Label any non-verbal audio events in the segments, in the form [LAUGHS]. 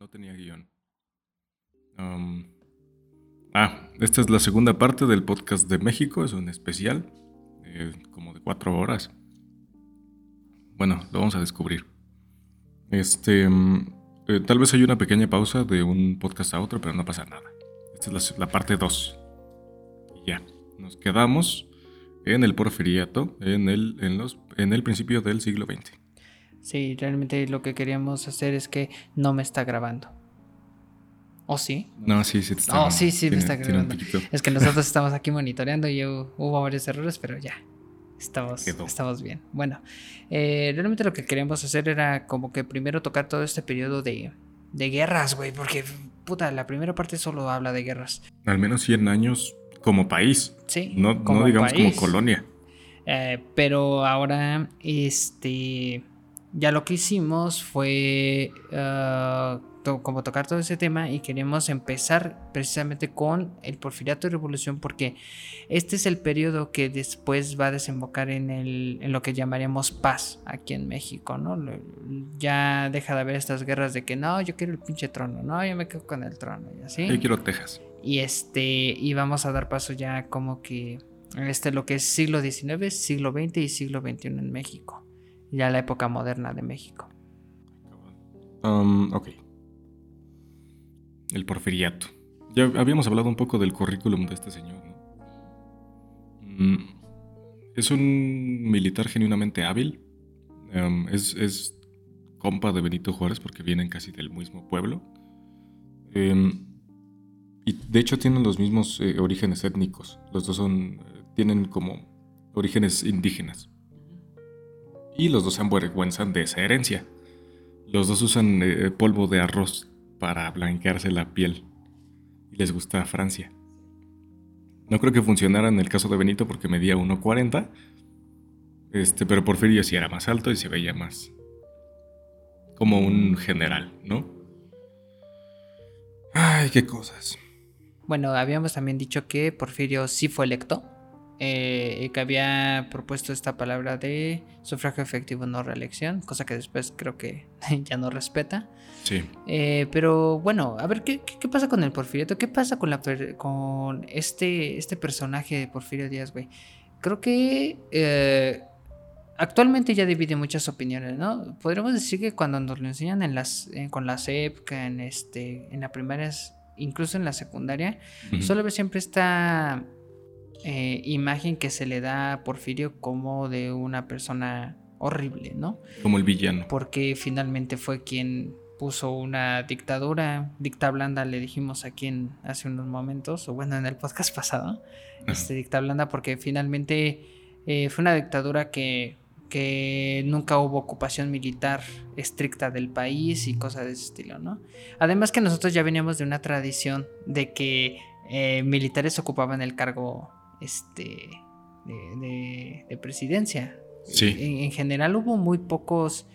No tenía guion. Um, ah, esta es la segunda parte del podcast de México. Es un especial. Eh, como de cuatro horas. Bueno, lo vamos a descubrir. Este. mm, eh, tal vez hay una pequeña pausa de un podcast a otro, pero no pasa nada. Esta es la, parte 2. Y ya. Nos quedamos en el porfiriato, en el, en los, en el principio del siglo XX. Sí, realmente lo que queríamos hacer es que no me está grabando. ¿O sí? No, sí, sí te está No, grabando. sí, sí me está grabando. Es que nosotros [LAUGHS] estamos aquí monitoreando y hubo, varios errores, pero ya. Estamos, estamos bien. Bueno, eh, realmente lo que queríamos hacer era como que primero tocar todo este periodo de, de guerras, güey, porque puta, la primera parte solo habla de guerras. Al menos 100 años como país. Sí, No, no como digamos país. como colonia. Eh, pero ahora, este, ya lo que hicimos fue to- como tocar todo ese tema y queríamos empezar precisamente con el Porfiriato y Revolución porque este es el periodo que después va a desembocar en, el, en lo que llamaríamos paz aquí en México, ¿no? Lo- Ya deja de haber estas guerras de que no, yo quiero el pinche trono, no, yo me quedo con el trono y así. Yo quiero Texas. Y este, y vamos a dar paso ya como que este lo que es siglo XIX, siglo XX y siglo XXI en México. Ya la época moderna de México. Um, ok. El porfiriato. Ya habíamos hablado un poco del currículum de este señor, ¿no? Mm, es un militar genuinamente hábil. Um, es, compa de Benito Juárez porque vienen casi del mismo pueblo. Em, y de hecho tienen los mismos eh, orígenes étnicos. Los dos son. eh, tienen como orígenes indígenas. Y los dos se avergüenzan de esa herencia. Los dos usan eh, polvo de arroz para blanquearse la piel. Y les gusta Francia. No creo que funcionara en el caso de Benito porque medía 1.40. Este, pero Porfirio sí era más alto y se veía más como un general, ¿no? Ay, qué cosas. Bueno, habíamos también dicho que Porfirio sí fue electo. Eh, que había propuesto esta palabra de sufragio efectivo no reelección, cosa que después creo que [LAUGHS] ya no respeta. Sí. Eh, pero bueno, a ver, ¿qué, qué, pasa con el Porfiriato? ¿Qué pasa con, la con este, este personaje de Porfirio Díaz, güey? Creo que eh, actualmente ya divide muchas opiniones, ¿no? Podríamos decir que cuando nos lo enseñan en las, en- con la que en, este, en la primaria, incluso en la secundaria. Solo ves siempre esta eh, imagen que se le da a Porfirio como de una persona horrible, ¿no? Como el villano. Porque finalmente fue quien puso una dictadura, dicta blanda le dijimos aquí en hace unos momentos, o bueno, en el podcast [LAUGHS] pasado, Ajá. este, dicta blanda porque finalmente eh, fue una dictadura que, que nunca hubo ocupación militar estricta del país y cosas de ese estilo, ¿no? Además que nosotros ya veníamos de una tradición de que eh, militares ocupaban el cargo este, de, de- de presidencia. Sí. En, en general hubo muy pocos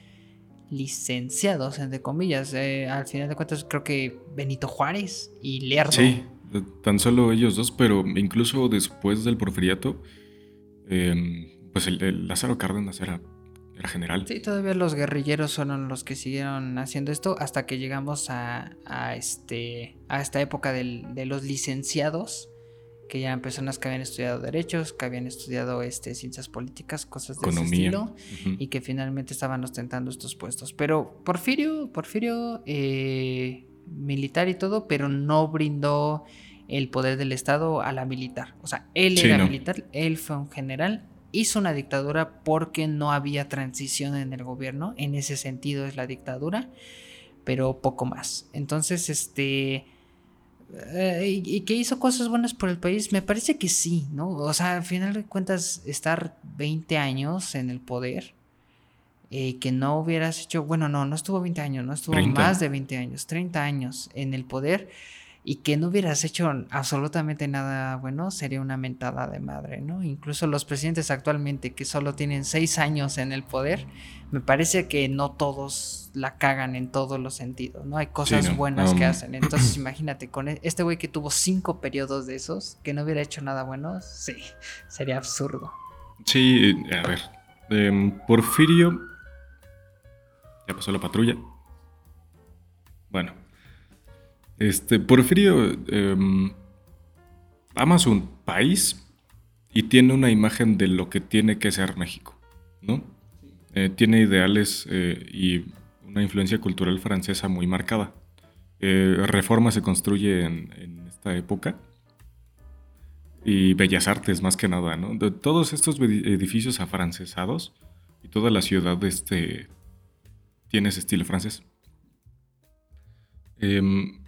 licenciados, entre comillas. Eh, al final de cuentas creo que Benito Juárez y Lerdo. Sí, de- tan solo ellos dos, pero incluso después del porfiriato, em, pues el, el Lázaro Cárdenas era, era general. Sí, todavía los guerrilleros fueron los que siguieron haciendo esto hasta que llegamos a, a este, a esta época del- de los licenciados, que ya eran personas que habían estudiado derechos, que habían estudiado este, ciencias políticas, cosas de Economía. ese estilo, y que finalmente estaban ostentando estos puestos. Pero Porfirio, Porfirio, eh, militar y todo, pero no brindó el poder del Estado a la militar. O sea, él Sí, era no. militar, él fue un general, hizo una dictadura porque no había transición en el gobierno. En ese sentido es la dictadura, pero poco más. Entonces, este... eh, y, y que hizo cosas buenas por el país, me parece que sí, ¿no? O sea, al final de cuentas, estar 20 años en el poder, eh, que no hubieras hecho, bueno, no, no estuvo 20 años, no estuvo 30. más de 20 años, 30 años en el poder y que no hubieras hecho absolutamente nada bueno, sería una mentada de madre, ¿no? Incluso los presidentes actualmente que solo tienen 6 años en el poder, me parece que no todos la cagan en todos los sentidos, ¿no? Hay cosas no, buenas que hacen. Entonces, imagínate, con e- este güey que tuvo 5 periodos de esos, que no hubiera hecho nada bueno, sí, sería absurdo. Sí, a ver. em, Porfirio. Ya pasó la patrulla. Bueno. Este, Porfirio em, ama su país y tiene una imagen de lo que tiene que ser México, ¿no? Eh, tiene ideales eh, y una influencia cultural francesa muy marcada. Eh, Reforma se construye en, esta época y Bellas Artes más que nada, ¿no? De todos estos edificios afrancesados y toda la ciudad este, tiene ese estilo francés. Em,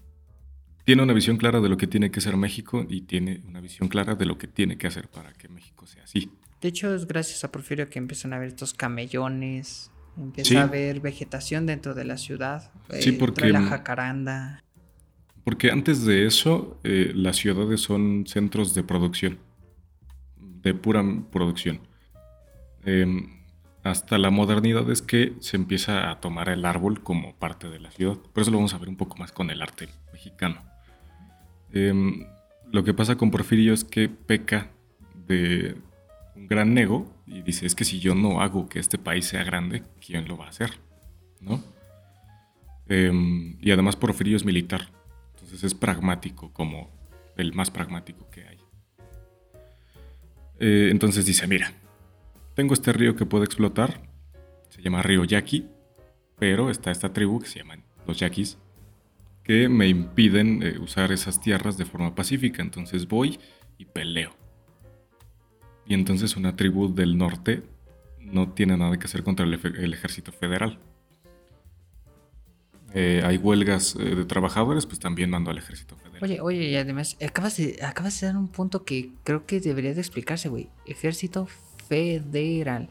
tiene una visión clara de lo que tiene que ser México y tiene una visión clara de lo que tiene que hacer para que México sea así. De hecho, es gracias a Porfirio que empiezan a ver estos camellones, empieza a haber vegetación dentro de la ciudad. Sí, eh, porque... la jacaranda. Porque antes de eso, eh, las ciudades son centros de producción, de pura producción. Em, hasta la modernidad es que se empieza a tomar el árbol como parte de la ciudad. Por eso lo vamos a ver un poco más con el arte mexicano. Em, lo que pasa con Porfirio es que peca de un gran ego y dice, es que si yo no hago que este país sea grande, ¿quién lo va a hacer? ¿No? Em, y además Porfirio es militar, entonces es pragmático, como el más pragmático que hay. Eh, entonces dice, mira, tengo este río que puede explotar, se llama río Yaqui, pero está esta tribu que se llaman los Yaquis, que me impiden eh, usar esas tierras de forma pacífica. Entonces voy y peleo. Y entonces una tribu del norte no tiene nada que hacer contra el, ejército federal. Eh, hay huelgas eh, de trabajadores, pues también mando al ejército federal. Oye, oye, y además, acabas de, acabas de dar un punto que creo que debería de explicarse, güey. Ejército federal.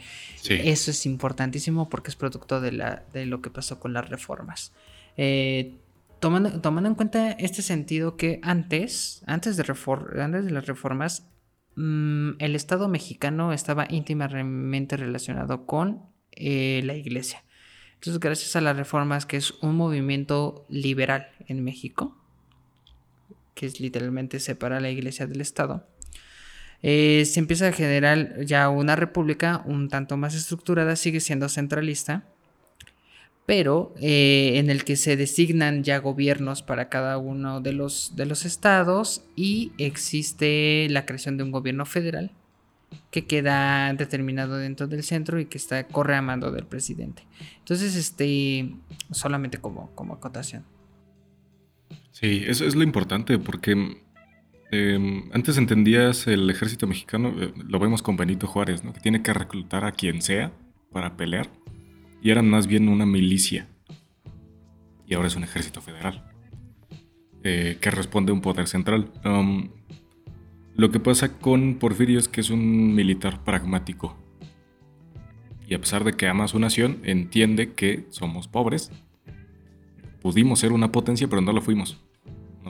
Eso es importantísimo porque es producto de, la, de lo que pasó con las reformas. Eh, tomando, en cuenta este sentido que antes, antes de, antes de las reformas, mm, el Estado mexicano estaba íntimamente relacionado con eh, la iglesia. Entonces, gracias a las reformas, que es un movimiento liberal en México, que es literalmente separar la iglesia del Estado, eh, se empieza a generar ya una república un tanto más estructurada, sigue siendo centralista, pero eh, en el que se designan ya gobiernos para cada uno de los, de los estados y existe la creación de un gobierno federal que queda determinado dentro del centro y que está corre a mando del presidente. Entonces, este, solamente como, como acotación. Sí, eso es lo importante porque em, antes entendías el ejército mexicano, eh, lo vemos con Benito Juárez, ¿no? que tiene que reclutar a quien sea para pelear y eran más bien una milicia. Y ahora es un ejército federal eh, que responde a un poder central. Um, lo que pasa con Porfirio es que es un militar pragmático. Y a pesar de que ama a su nación, entiende que somos pobres. Pudimos ser una potencia, pero no lo fuimos.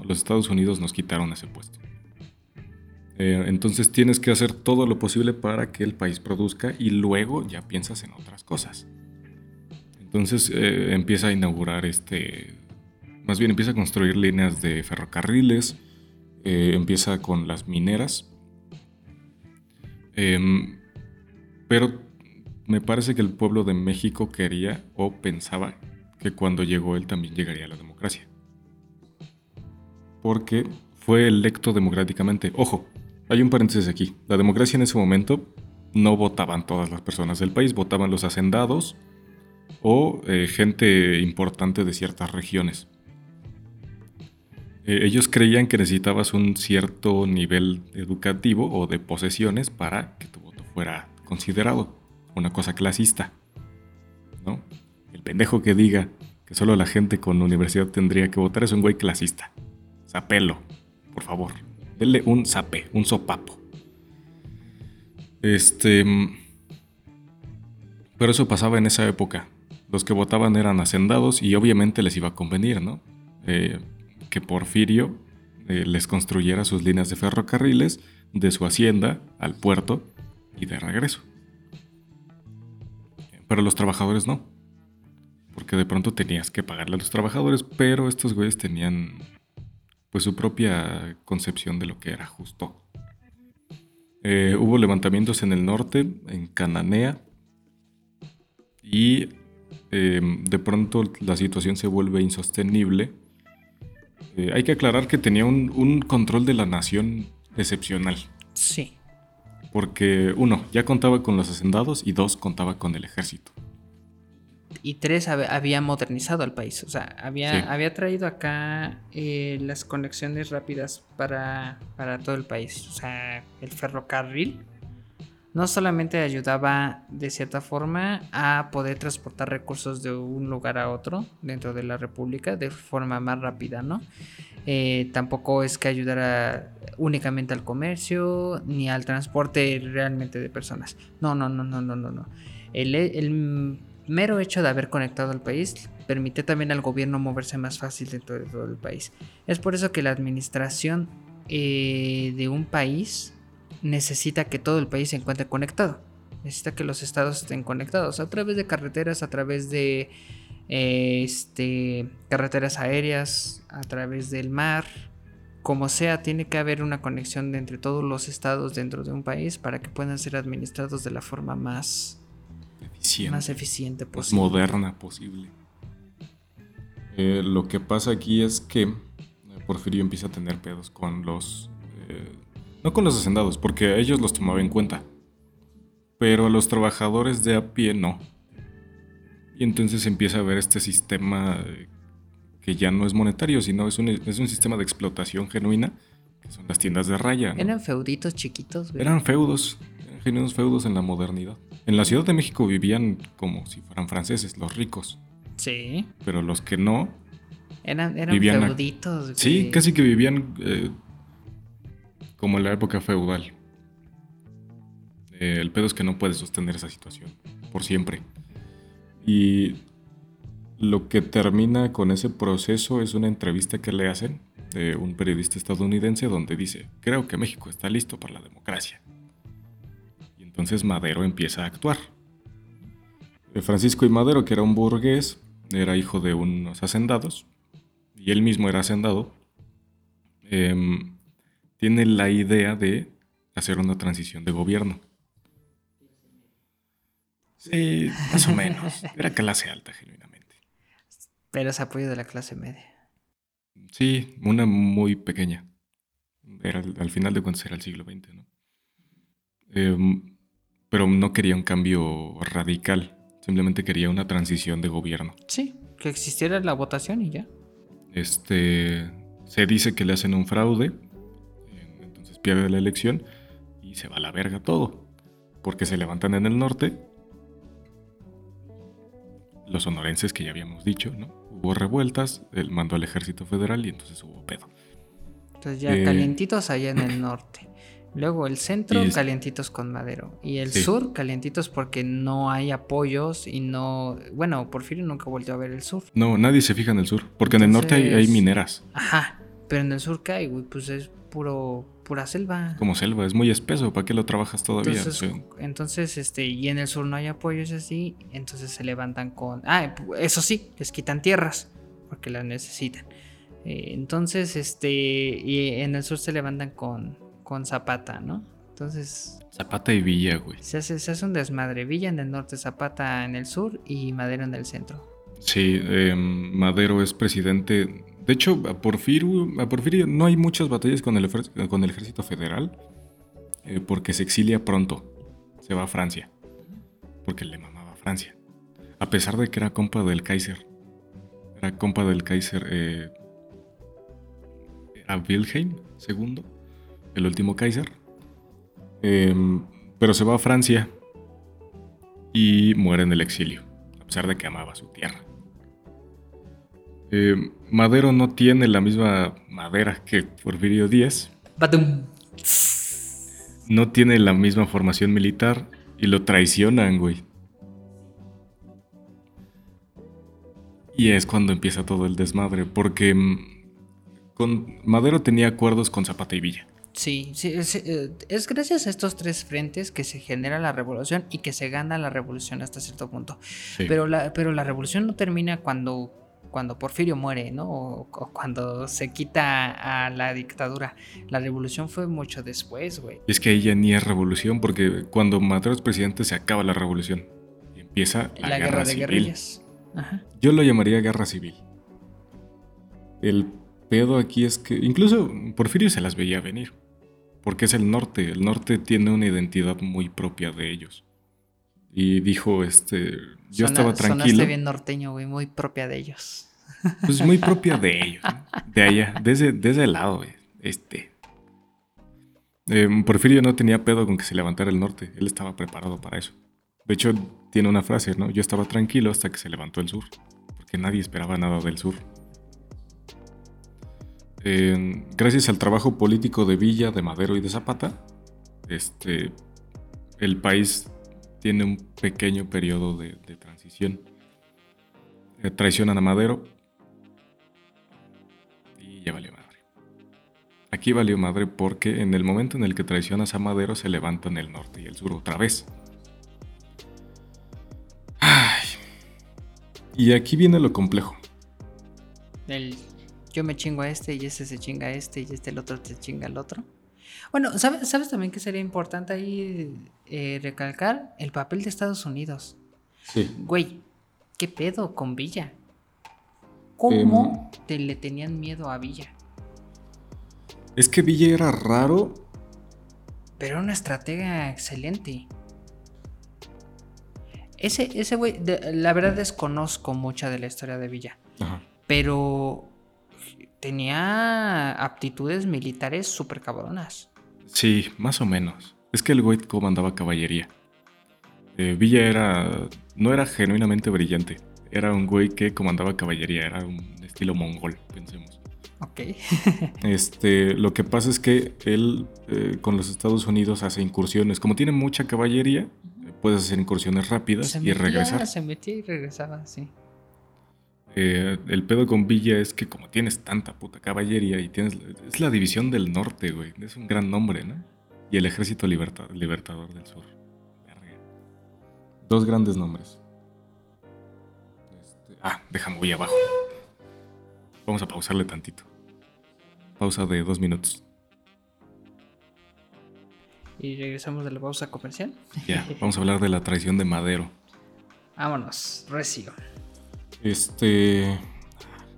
Los Estados Unidos nos quitaron ese puesto. Eh, entonces tienes que hacer todo lo posible para que el país produzca y luego ya piensas en otras cosas. Entonces eh, empieza a inaugurar este, más bien empieza a construir líneas de ferrocarriles, eh, empieza con las mineras, em, pero me parece que el pueblo de México quería o pensaba que cuando llegó él también llegaría a la democracia. Porque fue electo democráticamente. Ojo, hay un paréntesis aquí. La democracia en ese momento no votaban todas las personas del país, votaban los hacendados, o eh, gente importante de ciertas regiones. Eh, ellos creían que necesitabas un cierto nivel educativo o de posesiones para que tu voto fuera considerado, una cosa clasista. ¿no? El pendejo que diga que solo la gente con universidad tendría que votar es un güey clasista. Zapelo, por favor. Denle un zape, un sopapo. Este. Mm, pero eso pasaba en esa época los que votaban eran hacendados y obviamente les iba a convenir, ¿no? Eh, que Porfirio eh, les construyera sus líneas de ferrocarriles de su hacienda al puerto y de regreso. Pero los trabajadores no. Porque de pronto tenías que pagarle a los trabajadores, pero estos güeyes tenían pues su propia concepción de lo que era justo. Eh, hubo levantamientos en el norte, en Cananea, y Em, de pronto la situación se vuelve insostenible Eh, hay que aclarar que tenía un, un control de la nación excepcional. Sí. Porque, uno, ya contaba con los hacendados y dos, contaba con el ejército. Y tres, hab- había modernizado al país. O sea, había, Sí. había traído acá eh, las conexiones rápidas para, para todo el país. O sea, el ferrocarril no solamente ayudaba de cierta forma a poder transportar recursos de un lugar a otro dentro de la República de forma más rápida, ¿no? Eh, tampoco es que ayudara únicamente al comercio ni al transporte realmente de personas. No, no, no, no, no, no, no. El, mero hecho de haber conectado al país permite también al gobierno moverse más fácil dentro de todo el país. Es por eso que la administración eh, de un país necesita que todo el país se encuentre conectado. Necesita que los estados estén conectados a través de carreteras, a través de eh, este, carreteras aéreas, a través del mar. Como sea, tiene que haber una conexión de entre todos los estados dentro de un país para que puedan ser administrados de la forma más, Eficiente. más eficiente más posible. moderna posible. Eh, lo que pasa aquí es que eh, Porfirio empieza a tener pedos con los... eh, no con los hacendados, porque a ellos los tomaba en cuenta. Pero a los trabajadores de a pie no. Y entonces empieza a ver este sistema eh, que ya no es monetario, sino es un, es un sistema de explotación genuina, que son las tiendas de raya. ¿no? Eran feuditos chiquitos, güey. Eran feudos, eran genuinos feudos en la modernidad. En la Ciudad de México vivían como si fueran franceses, los ricos, Sí. pero los que no, Eran, eran Vivían feuditos, güey. sí, casi que vivían eh, como en la época feudal. Eh, el pedo es que no puedes sostener esa situación por siempre. Y lo que termina con ese proceso es una entrevista que le hacen de un periodista estadounidense donde dice, creo que México está listo para la democracia. Y entonces Madero empieza a actuar. Eh, Francisco y Madero, que era un burgués, era hijo de unos hacendados, y él mismo era hacendado, em, tiene la idea de hacer una transición de gobierno. Sí, más o menos. Era clase alta, genuinamente. Pero es apoyo de la clase media. Sí, una muy pequeña. Era, al al final de cuentas era el siglo XX, ¿no? Em, pero no quería un cambio radical. Simplemente quería una transición de gobierno. Sí, que existiera la votación y ya. Este, se dice que le hacen un fraude, entonces pierde la elección y se va a la verga todo, porque se levantan en el norte los sonorenses que ya habíamos dicho, ¿no? Hubo revueltas, él mandó al ejército federal y entonces hubo pedo. Entonces ya Eh. calientitos allá en el norte. Luego el centro, es- calientitos con Madero. Y el Sí. sur, calientitos porque no hay apoyos y no... Bueno, Porfirio nunca volvió a ver el sur. No, nadie se fija en el sur, porque en el norte hay, hay mineras, Ajá. Pero en el sur, ¿qué hay, güey? Pues es puro, pura selva. como selva, es muy espeso, ¿para qué lo trabajas todavía? Entonces, este, y en el sur no hay apoyos así, entonces se levantan con... Ah, eso sí, les quitan tierras, porque las necesitan. Eh, entonces, este, y en el sur se levantan con, con Zapata, ¿no? Entonces, Zapata y Villa, güey. se hace, se hace un desmadre. Villa en el norte, Zapata en el sur y Madero en el centro. Sí, em, Madero es presidente. De hecho, a Porfirio, a no hay muchas batallas con el, ejército federal eh, porque se exilia pronto. Se va a Francia. Porque le mamaba a Francia. A pesar de que era compa del Kaiser. Era compa del Kaiser. Eh, era Wilhelm II, el último Kaiser. Em, pero se va a Francia y muere en el exilio, a pesar de que amaba su tierra. Eh, Madero no tiene la misma madera que Porfirio Díaz, Batum. no tiene la misma formación militar y lo traicionan, güey. Y es cuando empieza todo el desmadre, porque mm, con Madero tenía acuerdos con Zapata y Villa. Sí, sí, es, eh, es gracias a estos tres frentes que se genera la revolución y que se gana la revolución hasta cierto punto. Sí. Pero la, pero la revolución no termina cuando, cuando Porfirio muere, ¿no? O, o cuando se quita a la dictadura. La revolución fue mucho después, güey. Y es que ahí ya ni es revolución, porque cuando Madero es presidente se acaba la revolución. Y empieza la, La, guerra, guerra de civil. guerrillas. Ajá. Yo lo llamaría guerra civil. El pedo aquí es que incluso Porfirio se las veía venir, porque es el norte, el norte tiene una identidad muy propia de ellos. Y dijo, este, yo estaba tranquilo. Sonaste bien norteño, güey, muy propia de ellos. Pues muy propia de ellos, de allá, desde, desde el lado. Este. Em, Porfirio no tenía pedo con que se levantara el norte, él estaba preparado para eso. De hecho, tiene una frase, ¿no? Yo estaba tranquilo hasta que se levantó el sur, porque nadie esperaba nada del sur. gracias al trabajo político de Villa, de Madero y de Zapata, este, el país tiene un pequeño periodo de, transición. Eh, traicionan a Madero ya valió madre. Aquí valió madre porque en el momento en el que traicionas a Madero se levantan el norte y el sur otra vez. Y aquí viene lo complejo. El yo me chingo a este y ese se chinga a este y este el otro te chinga al otro. Bueno, ¿sabes, ¿sabes también que sería importante ahí eh, recalcar? El papel de Estados Unidos. Sí. Güey, ¿qué pedo con Villa? ¿Cómo em, te le tenían miedo a Villa? Es que Villa era raro. Pero era una estratega excelente. Ese, ese güey, la verdad desconozco mucha de la historia de Villa. Pero tenía aptitudes militares súper cabronas. Sí, más o menos. Es que el güey comandaba caballería. Eh, Villa era. no era genuinamente brillante. Era un güey que comandaba caballería. Era un estilo mongol, pensemos. Ok. [LAUGHS] este, lo que pasa es que él eh, con los Estados Unidos hace incursiones. Como tiene mucha caballería, puedes hacer incursiones rápidas y regresar. Se metía y regresaba, sí. Eh, el pedo con Villa es que como tienes tanta puta caballería y tienes... Es la división del norte, güey. Es un gran nombre, ¿no? Y el ejército libertador del sur. Dos grandes nombres. Ah, déjame voy abajo. Vamos a pausarle tantito. Pausa de dos minutos. Y regresamos de la pausa comercial. Ya, vamos a hablar de la traición de Madero. Vámonos, recio. Este.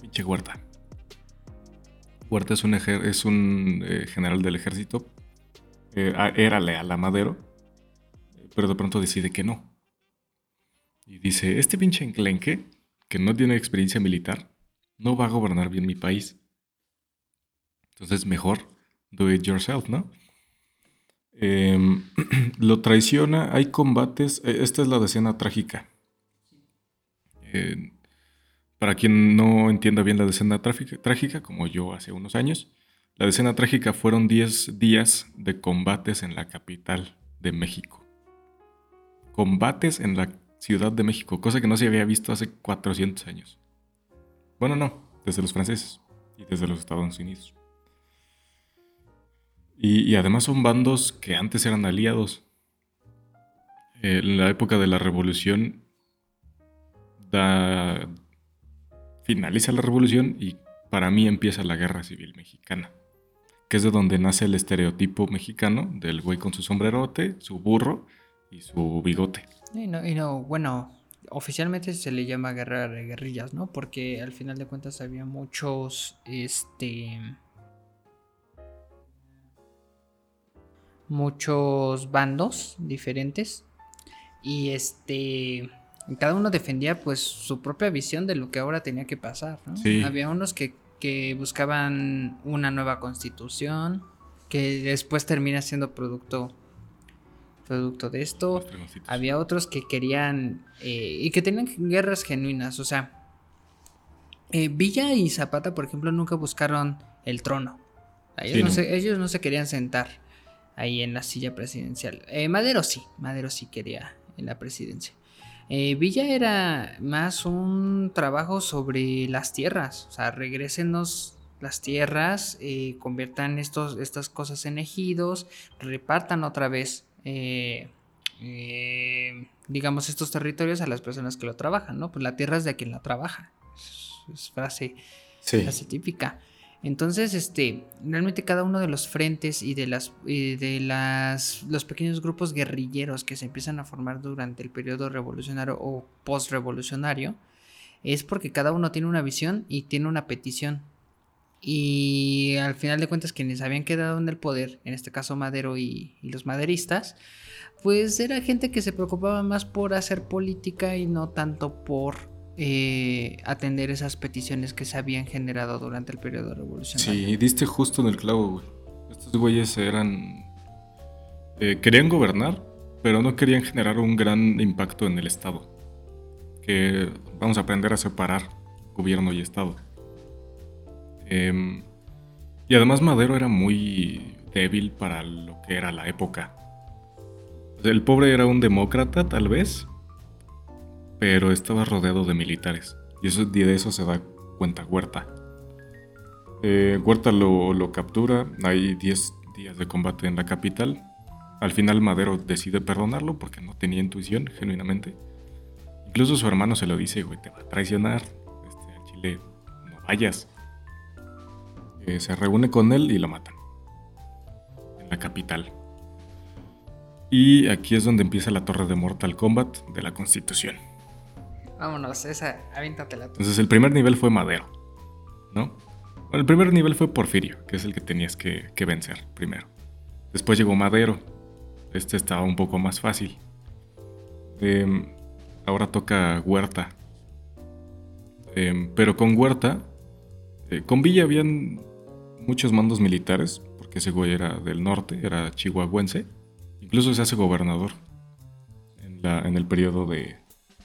Pinche Huerta. Huerta es un, es un eh, general del ejército. Eh, era leal a Madero. Pero de pronto decide que no. Y dice: Este pinche enclenque, que no tiene experiencia militar, no va a gobernar bien mi país. Entonces, mejor do it yourself, ¿no? Em, [CLEARS THROAT] lo traiciona, hay combates. Eh, esta es la escena trágica. Para quien no entienda bien la decena trágica, como yo hace unos años, la decena trágica fueron 10 días de combates en la capital de México. Combates en la Ciudad de México, cosa que no se había visto hace 400 años. Bueno, no, desde los franceses y desde los Estados Unidos. Y, además son bandos que antes eran aliados. En la época de la revolución finaliza la revolución y para mí empieza la guerra civil mexicana, que es de donde nace el estereotipo mexicano del güey con su sombrerote, su burro y su bigote. Y no, y no, bueno, oficialmente se le llama guerra de guerrillas, ¿no? Porque al final de cuentas había muchos, este... muchos bandos diferentes y este cada uno defendía pues su propia visión de lo que ahora tenía que pasar. Había unos que, buscaban una nueva constitución, que después termina siendo producto producto de esto. Había otros que querían eh, y que tenían guerras genuinas. O sea, eh, Villa y Zapata, por ejemplo, nunca buscaron el trono. Ellos, no. ellos no se querían sentar ahí en la silla presidencial. Eh, Madero sí, Madero sí quería en la presidencia. Eh, Villa era más un trabajo sobre las tierras, o sea, regresenos las tierras, eh, conviertan estos, estas cosas en ejidos, repartan otra vez, eh, digamos, estos territorios a las personas que lo trabajan, ¿no? Pues la tierra es de quien la trabaja, es, frase, frase típica. Entonces, este, realmente cada uno de los frentes y de las de las los pequeños grupos guerrilleros que se empiezan a formar durante el periodo revolucionario o postrevolucionario es porque cada uno tiene una visión y tiene una petición. Y al final de cuentas quienes habían quedado en el poder, en este caso Madero y, los maderistas, pues era gente que se preocupaba más por hacer política y no tanto por eh, atender esas peticiones que se habían generado durante el periodo revolucionario. Sí, diste justo en el clavo, güey. Estos güeyes eran... Eh, querían gobernar, pero no querían generar un gran impacto en el Estado. Que vamos a aprender a separar gobierno y Estado. Em, y además Madero era muy débil para lo que era la época. El pobre era un demócrata, tal vez, pero estaba rodeado de militares. Y eso, de eso se da cuenta Huerta. Eh, Huerta lo, lo, captura, hay 10 días de combate en la capital. Al final Madero decide perdonarlo porque no tenía intuición, genuinamente. Incluso su hermano se lo dice, güey, te va a traicionar. Este, a Chile no vayas. Eh, se reúne con él y lo matan. En la capital. Y aquí es donde empieza la torre de Mortal Kombat de la Constitución. Vámonos, esa, avíntatela Entonces el primer nivel fue Madero, ¿no? Bueno, el primer nivel fue Porfirio, que es el que tenías que, vencer primero. Después llegó Madero. Este estaba un poco más fácil. Em, ahora toca Huerta. Em, pero con Huerta, eh, con Villa habían muchos mandos militares, porque ese güey era del norte, era chihuahuense. Incluso se hace gobernador en, el periodo de,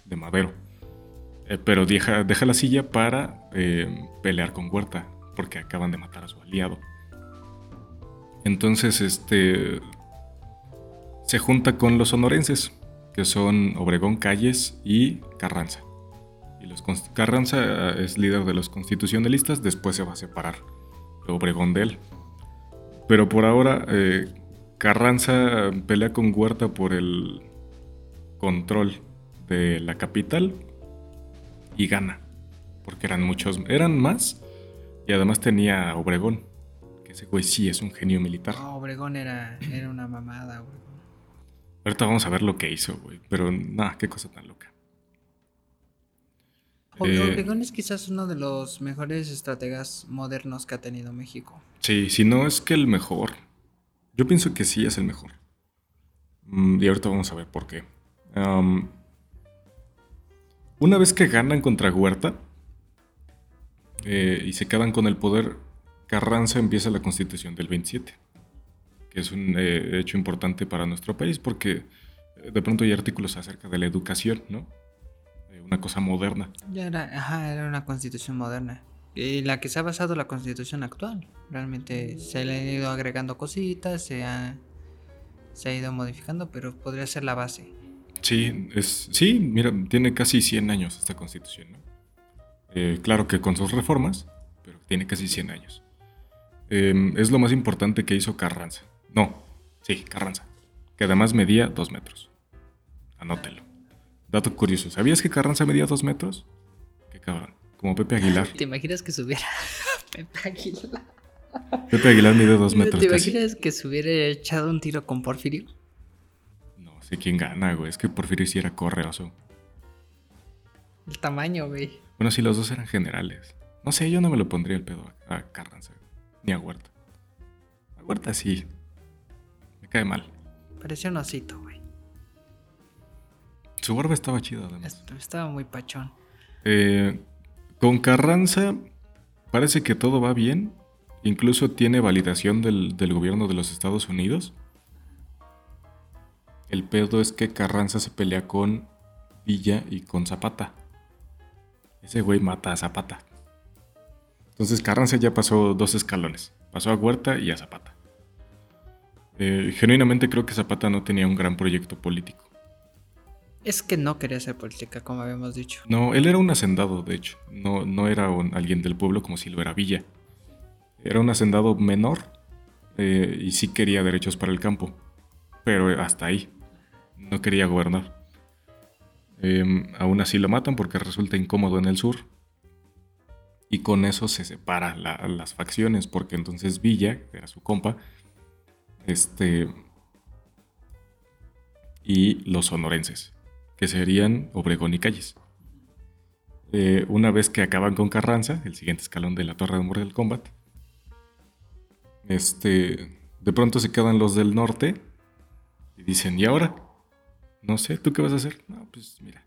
de Madero. Eh, pero deja, la silla para eh, pelear con Huerta, porque acaban de matar a su aliado. Entonces, este. Se junta con los sonorenses, que son Obregón Calles y Carranza. Y los, Carranza es líder de los constitucionalistas, después se va a separar Obregón de él. Pero por ahora, eh, Carranza pelea con Huerta por el control de la capital y gana. Porque eran muchos, eran más. Y además tenía Obregón, que ese güey sí es un genio militar. Obregón era, era una mamada, Ahorita vamos a ver lo que hizo, güey. Pero nada, qué cosa tan loca. Eh, Obregón es quizás uno de los mejores estrategas modernos que ha tenido México. Sí, si no es que el mejor. Yo pienso que sí es el mejor. Mm, y ahorita vamos a ver por qué. una vez que ganan contra Huerta eh, y se quedan con el poder, Carranza empieza la constitución del 27, que es un eh, hecho importante para nuestro país porque de pronto hay artículos acerca de la educación, ¿no? Una cosa moderna. Ya era, ajá, era una constitución moderna. Y la que se ha basado la constitución actual. Realmente se le han ido agregando cositas, se ha, se ha ido modificando, pero podría ser la base. Sí, es, sí, mira, tiene casi 100 años esta constitución. Eh, claro que con sus reformas, pero tiene casi 100 años. Em, es lo más importante que hizo Carranza. No, sí, Carranza. Que además medía 2 metros. Anótelo. Dato curioso, ¿sabías que Carranza medía dos metros? Qué cabrón, como Pepe Aguilar. ¿Te imaginas que subiera [LAUGHS] Pepe Aguilar? Pepe Aguilar mide dos metros. ¿Te imaginas que se hubiera echado un tiro con Porfirio? No sé quién gana, güey. Es que Porfirio sí era correoso. El tamaño, güey. Bueno, si los dos eran generales. No sé, yo no me lo pondría el pedo a Carranza. Ni a Huerta. A Huerta sí. Me cae mal. Pareció un osito, güey. Su barba estaba chida, además. Estaba muy pachón. Eh, con Carranza parece que todo va bien. Incluso tiene validación del, gobierno de los Estados Unidos. El pedo es que Carranza se pelea con Villa y con Zapata. Ese güey mata a Zapata. Entonces Carranza ya pasó dos escalones. Pasó a Huerta y a Zapata. Eh, genuinamente creo que Zapata no tenía un gran proyecto político. Es que no quería hacer política, como habíamos dicho. No, él era un hacendado, de hecho. No, no era alguien del pueblo como si lo era Villa. Era un hacendado menor eh, y sí quería derechos para el campo. Pero hasta ahí. No quería gobernar. Em, aún así lo matan porque resulta incómodo en el sur. Y con eso se separa las facciones, porque entonces Villa, que era su compa, este, y los sonorenses que serían Obregón y Calles. Eh, una vez que acaban con Carranza, el siguiente escalón de la Torre de Mortal Kombat, este, de pronto se quedan los del norte y dicen, ¿y ahora? No sé, ¿tú qué vas a hacer? No, pues mira,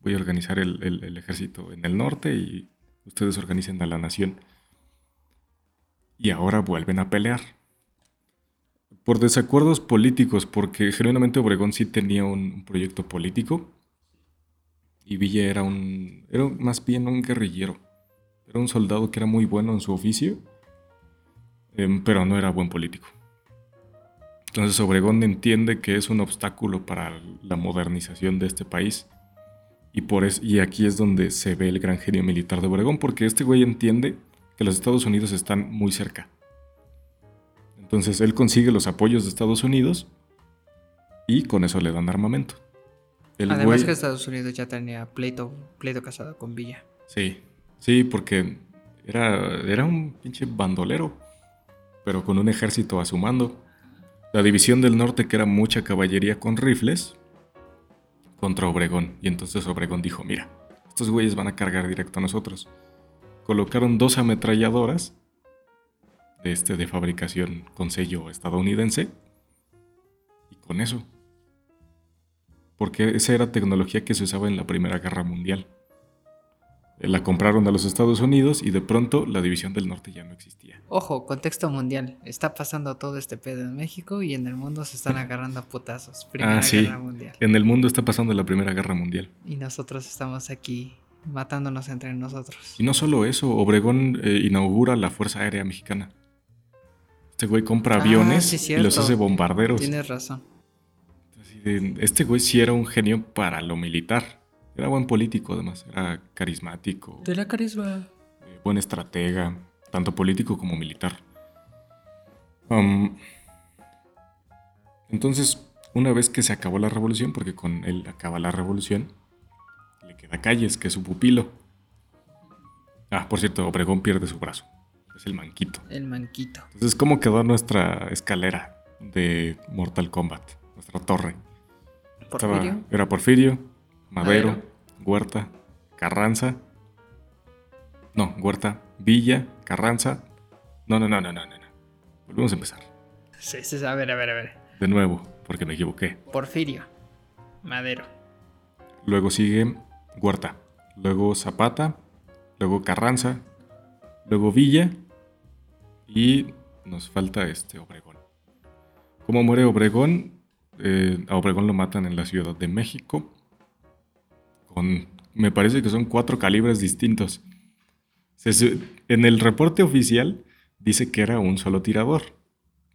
voy a organizar el, ejército en el norte y ustedes organicen a la nación. Y ahora vuelven a pelear. Por desacuerdos políticos, porque genuinamente Obregón sí tenía un, proyecto político y Villa era un, era más bien un guerrillero. Era un soldado que era muy bueno en su oficio, em, pero no era buen político. Entonces Obregón entiende que es un obstáculo para la modernización de este país. Y, por y aquí es donde se ve el gran genio militar de Obregón, porque este güey entiende que los Estados Unidos están muy cerca. Entonces él consigue los apoyos de Estados Unidos y con eso le dan armamento. Además que Estados Unidos ya tenía pleito, pleito casado con Villa. Sí, Sí, porque era, era un pinche bandolero, pero con un ejército a su mando. La división del norte, que era mucha caballería con rifles, contra Obregón. Y entonces Obregón dijo, mira, estos güeyes van a cargar directo a nosotros. Colocaron dos ametralladoras de, este, de fabricación con sello estadounidense. Y con eso. Porque esa era tecnología que se usaba en la Primera Guerra Mundial. La compraron a los Estados Unidos y de pronto la división del norte ya no existía. Ojo, contexto mundial. Está pasando todo este pedo en México y en el mundo se están agarrando a putazos. [LAUGHS] Primera ah, sí. Guerra Mundial. En el mundo está pasando la Primera Guerra Mundial. Y nosotros estamos aquí matándonos entre nosotros. Y no solo eso, Obregón eh, inaugura la Fuerza Aérea Mexicana. Este güey compra ah, aviones y los hace bombarderos. Tienes razón. Este güey sí era un genio para lo militar. Era buen político, además. Era carismático. De la carisma. Eh, buen estratega, tanto político como militar. Um, entonces, una vez que se acabó la revolución, porque con él acaba la revolución, le queda Calles, que es su pupilo. Ah, por cierto, Obregón pierde su brazo. Es el manquito. El manquito. Entonces, ¿cómo quedó nuestra escalera de Mortal Kombat? Nuestra torre. Porfirio. era Porfirio, Madero, Huerta, Carranza. No, Huerta, Villa, Carranza. No, no, no, no, no, no. Volvemos a empezar. Sí, sí, a ver, a ver, a ver. De nuevo, porque me equivoqué. Porfirio, Madero. Luego sigue Huerta. Luego Zapata. Luego Carranza. Luego Villa. Y nos falta este Obregón. ¿Cómo muere Obregón? Eh, a Obregón lo matan en la Ciudad de México me parece que son cuatro calibres distintos. en el reporte oficial dice que era un solo tirador,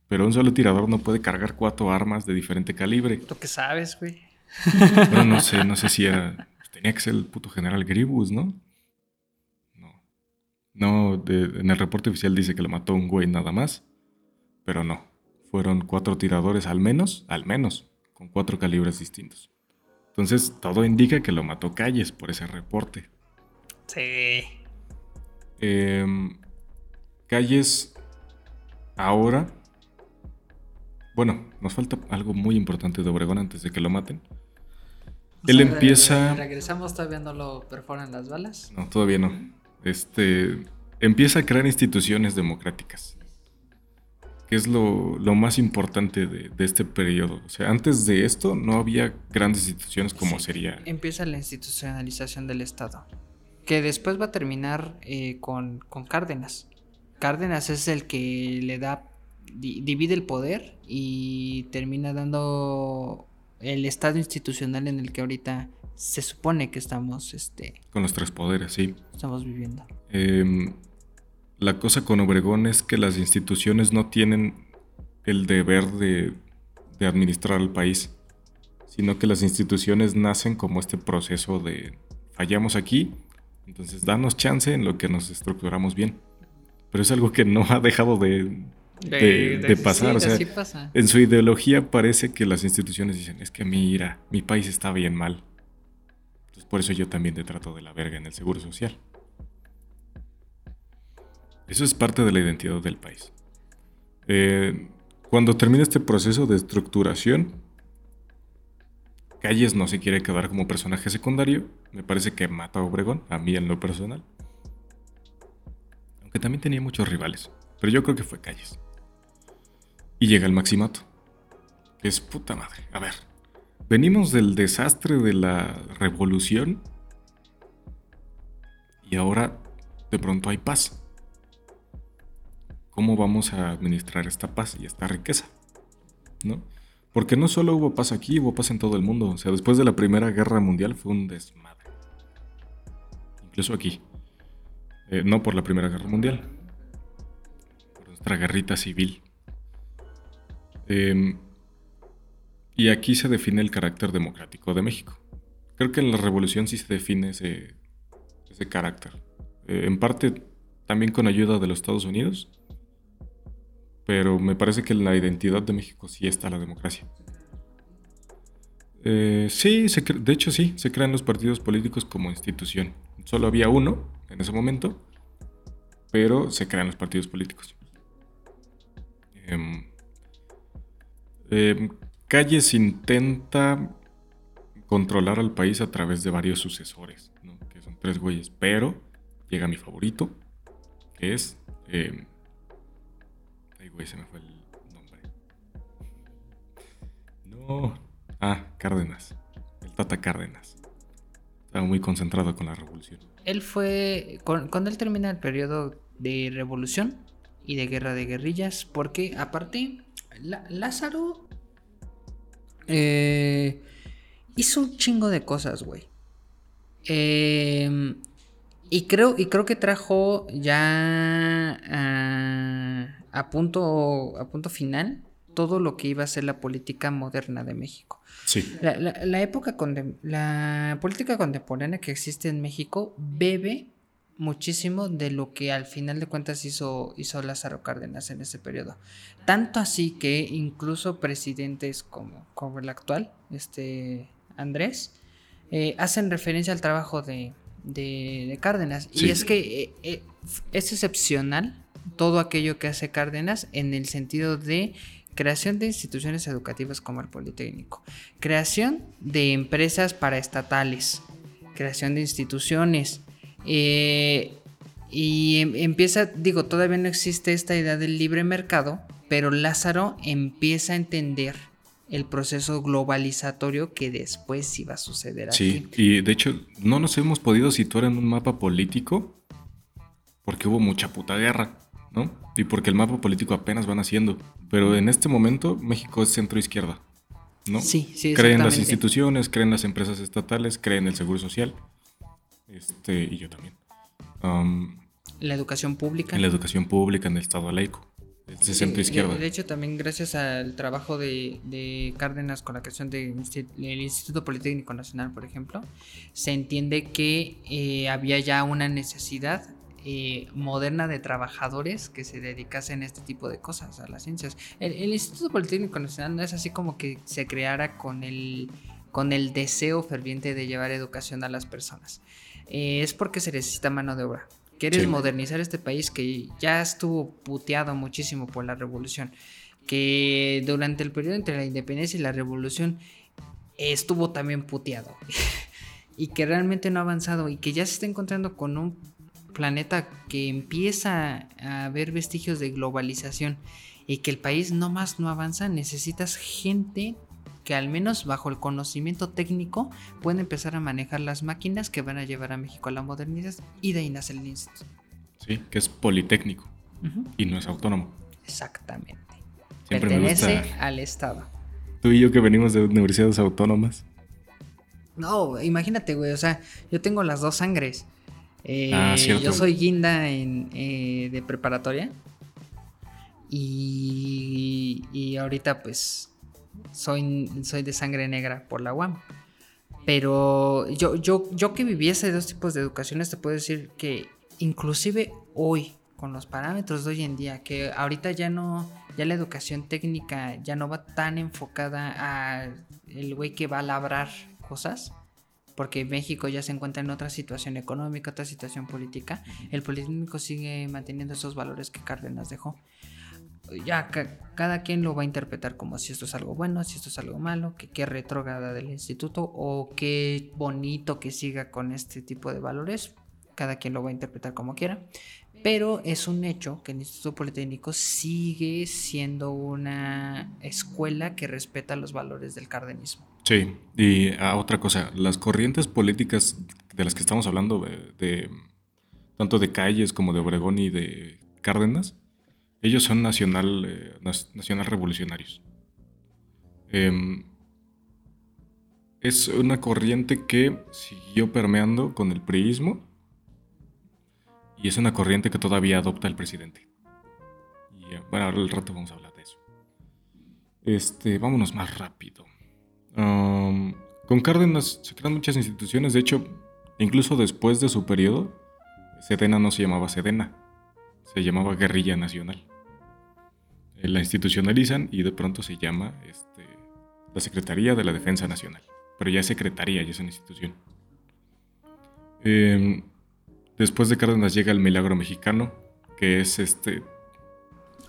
pero un solo tirador no puede cargar cuatro armas de diferente calibre. Lo que sabes, güey. No sé, no sé si era... Tenía que ser el puto general Gribus. No. No, en el reporte oficial dice que lo mató un güey nada más, pero no. Fueron cuatro tiradores al menos, al menos, con cuatro calibres distintos. Entonces todo indica que lo mató Calles por ese reporte. Sí. Em, Calles ahora... Bueno, nos falta algo muy importante de Obregón antes de que lo maten. Él empieza... ¿Regresamos todavía no lo perforan las balas? No, todavía no. Este... Empieza a crear instituciones democráticas que es lo, más importante de, este periodo. O sea, antes de esto no había grandes instituciones como sería. Empieza la institucionalización del Estado, que después va a terminar eh, con, Cárdenas. Cárdenas es el que le da, divide el poder y termina dando el Estado institucional en el que ahorita se supone que estamos, este... Con los tres poderes, sí. Estamos viviendo. Eh, la cosa con Obregón es que las instituciones no tienen el deber de, administrar el país, sino que las instituciones nacen como este proceso de fallamos aquí, entonces danos chance en lo que nos estructuramos bien. Pero es algo que no ha dejado de, pasar. En su ideología parece que las instituciones dicen, es que mira, mi país está bien mal. Por eso yo también te trato de la verga en el seguro social. Eso es parte de la identidad del país. Eh, cuando termina este proceso de estructuración, Calles no se quiere quedar como personaje secundario. Me parece que mata a Obregón, a mí en lo personal. Aunque también tenía muchos rivales. Pero yo creo que fue Calles. Y llega el maximato. Es puta madre. A ver, venimos del desastre de la revolución y ahora de pronto hay paz. ¿Cómo vamos a administrar esta paz y esta riqueza? ¿No? Porque no solo hubo paz aquí, hubo paz en todo el mundo. O sea, después de la Primera Guerra Mundial fue un desmadre. Incluso aquí. Eh, no por la Primera Guerra Mundial. Por nuestra guerrita civil. Em, y aquí se define el carácter democrático de México. Creo que en la revolución sí se define ese, ese carácter. Eh, en parte también con ayuda de los Estados Unidos, pero me parece que en la identidad de México sí está la democracia. Eh, sí, de hecho sí, se crean los partidos políticos como institución. Solo había uno en ese momento, pero se crean los partidos políticos. Em, em, Calles intenta controlar al país a través de varios sucesores, que son tres güeyes, pero llega mi favorito, que es... Eh, ay, güey, se me fue el nombre. No. Ah, Cárdenas. El Tata Cárdenas. Estaba muy concentrado con la revolución. Él fue... Cuando él termina el periodo de revolución y de guerra de guerrillas, porque aparte, Lázaro... Eh, hizo un chingo de cosas, güey. Eh, y creo, y creo que trajo ya a, punto, a punto final todo lo que iba a ser la política moderna de México. Sí. La, época la política contemporánea que existe en México bebe muchísimo de lo que al final de cuentas hizo, hizo Lázaro Cárdenas en ese periodo. Tanto así que incluso presidentes como, como el actual, este Andrés, eh, hacen referencia al trabajo de, de, Cárdenas. Y es que eh, eh, es excepcional todo aquello que hace Cárdenas en el sentido de creación de instituciones educativas como el Politécnico, creación de empresas paraestatales, creación de instituciones. Eh, y em, empieza, digo, todavía no existe esta idea del libre mercado, pero Lázaro empieza a entender el proceso globalizatorio que después iba a suceder sí, y de hecho no nos hemos podido situar en un mapa político porque hubo mucha puta guerra, ¿no? Y porque el mapa político apenas van haciendo. Pero en este momento México es centro-izquierda, ¿no? Sí, sí. Creen las instituciones, creen las empresas estatales, creen el seguro social. Este, y yo también. la educación pública. En la educación pública, en el Estado laico de centro izquierda. De, hecho, también gracias al trabajo de, Cárdenas con la creación del Instituto Politécnico Nacional, por ejemplo, se entiende que eh, había ya una necesidad eh, moderna de trabajadores que se dedicasen a este tipo de cosas, a las ciencias. El, Instituto Politécnico Nacional no es así como que se creara con el, con el deseo ferviente de llevar educación a las personas. Eh, es porque se necesita mano de obra. Quieres modernizar este país que ya estuvo puteado muchísimo por la revolución. Que durante el periodo entre la independencia y la revolución estuvo también puteado. [LAUGHS] y que realmente no ha avanzado. Y que ya se está encontrando con un planeta que empieza a ver vestigios de globalización. Y que el país no más no avanza. Necesitas gente que al menos bajo el conocimiento técnico pueden empezar a manejar las máquinas que van a llevar a México a la modernidad y de ahí nace el. Sí, que es politécnico y no es autónomo. Exactamente. Pertenece al Estado. Tú y yo que venimos de universidades autónomas. No, imagínate, güey, o sea, yo tengo las dos sangres. Eh, ah, yo soy guinda en, eh, de preparatoria. Y, y ahorita pues soy, soy de sangre negra por la UAM. Pero yo, yo, yo que viviese dos tipos de educaciones, te puedo decir que inclusive hoy, con los parámetros de hoy en día, que ahorita ya no, ya la educación técnica ya no va tan enfocada a el güey que va a labrar cosas, porque México ya se encuentra en otra situación económica, otra situación política, el político sigue manteniendo esos valores que Cárdenas dejó ya cada quien lo va a interpretar como si esto es algo bueno, si esto es algo malo, que qué retrógrada del instituto o qué bonito que siga con este tipo de valores. Cada quien lo va a interpretar como quiera. Pero es un hecho que el Instituto Politécnico sigue siendo una escuela que respeta los valores del cardenismo. Sí, y ah, otra cosa, las corrientes políticas de las que estamos hablando, de, tanto de Calles como de Obregón y de Cárdenas, ellos son nacional, eh, nacional revolucionarios. Em, es una corriente que siguió permeando con el priismo y es una corriente que todavía adopta el presidente. Y eh, bueno, ahora al rato vamos a hablar de eso. Este, vámonos más rápido. con Cárdenas se crean muchas instituciones, de hecho, incluso después de su periodo, Sedena no se llamaba Sedena, se llamaba Guerrilla Nacional. Eh, la institucionalizan y de pronto se llama este, la Secretaría de la Defensa Nacional. Pero ya es secretaría, ya es una institución. Eh, Después de Cárdenas llega el milagro mexicano, que es este...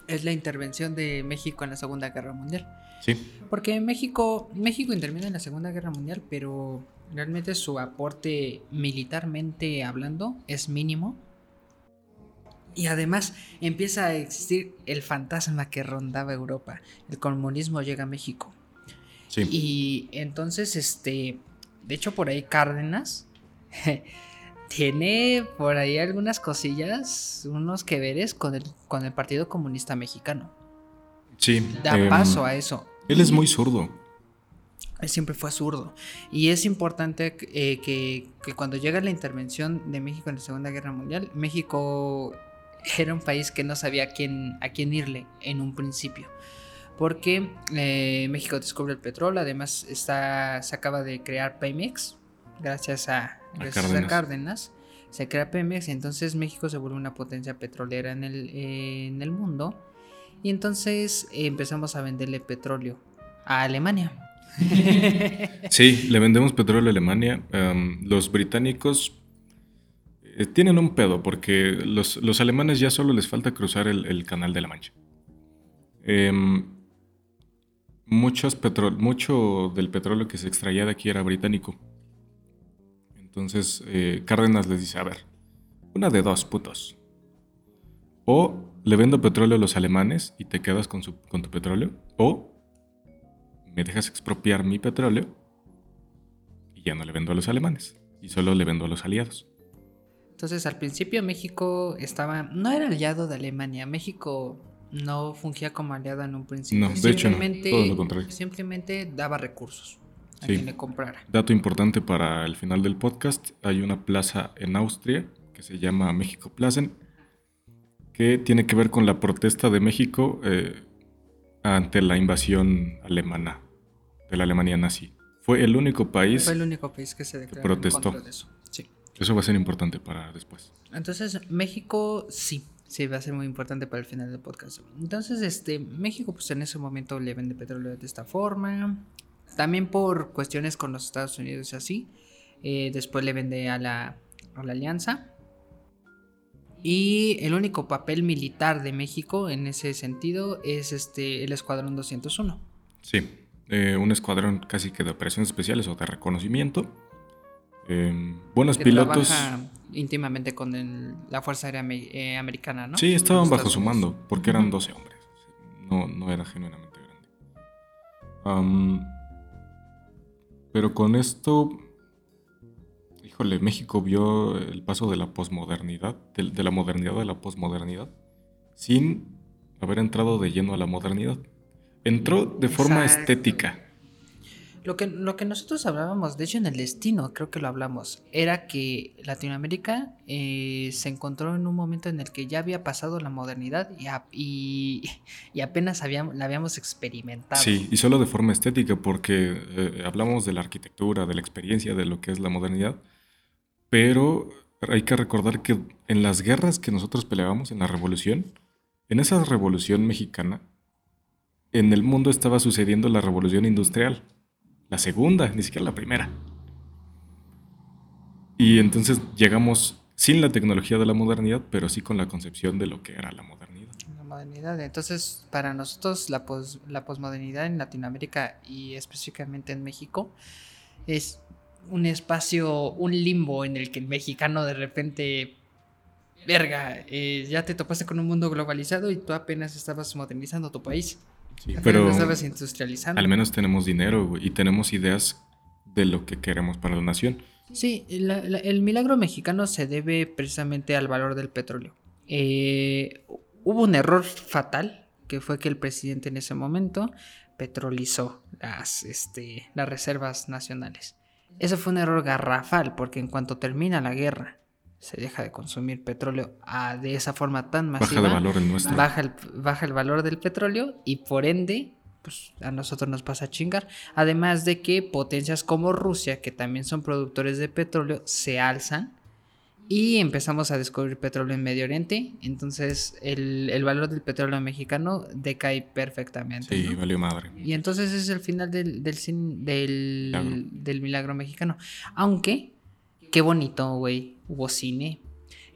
Es la intervención de México en la Segunda Guerra Mundial. Sí. Porque México, México interviene en la Segunda Guerra Mundial, pero realmente su aporte militarmente hablando es mínimo. Y además empieza a existir el fantasma que rondaba Europa. El comunismo llega a México. Sí. Y entonces, este, de hecho por ahí Cárdenas [LAUGHS] tiene por ahí algunas cosillas, unos que veres con el, con el Partido Comunista Mexicano. Sí. Da em, paso a eso. Él es muy zurdo. Él siempre fue zurdo. Y es importante eh, que, cuando llega la intervención de México en la Segunda Guerra Mundial, México era un país que no sabía a quién, a quién irle en un principio. Porque eh, México descubre el petróleo, además está, se acaba de crear Pemex, gracias a a Cárdenas. se crea Pemex y entonces México se vuelve una potencia petrolera en el, en el mundo. Y entonces empezamos a venderle petróleo a Alemania. [LAUGHS] Sí, le vendemos petróleo a Alemania. los británicos eh, tienen un pedo porque los, alemanes ya solo les falta cruzar el, canal de la Mancha. Em, muchos mucho del petróleo que se extraía de aquí era británico. Entonces eh, Cárdenas les dice, a ver, una de dos putos. O le vendo petróleo a los alemanes y te quedas con, con tu petróleo. O me dejas expropiar mi petróleo y ya no le vendo a los alemanes. Y solo le vendo a los aliados. Entonces al principio México estaba, no era aliado de Alemania, México no fungía como aliado en un principio. No, de hecho no, todo lo contrario. Simplemente daba recursos a quien le comprara. Dato importante para el final del podcast, hay una plaza en Austria que se llama México Plazen, que tiene que ver con la protesta de México eh, ante la invasión alemana, de la Alemania nazi. Fue el único país, Fue el único país que se declaró protestó. En de eso. Eso va a ser importante para después. Entonces, México sí, sí va a ser muy importante para el final del podcast. Entonces, este, México, pues en ese momento le vende petróleo de esta forma. También por cuestiones con los Estados Unidos y así. Eh, después le vende a la, alianza. Y el único papel militar de México en ese sentido es este el Escuadrón 201. Sí, eh, un escuadrón casi que de operaciones especiales o de reconocimiento. Em, buenos pilotos. Trabaja íntimamente con la Fuerza Aérea eh, Americana, ¿no? Sí, estaban bajo su mando, porque eran 12 hombres. No, no era genuinamente grande. Pero con esto, híjole, México vio el paso de la posmodernidad, de, la modernidad a la posmodernidad, sin haber entrado de lleno a la modernidad. Entró de forma estética lo que, lo que nosotros hablábamos, de hecho en el destino creo que lo hablamos, era que Latinoamérica eh, se encontró en un momento en el que ya había pasado la modernidad y, y, apenas habíamos, la habíamos experimentado. Sí, y solo de forma estética, porque eh, hablamos de la arquitectura, de la experiencia, de lo que es la modernidad, pero hay que recordar que en las guerras que nosotros peleábamos, en la revolución, en esa revolución mexicana, en el mundo estaba sucediendo la revolución industrial la segunda, ni siquiera la primera. Y entonces llegamos sin la tecnología de la modernidad, pero sí con la concepción de lo que era la modernidad. La modernidad. Entonces, para nosotros la, la posmodernidad en Latinoamérica y específicamente en México es un espacio, un limbo en el que el mexicano de repente verga, eh, ya te topaste con un mundo globalizado y tú apenas estabas modernizando tu país. Sí, pero lo estabas industrializando. al menos tenemos dinero y tenemos ideas de lo que queremos para la nación. Sí, la- la- el milagro mexicano se debe precisamente al valor del petróleo. Eh, hubo un error fatal, que fue que el presidente en ese momento petrolizó las, este, las reservas nacionales. Ese fue un error garrafal, porque en cuanto termina la guerra, se deja de consumir petróleo ah, de esa forma tan masiva. Baja de valor el nuestro. baja el, baja el valor del petróleo y por ende, pues a nosotros nos pasa a chingar. Además de que potencias como Rusia, que también son productores de petróleo, se alzan y empezamos a descubrir petróleo en Medio Oriente. Entonces el, el valor del petróleo mexicano decae perfectamente. Sí, ¿no? valió madre. Y entonces es el final del, del, del, Milagro. del milagro mexicano. Aunque, qué bonito, güey, hubo cine.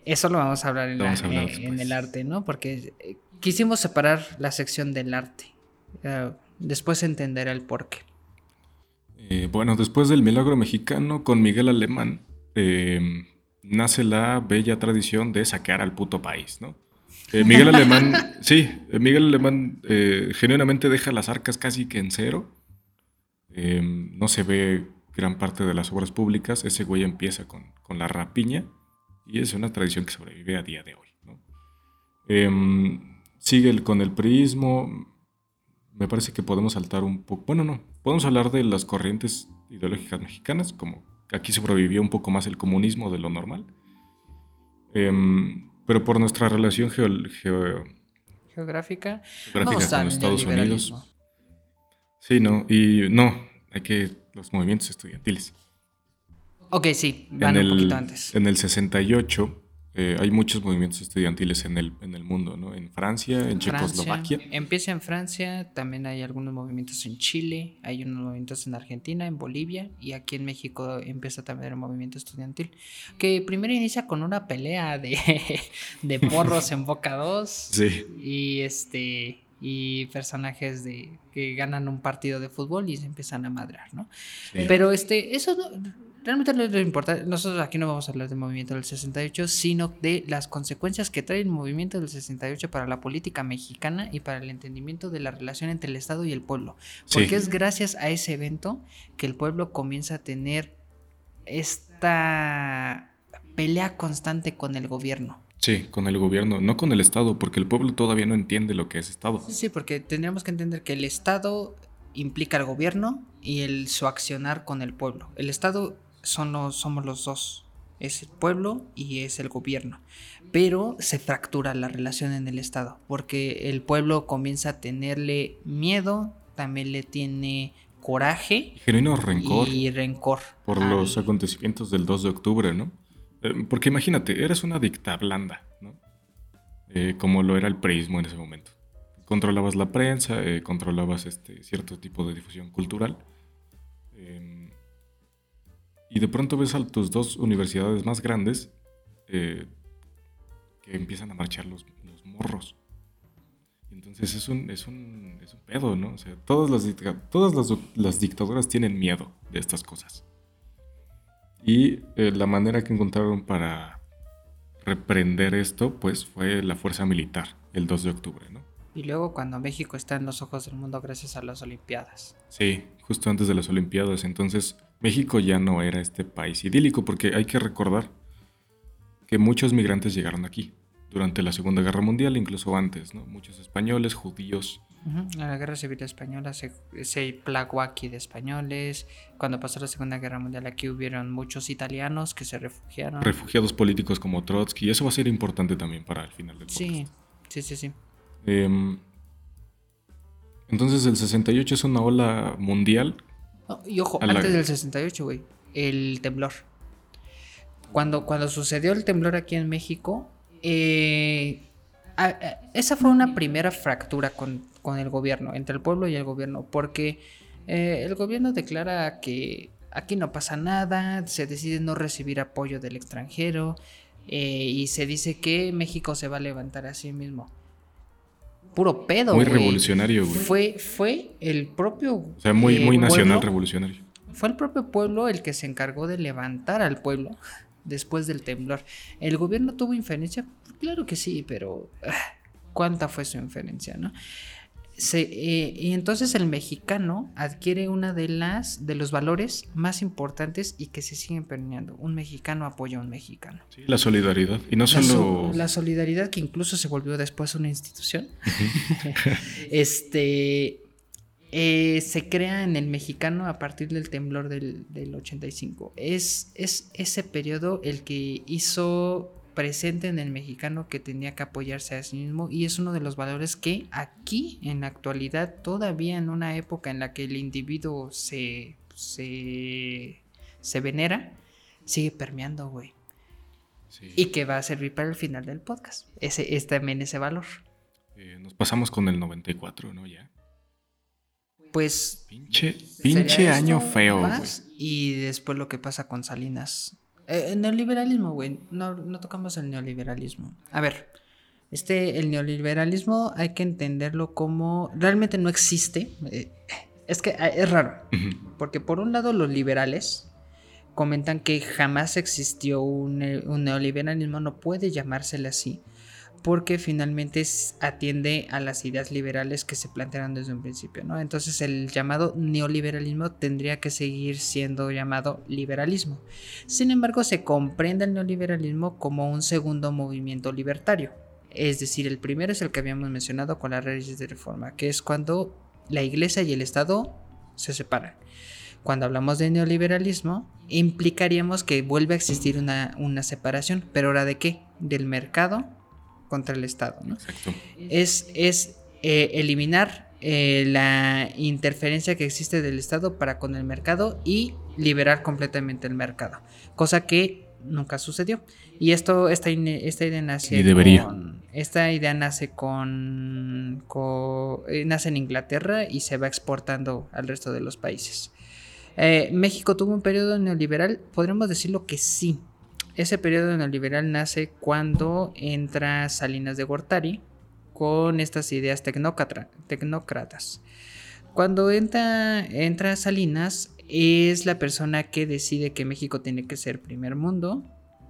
Eso lo vamos a hablar en, Lo la- vamos a hablar en- en después. el arte, ¿no? Porque eh, quisimos separar la sección del arte. Eh, después entenderá el porqué. Eh, bueno, después del milagro mexicano con Miguel Alemán, eh, nace la bella tradición de saquear al puto país, ¿no? Eh, Miguel Alemán, [LAUGHS] sí, eh, Miguel Alemán eh, genuinamente deja las arcas casi que en cero. Eh, no se ve gran parte de las obras públicas. Ese güey empieza con, con la rapiña y es una tradición que sobrevive a día de hoy, ¿no? Eh, sigue el- con el priismo. Me parece que podemos saltar un poco. Bueno, no. Podemos hablar de las corrientes ideológicas mexicanas, como aquí sobrevivió un poco más el comunismo de lo normal. Em, pero por nuestra relación geo- geo- Geográfica. geográfica vamos con Estados Unidos. Sí, no. Y no, hay que. Los movimientos estudiantiles. Ok, sí, van en un el, poquito antes. En el 68 eh, hay muchos movimientos estudiantiles en el, en el mundo, ¿no? En Francia, en Checoslovaquia. Francia, empieza en Francia, también hay algunos movimientos en Chile, hay unos movimientos en Argentina, en Bolivia y aquí en México empieza también el movimiento estudiantil, que primero inicia con una pelea de, [LAUGHS] de porros en Boca 2 Sí. y este y personajes de que ganan un partido de fútbol y se empiezan a madrar, ¿no? sí. Pero este, eso no- realmente no es lo importante. Nosotros aquí no vamos a hablar del movimiento del 68, sino de las consecuencias que trae el movimiento del 68 para la política mexicana y para el entendimiento de la relación entre el Estado y el pueblo. Porque Sí. es gracias a ese evento que el pueblo comienza a tener esta pelea constante con el gobierno. Sí, con el gobierno, no con el Estado, porque el pueblo todavía no entiende lo que es Estado. Sí, porque tendríamos que entender que el Estado implica al gobierno y el, su accionar con el pueblo. El Estado son los, somos los dos. Es el pueblo y es el gobierno. Pero se fractura la relación en el Estado. Porque el pueblo comienza a tenerle miedo, también le tiene coraje Genuino rencor y rencor. por al- los acontecimientos del 2 de octubre, ¿no? Eh, porque imagínate, eres una dicta blanda, ¿no? Eh, como lo era el preismo en ese momento. Controlabas la prensa, eh, controlabas este, cierto tipo de difusión cultural. eh, y de pronto ves a tus dos universidades más grandes que empiezan a marchar los, morros. Entonces es un, es, un, es un pedo, ¿no? O sea, todas, las, todas las, las dictaduras tienen miedo de estas cosas. Y eh, la manera que encontraron para reprender esto, pues fue la fuerza militar, el 2 de octubre, ¿no? Y luego cuando México está en los ojos del mundo gracias a las Olimpiadas. Sí, justo antes de las Olimpiadas. Entonces, México ya no era este país idílico, porque hay que recordar que muchos migrantes llegaron aquí durante la Segunda Guerra Mundial, incluso antes, ¿no? Muchos españoles, judíos. En la Guerra Civil Española se, se plagó aquí de españoles. Cuando pasó la Segunda Guerra Mundial aquí hubieron muchos italianos que se refugiaron. refugiados políticos como Trotsky, y eso va a ser importante también para el final del sí, podcast. sí, sí, sí. Em, entonces el 68 es una ola mundial. No, y ojo, A la- antes del 68, güey, el temblor. Cuando, cuando sucedió el temblor aquí en México, eh, a- a- esa fue una primera fractura con, con el gobierno, entre el pueblo y el gobierno, porque eh, el gobierno declara que aquí no pasa nada, se decide no recibir apoyo del extranjero eh, y se dice que México se va a levantar a sí mismo. Puro pedo, Muy revolucionario, güey. Fue, fue el propio. O sea, muy, eh, muy nacional pueblo- revolucionario. fue el propio pueblo el que se encargó de levantar al pueblo [LAUGHS] después del temblor. ¿El gobierno tuvo inferencia? Claro que sí, pero ah, ¿cuánta fue su inferencia, no? Eh, y entonces el mexicano adquiere una de las de los valores más importantes y que se siguen permeando. Un mexicano apoya a un mexicano. Sí, la solidaridad. Y no solo. La, solidaridad que incluso se volvió después una institución. [LAUGHS] este. Eh, se crea en el mexicano a partir del temblor del, del 85. Es, es ese periodo el que hizo presente en el mexicano que tenía que apoyarse a sí mismo y es uno de los valores que aquí en la actualidad todavía en una época en la que el individuo se se, se venera sigue permeando güey. Y que va a servir para el final del podcast. Ese es también ese valor. Eh, nos pasamos con el 94 no ya. Pues pinche pinche año feo güey. y después lo que pasa con Salinas eh, neoliberalismo, güey. No, no tocamos el neoliberalismo. A ver, este, el neoliberalismo hay que entenderlo como realmente no existe. Eh, es que eh, es raro. Porque por un lado los liberales comentan que jamás existió un, un neoliberalismo, no puede llamársele así porque finalmente atiende a las ideas liberales que se plantearon desde un principio, ¿no? Entonces el llamado neoliberalismo tendría que seguir siendo llamado liberalismo. Sin embargo, se comprende el neoliberalismo como un segundo movimiento libertario. Es decir, el primero es el que habíamos mencionado con las leyes de reforma, que es cuando la iglesia y el Estado se separan. Cuando hablamos de neoliberalismo, implicaríamos que vuelve a existir una, una separación, pero ahora de qué? Del mercado contra el Estado. Es, es eh, eliminar eh, la interferencia que existe del Estado para con el mercado y liberar completamente el mercado, cosa que nunca sucedió. Y esto, esta, esta idea nace Con, esta idea nace con, eh, nace en Inglaterra y se va exportando al resto de los países. México tuvo un periodo neoliberal, podríamos decirlo que sí, ese periodo neoliberal nace cuando entra Salinas de Gortari con estas ideas tecnócratas. Cuando entra, entra Salinas es la persona que decide que México tiene que ser primer mundo,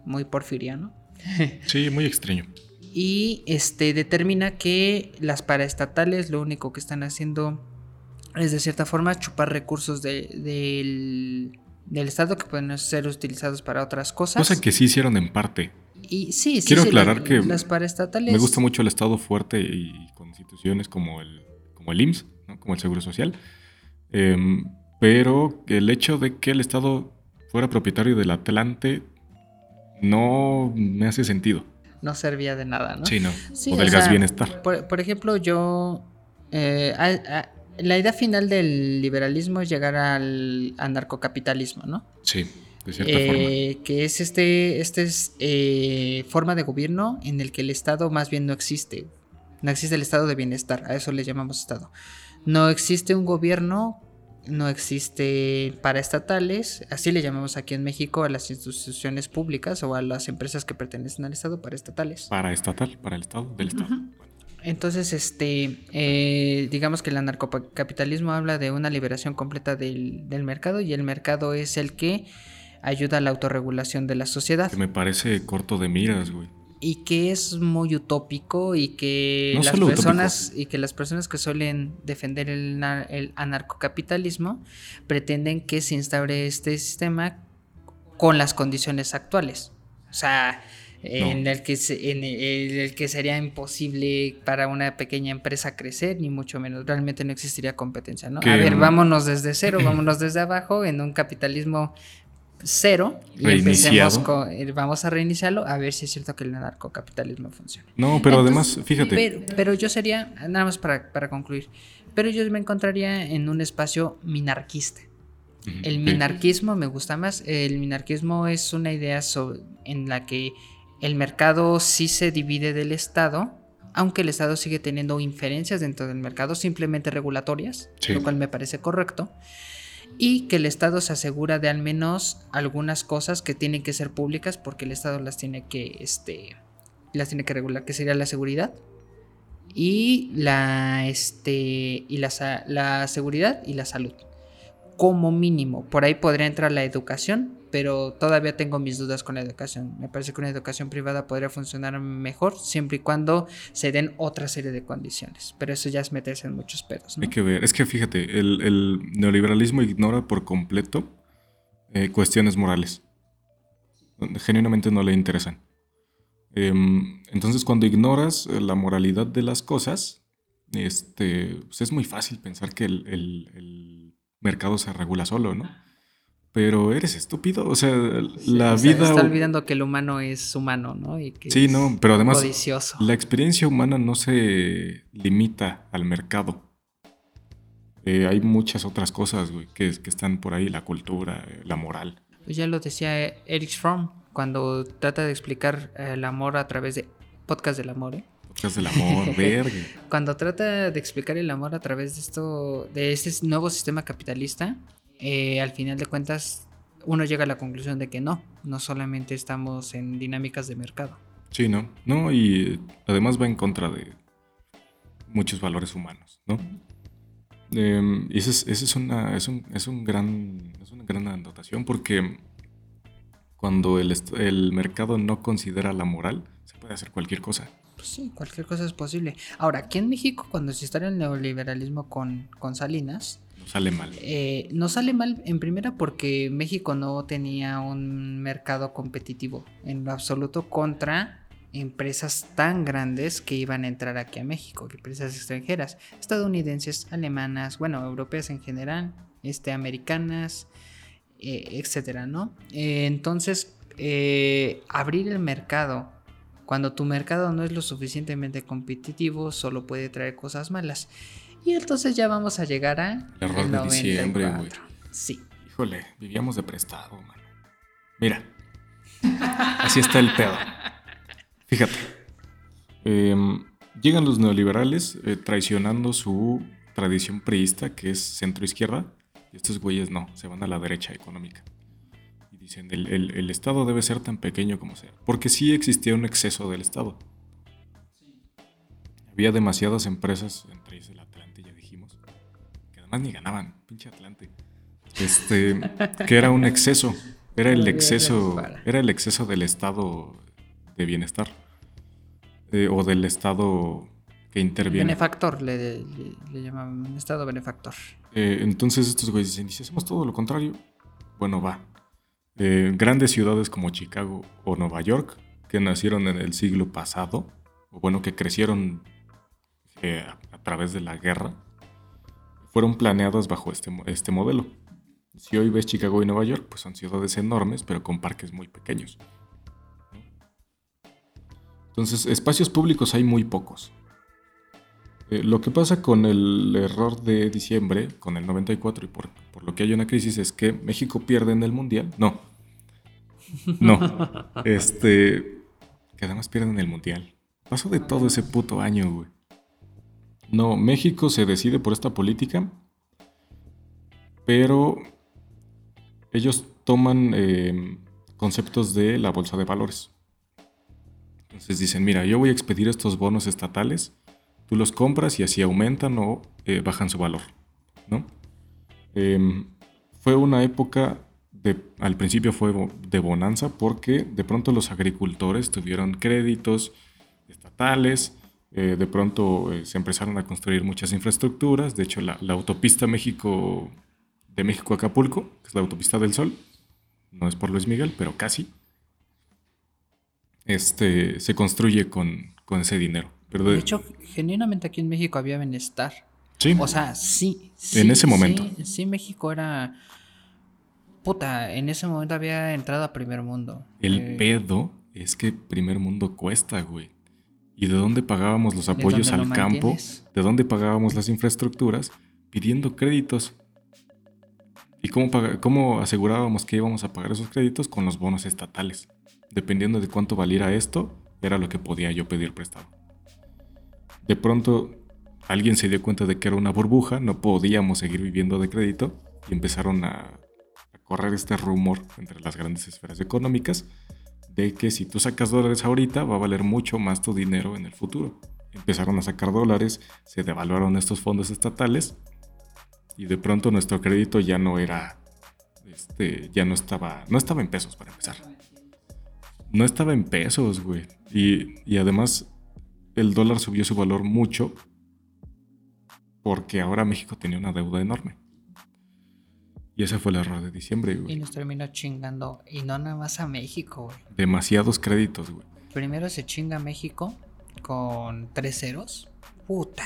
muy porfiriano. [LAUGHS] Sí, muy extraño. Y este determina que las paraestatales lo único que están haciendo es de cierta forma chupar recursos del del Estado que pueden ser utilizados para otras cosas. Cosa que sí hicieron en parte. Y sí, sí, Quiero aclarar que las paraestatales... me gusta mucho el Estado fuerte y con instituciones como el, como el IMSS, como el Seguro Social. Em, pero el hecho de que el Estado fuera propietario del Atlante no me hace sentido. No servía de nada, ¿no? Sí, no. o del gas bienestar. Por, ejemplo, yo... Eh, la idea final del liberalismo es llegar al anarcocapitalismo, ¿no? Sí, de cierta eh, forma. Que es este, este es eh, forma de gobierno en el que el Estado más bien no existe. No existe el estado de bienestar, a eso le llamamos Estado. No existe un gobierno, no existe paraestatales, así le llamamos aquí en México a las instituciones públicas o a las empresas que pertenecen al Estado, paraestatales. Paraestatal, para el Estado, del Estado. Entonces, este, eh, digamos que el anarcocapitalismo habla de una liberación completa del, mercado y el mercado es el que ayuda a la autorregulación de la sociedad. Que me parece corto de miras, güey. Y que es muy utópico y que las personas y que las personas que suelen defender el, el anarcocapitalismo pretenden que se instaure este sistema con las condiciones actuales. O sea, en, el que en el que sería imposible para una pequeña empresa crecer, ni mucho menos. Realmente no existiría competencia, ¿no? A ver, vámonos desde cero, vámonos desde abajo, en un capitalismo cero y empecemos con, eh, vamos a reiniciarlo a ver si es cierto que el narcocapitalismo funciona. No, pero además, fíjate. Pero, yo sería, nada más para, para, concluir, pero yo me encontraría en un espacio minarquista. El minarquismo me gusta más. El minarquismo es una idea en la que el mercado sí se divide del Estado, aunque el Estado sigue teniendo inferencias dentro del mercado, simplemente regulatorias, lo cual me parece correcto, y que el Estado se asegura de al menos algunas cosas que tienen que ser públicas porque el Estado las tiene que, este, las tiene que regular, que sería la seguridad y la, este, y la, la seguridad y la salud, como mínimo. Por ahí podría entrar la educación, pero todavía tengo mis dudas con la educación. Me parece que una educación privada podría funcionar mejor siempre y cuando se den otra serie de condiciones. Pero eso ya es meterse en muchos pedos. Hay que ver. Es que fíjate, el, neoliberalismo ignora por completo eh, cuestiones morales. Genuinamente no le interesan. Em, entonces, cuando ignoras la moralidad de las cosas, este, pues es muy fácil pensar que el, el mercado se regula solo, ¿no? Pero eres estúpido. O sea, la vida. Está olvidando que el humano es humano, ¿no? Y que sí, no, pero además. La experiencia humana no se limita al mercado. Eh, hay muchas otras cosas, güey, que, que, están por ahí: la cultura, la moral. Pues ya lo decía Eric Fromm cuando trata de explicar el amor a través de. Podcast del amor, ¿eh? Podcast del amor, [LAUGHS] verga. cuando trata de explicar el amor a través de esto, de este nuevo sistema capitalista, eh, al final de cuentas uno llega a la conclusión de que no, no solamente estamos en dinámicas de mercado. Sí, no, no, y además va en contra de muchos valores humanos, ¿no? Em, y esa es, una, es, un, es, un gran, es una gran anotación porque cuando el, el mercado no considera la moral, se puede hacer cualquier cosa. Pues sí, cualquier cosa es posible. Ahora, aquí en México, cuando se instala el neoliberalismo con, con Salinas, sale mal. Eh, no sale mal en primera porque México no tenía un mercado competitivo en lo absoluto contra empresas tan grandes que iban a entrar aquí a México, empresas extranjeras, estadounidenses, alemanas, bueno, europeas en general, este, americanas, eh, etcétera, ¿no? Eh, entonces, abrir el mercado cuando tu mercado no es lo suficientemente competitivo, solo puede traer cosas malas. Y entonces ya vamos a llegar a. Error de diciembre, güey. Sí. Híjole, vivíamos de prestado, mano. Mira. Así está el pedo. Fíjate. Em, llegan los neoliberales eh, traicionando su tradición priista, que es centro-izquierda. Y estos güeyes no, se van a la derecha económica. Y dicen, el, el Estado debe ser tan pequeño como sea. Porque sí existía un exceso del Estado. Había demasiadas empresas, la ni ganaban, pinche Atlante. Este, que era un exceso, era el exceso, era el exceso del estado de bienestar eh, o del estado que interviene. Benefactor, le, un estado benefactor. Eh, entonces estos güeyes dicen, si hacemos todo lo contrario, bueno, va. Eh, grandes ciudades como Chicago o Nueva York, que nacieron en el siglo pasado, o bueno, que crecieron a través de la guerra, fueron planeadas bajo este, este modelo. Si hoy ves Chicago y Nueva York, pues son ciudades enormes, pero con parques muy pequeños. Entonces, espacios públicos hay muy pocos. Eh, lo que pasa con el error de diciembre, con el 94 y por, por, lo que hay una crisis, es que México pierde en el Mundial. No. No. [LAUGHS] Este. Que además pierden en el Mundial. Pasó de todo ese puto año, güey. No, México se decide por esta política, pero ellos toman em, conceptos de la bolsa de valores. Entonces dicen, mira, yo voy a expedir estos bonos estatales, tú los compras y así aumentan o eh, bajan su valor. ¿no? Em, fue una época, de, al principio fue de bonanza porque de pronto los agricultores tuvieron créditos estatales, eh, de pronto eh, se empezaron a construir muchas infraestructuras. De hecho, la, autopista México de México a Acapulco, que es la autopista del Sol, no es por Luis Miguel, pero casi, este, se construye con, ese dinero. Pero de, hecho, genuinamente aquí en México había bienestar. Sí. O sea, sí. en ese momento. Sí, México era. Puta, en ese momento había entrado a primer mundo. El eh, pedo es que primer mundo cuesta, güey. ¿Y de dónde pagábamos los apoyos al campo? ¿De dónde pagábamos las infraestructuras? Pidiendo créditos. ¿Y cómo, cómo asegurábamos que íbamos a pagar esos créditos? Con los bonos estatales. Dependiendo de cuánto valiera esto, era lo que podía yo pedir prestado. De pronto, alguien se dio cuenta de que era una burbuja, no podíamos seguir viviendo de crédito y empezaron a, a correr este rumor entre las grandes esferas económicas de que si tú sacas dólares ahorita va a valer mucho más tu dinero en el futuro. Empezaron a sacar dólares, se devaluaron estos fondos estatales y de pronto nuestro crédito ya no era este, ya no estaba, no estaba en pesos para empezar. No estaba en pesos, güey. Y, y además el dólar subió su valor mucho porque ahora México tenía una deuda enorme. Y ese fue el error de diciembre, güey. Y nos terminó chingando. Y no nada más a México, güey. Demasiados créditos, güey. Primero se chinga México con tres ceros. Puta.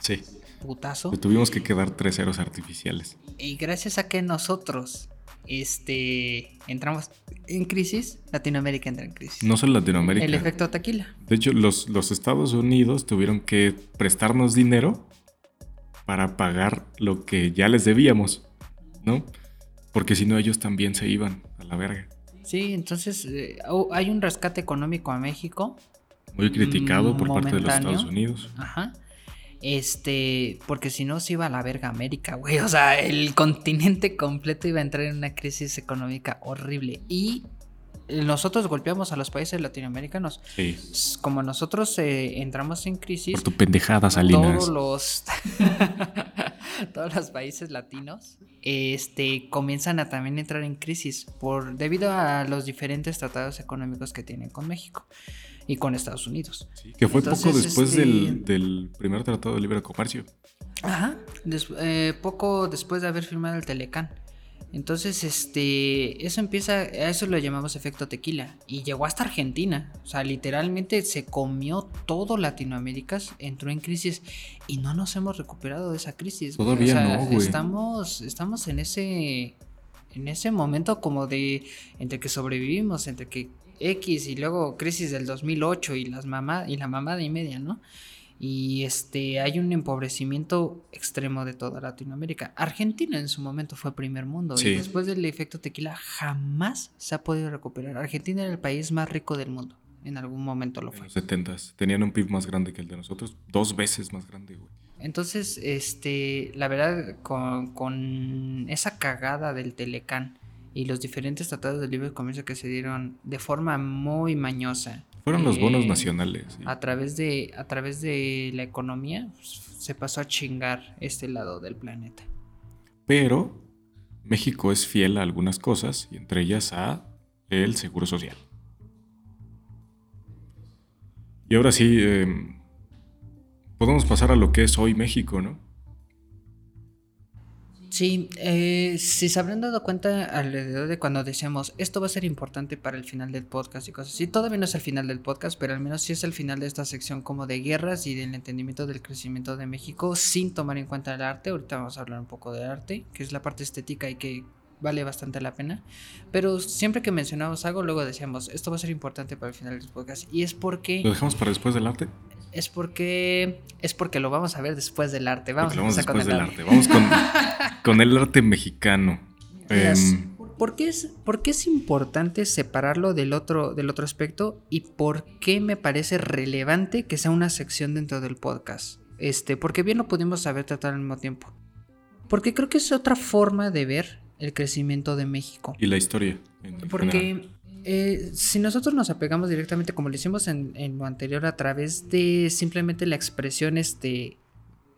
Sí. Putazo. Tuvimos que quedar tres ceros artificiales. Y gracias a que nosotros este, entramos en crisis, Latinoamérica entra en crisis. No solo Latinoamérica. El efecto tequila. De hecho, los, los Estados Unidos tuvieron que prestarnos dinero para pagar lo que ya les debíamos, ¿no? Porque si no, ellos también se iban a la verga. Sí, entonces eh, oh, hay un rescate económico a México. Muy criticado por parte de los. Estados Unidos. Ajá. Este, porque si no se iba a la verga América, güey. O sea, el continente completo iba a entrar en una crisis económica horrible. Y nosotros golpeamos a los países latinoamericanos. Sí. Como nosotros eh, entramos en crisis, Por tu pendejada, Salinas. todos los [LAUGHS] todos los países latinos este comienzan a también entrar en crisis por debido a los diferentes tratados económicos que tienen con México y con Estados Unidos. Sí, que fue poco después este- del, del primer tratado de libre comercio. Ajá, des- eh, poco después de haber firmado el Telecán. Entonces, este, eso empieza, a eso lo llamamos efecto tequila. Y llegó hasta Argentina. O sea, literalmente se comió todo Latinoamérica, entró en crisis y no nos hemos recuperado de esa crisis. Todavía O sea, no, güey. Estamos, estamos en ese, en ese momento como de, entre que sobrevivimos, entre que X y luego crisis del 2008 y las mamá y la mamada y media, ¿no? Y este hay un empobrecimiento extremo de toda Latinoamérica. Argentina en su momento fue primer mundo Sí. y después del efecto tequila jamás se ha podido recuperar. Argentina era el país más rico del mundo. En algún momento lo En fue. los 70 Tenían un PIB más grande que el de nosotros. Dos veces más grande, güey. Entonces, este, la verdad, con, con esa cagada del Telecán y los diferentes tratados de libre comercio que se dieron de forma muy mañosa. Fueron los bonos nacionales. sí. A través de, a través de la economía, pues, se pasó a chingar este lado del planeta. Pero México es fiel a algunas cosas, y entre ellas a el seguro social. Y ahora sí, eh, podemos pasar a lo que es hoy México, ¿no? Sí, eh, si se habrán dado cuenta alrededor de cuando decíamos esto va a ser importante para el final del podcast y cosas así, todavía no es el final del podcast, pero al menos sí es el final de esta sección como de guerras y del entendimiento del crecimiento de México sin tomar en cuenta el arte. Ahorita vamos a hablar un poco de arte, que es la parte estética y que vale bastante la pena. Pero siempre que mencionamos algo, luego decíamos esto va a ser importante para el final del podcast y es porque ¿Lo dejamos para después del arte? Es porque es porque lo vamos a ver después del arte. Vamos Porque a empezar con después el del arte. arte. Vamos con, [LAUGHS] con el arte mexicano. Em, ¿Por qué, es, por qué es importante separarlo del otro, del otro aspecto? ¿Y por qué me parece relevante que sea una sección dentro del podcast? Este, porque bien lo pudimos haber tratado al mismo tiempo. Porque creo que es otra forma de ver el crecimiento de México. y la historia. en general. Eh, si nosotros nos apegamos directamente, como lo hicimos en, en lo anterior, a través de simplemente la expresión este,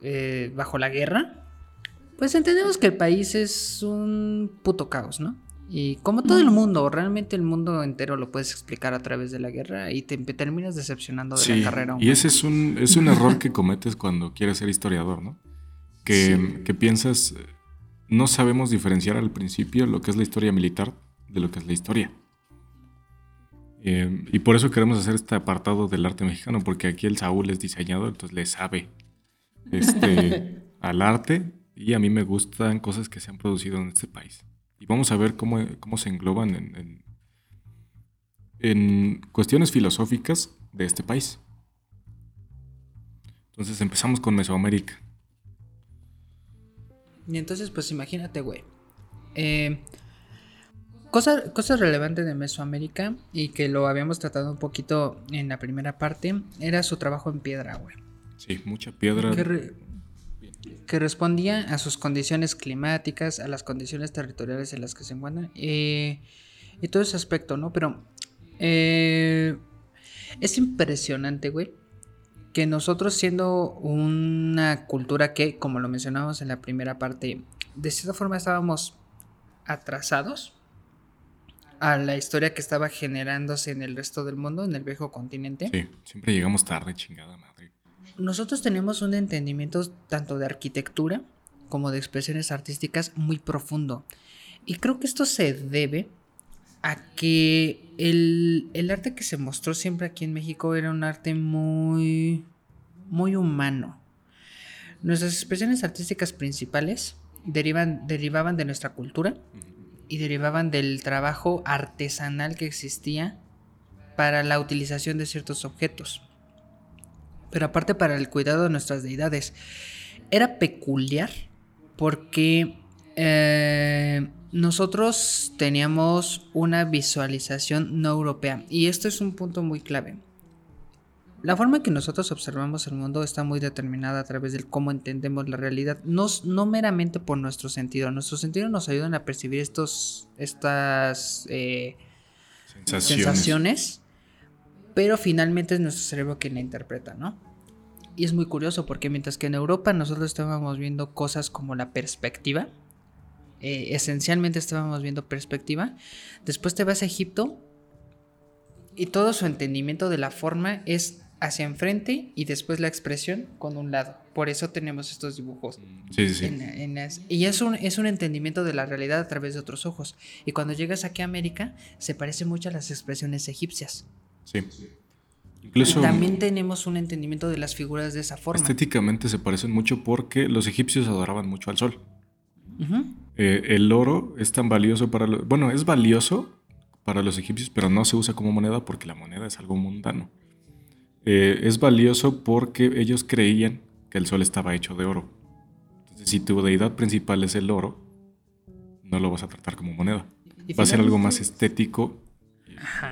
eh, bajo la guerra, pues entendemos que el país es un puto caos, ¿no? Y como todo el mundo, realmente el mundo entero lo puedes explicar a través de la guerra y te terminas decepcionando de Sí, la carrera. y ese es un, es un error que cometes cuando quieres ser historiador, ¿no? Que, Sí. que piensas, eh, no sabemos diferenciar al principio lo que es la historia militar de lo que es la historia. Eh, y por eso queremos hacer este apartado del arte mexicano, porque aquí el Saúl es diseñador, entonces le sabe este, [LAUGHS] al arte y a mí me gustan cosas que se han producido en este país. Y vamos a ver cómo, cómo se engloban en, en- en cuestiones filosóficas de este país. Entonces empezamos con Mesoamérica. Y entonces, pues imagínate, güey. Eh, cosa, cosa relevante de Mesoamérica y que lo habíamos tratado un poquito en la primera parte era su trabajo en piedra, güey. Sí, mucha piedra. Que, re- que respondía a sus condiciones climáticas, a las condiciones territoriales en las que se encuentran eh, y todo ese aspecto, ¿no? Pero eh, es impresionante, güey, que nosotros siendo una cultura que, como lo mencionábamos en la primera parte, de cierta forma estábamos atrasados a la historia que estaba generándose en el resto del mundo, en el viejo continente. Sí, siempre llegamos tarde, chingada madre. Nosotros tenemos un entendimiento tanto de arquitectura como de expresiones artísticas muy profundo. Y creo que esto se debe a que el, el arte que se mostró siempre aquí en México era un arte muy, muy humano. Nuestras expresiones artísticas principales derivan, derivaban de nuestra cultura y derivaban del trabajo artesanal que existía para la utilización de ciertos objetos. Pero aparte para el cuidado de nuestras deidades. Era peculiar porque eh, nosotros teníamos una visualización no europea. Y esto es un punto muy clave. La forma en que nosotros observamos el mundo está muy determinada a través de cómo entendemos la realidad, no, no meramente por nuestro sentido. Nuestros sentidos nos ayudan a percibir estos, estas eh, sensaciones. pero finalmente es nuestro cerebro quien la interpreta, ¿no? Y es muy curioso porque mientras que en Europa nosotros estábamos viendo cosas como la perspectiva, eh, esencialmente estábamos viendo perspectiva, después te vas a Egipto y todo su entendimiento de la forma es hacia enfrente y después la expresión con un lado. Por eso tenemos estos dibujos. Sí, sí, y es un, es un entendimiento de la realidad a través de otros ojos. Y cuando llegas aquí a América, se parece mucho a las expresiones egipcias. Sí. Incluso, también tenemos un entendimiento de las figuras de esa forma. Estéticamente se parecen mucho porque los egipcios adoraban mucho al sol. Eh, el oro es tan valioso para los... Bueno, es valioso para los egipcios, pero no se usa como moneda porque la moneda es algo mundano. Eh, es valioso porque ellos creían que el sol estaba hecho de oro. Entonces, si tu deidad principal es el oro, no lo vas a tratar como moneda. Va a ser algo más estético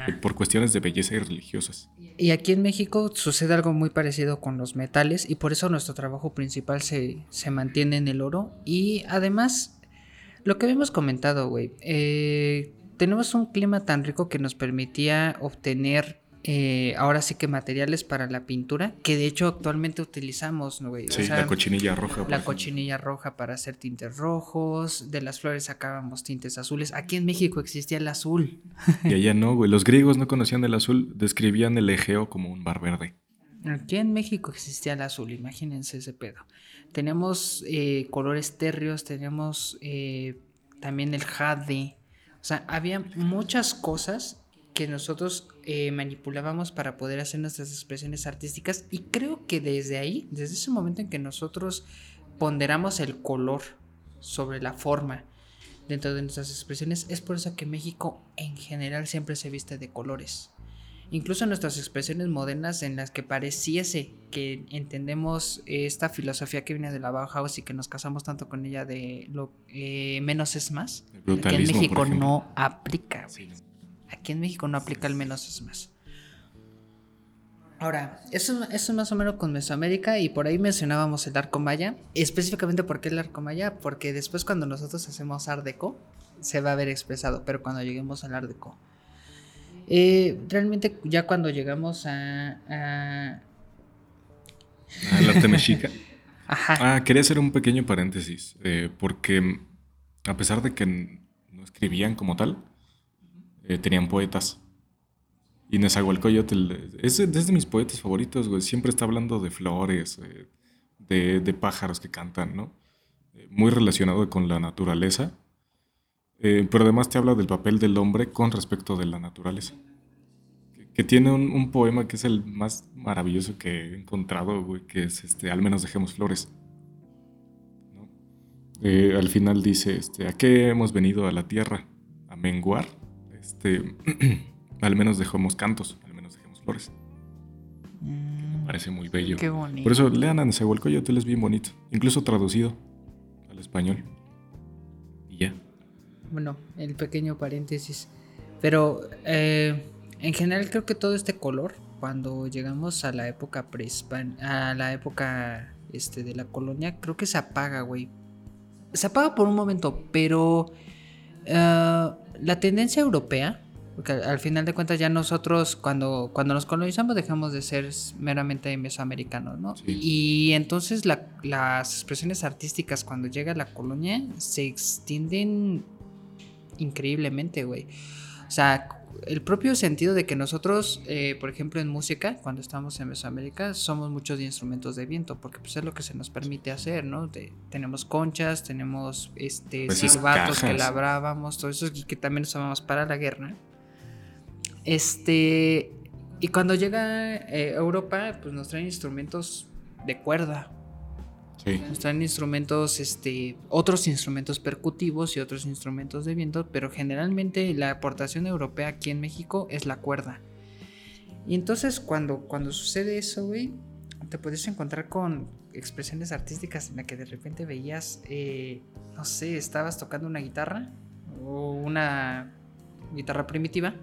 eh, por cuestiones de belleza y religiosas. Y aquí en México sucede algo muy parecido con los metales y por eso nuestro trabajo principal se, se mantiene en el oro. Y además, lo que habíamos comentado, güey, eh, tenemos un clima tan rico que nos permitía obtener eh, ahora sí que materiales para la pintura, que de hecho actualmente utilizamos, güey? Sí, la cochinilla roja. La cochinilla roja para hacer tintes rojos, de las flores sacábamos tintes azules. Aquí en México existía el azul. Y allá no, güey. Los griegos no conocían el azul, describían el Egeo como un mar verde. Aquí en México existía el azul, imagínense ese pedo. Tenemos eh, colores térreos, tenemos eh, también el jade. O sea, había muchas cosas que nosotros eh, manipulábamos para poder hacer nuestras expresiones artísticas y creo que desde ahí, desde ese momento en que nosotros ponderamos el color sobre la forma dentro de nuestras expresiones, es por eso que México en general siempre se viste de colores. Incluso nuestras expresiones modernas en las que pareciese que entendemos esta filosofía que viene de la Bauhaus y que nos casamos tanto con ella de lo eh, menos es más, que en México no aplica. Aquí en México no aplica el menos es más. Ahora, eso, es más o menos con Mesoamérica y por ahí mencionábamos el arco maya. Específicamente, ¿por qué el arco maya? Porque después cuando nosotros hacemos art deco, se va a ver expresado, pero cuando lleguemos al art deco. Eh, realmente ya cuando llegamos a... a... Al arte mexica. [LAUGHS] Ajá. Ah, quería hacer un pequeño paréntesis, eh, porque a pesar de que no escribían como tal, eh, tenían poetas. Y Nezahualcóyotl es, es de mis poetas favoritos, güey. Siempre está hablando de flores, eh, de, de, pájaros que cantan, ¿no? Eh, muy relacionado con la naturaleza. pero además te habla del papel del hombre con respecto de la naturaleza. Que, tiene un, poema que es el más maravilloso que he encontrado, güey, que es este, al menos dejemos flores. al final dice, este, ¿a qué hemos venido a la tierra? ¿A menguar? Este, [CLEARS THROAT] al menos dejemos cantos, al menos dejemos flores. me mm, parece muy bello. Qué bonito. Por eso lean a Nezahualcóyotl, es bien bonito, incluso traducido al español. Y ya. Bueno, el pequeño paréntesis. Pero eh, en general creo que todo este color, cuando llegamos a la época prehispánica, a la época este, de la colonia, creo que se apaga, güey. Se apaga por un momento, pero uh, la tendencia europea, porque al, final de cuentas ya nosotros cuando, cuando nos colonizamos dejamos de ser meramente mesoamericanos, ¿no? Y entonces las expresiones artísticas cuando llega la colonia se extienden increíblemente, güey. O sea, el propio sentido de que nosotros, eh, por ejemplo, en música, cuando estamos en Mesoamérica, somos muchos de instrumentos de viento, porque pues es lo que se nos permite hacer, ¿no? tenemos conchas, tenemos este pues silbatos que labrábamos, todo eso y que también usábamos para la guerra. Este, y cuando llega eh, Europa, pues nos traen instrumentos de cuerda, están instrumentos, este, otros instrumentos percutivos y otros instrumentos de viento, pero generalmente la aportación europea aquí en México es la cuerda. Y entonces cuando, cuando sucede eso, güey, te puedes encontrar con expresiones artísticas en la que de repente veías, eh, no sé, estabas tocando una guitarra o una guitarra primitiva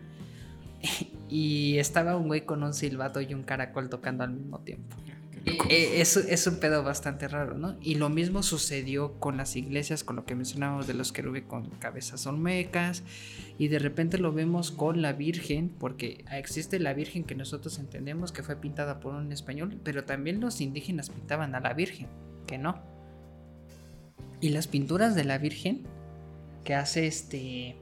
[LAUGHS] y estaba un güey con un silbato y un caracol tocando al mismo tiempo. Eh, es, es, un pedo bastante raro, ¿no? Y lo mismo sucedió con las iglesias, con lo que mencionábamos de los querubes con cabezas olmecas, y de repente lo vemos con la Virgen, porque existe la Virgen que nosotros entendemos que fue pintada por un español, pero también los indígenas pintaban a la Virgen, que no. Y las pinturas de la Virgen que hace este,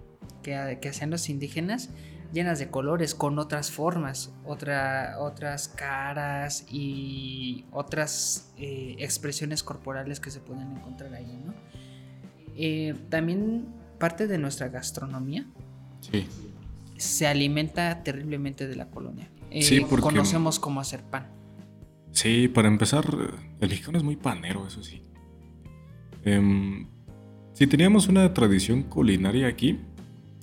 que, que hacían los indígenas, llenas de colores, con otras formas, otra, otras caras y otras eh, expresiones corporales que se pueden encontrar ahí, ¿no? Eh, también parte de nuestra gastronomía se alimenta terriblemente de la colonia. Eh, sí, porque conocemos cómo hacer pan. Sí, para empezar, el mexicano es muy panero, eso sí. Em, si teníamos una tradición culinaria aquí,